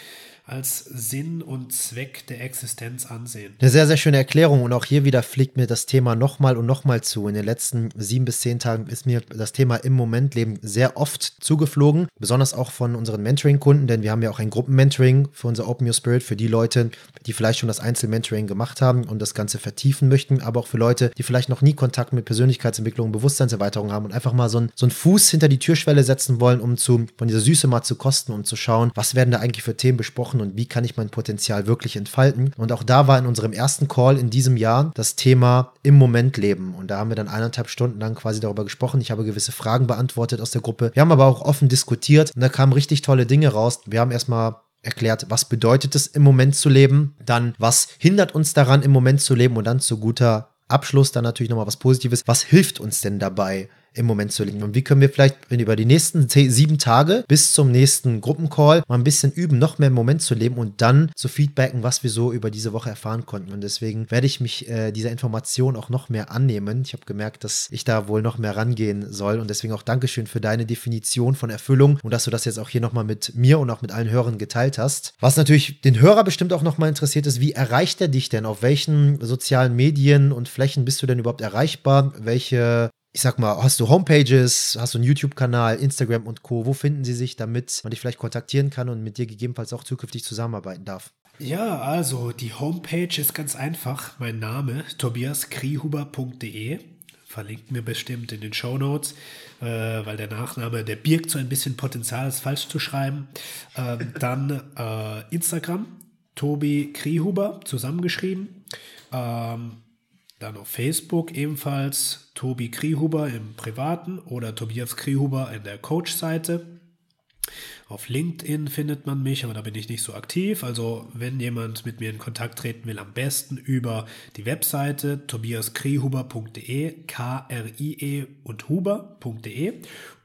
[SPEAKER 2] als Sinn und Zweck der Existenz ansehen.
[SPEAKER 1] Eine sehr, sehr schöne Erklärung und auch hier wieder fliegt mir das Thema nochmal und nochmal zu. In den letzten sieben bis zehn Tagen ist mir das Thema im Momentleben sehr oft zugeflogen, besonders auch von unseren Mentoring-Kunden, denn wir haben ja auch ein Gruppenmentoring für unser Open Your Spirit, für die Leute, die vielleicht schon das Einzelmentoring gemacht haben und das Ganze vertiefen möchten, aber auch für Leute, die vielleicht noch nie Kontakt mit Persönlichkeitsentwicklung und Bewusstseinserweiterung haben und einfach mal so, ein, so einen Fuß hinter die Türschwelle setzen wollen, um zu, von dieser Süße mal zu kosten und zu schauen, was werden da eigentlich für Themen besprochen machen und wie kann ich mein Potenzial wirklich entfalten. Und auch da war in unserem ersten Call in diesem Jahr das Thema im Moment leben. Und da haben wir dann eineinhalb Stunden lang quasi darüber gesprochen. Ich habe gewisse Fragen beantwortet aus der Gruppe. Wir haben aber auch offen diskutiert und da kamen richtig tolle Dinge raus. Wir haben erstmal erklärt, was bedeutet es im Moment zu leben, dann was hindert uns daran im Moment zu leben und dann zu guter Abschluss dann natürlich nochmal was Positives. Was hilft uns denn dabei, im Moment zu liegen. Und wie können wir vielleicht über die nächsten sieben Tage bis zum nächsten Gruppencall mal ein bisschen üben, noch mehr im Moment zu leben und dann zu feedbacken, was wir so über diese Woche erfahren konnten. Und deswegen werde ich mich äh, dieser Information auch noch mehr annehmen. Ich habe gemerkt, dass ich da wohl noch mehr rangehen soll. Und deswegen auch Dankeschön für deine Definition von Erfüllung und dass du das jetzt auch hier nochmal mit mir und auch mit allen Hörern geteilt hast. Was natürlich den Hörer bestimmt auch nochmal interessiert ist, wie erreicht er dich denn? Auf welchen sozialen Medien und Flächen bist du denn überhaupt erreichbar? Welche ich sag mal, hast du Homepages, hast du einen YouTube-Kanal, Instagram und Co. Wo finden sie sich, damit man dich vielleicht kontaktieren kann und mit dir gegebenenfalls auch zukünftig zusammenarbeiten darf?
[SPEAKER 2] Ja, also die Homepage ist ganz einfach. Mein Name tobiaskrihuber.de. Verlinkt mir bestimmt in den Show Notes, äh, weil der Nachname, der birgt so ein bisschen Potenzial, es falsch zu schreiben. Ähm, dann äh, Instagram, Tobi Krihuber, zusammengeschrieben. Ähm, dann auf Facebook ebenfalls Tobi Krihuber im Privaten oder Tobias Krihuber in der Coach-Seite. Auf LinkedIn findet man mich, aber da bin ich nicht so aktiv. Also wenn jemand mit mir in Kontakt treten will, am besten über die Webseite tobiaskrihuber.de, K-R-I-E und huber.de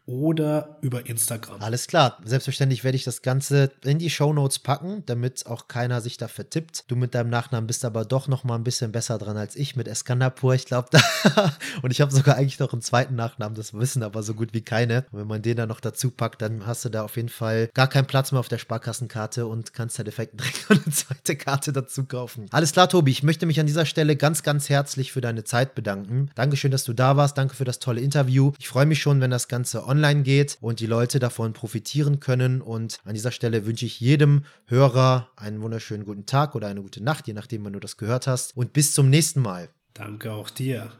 [SPEAKER 2] oder über Instagram.
[SPEAKER 1] Alles klar. Selbstverständlich werde ich das Ganze in die Shownotes packen, damit auch keiner sich da vertippt. Du mit deinem Nachnamen bist aber doch noch mal ein bisschen besser dran als ich mit Eskandapur. Ich glaube, da. und ich habe sogar eigentlich noch einen zweiten Nachnamen. Das wissen aber so gut wie keine. Und wenn man den dann noch dazu packt, dann hast du da auf jeden Fall gar keinen Platz mehr auf der Sparkassenkarte und kannst da direkt noch eine zweite Karte dazu kaufen. Alles klar, Tobi. Ich möchte mich an dieser Stelle ganz, ganz herzlich für deine Zeit bedanken. Dankeschön, dass du da warst. Danke für das tolle Interview. Ich freue mich schon, wenn das Ganze online geht und die Leute davon profitieren können. Und an dieser Stelle wünsche ich jedem Hörer einen wunderschönen guten Tag oder eine gute Nacht, je nachdem, wann du das gehört hast. Und bis zum nächsten Mal.
[SPEAKER 2] Danke auch dir.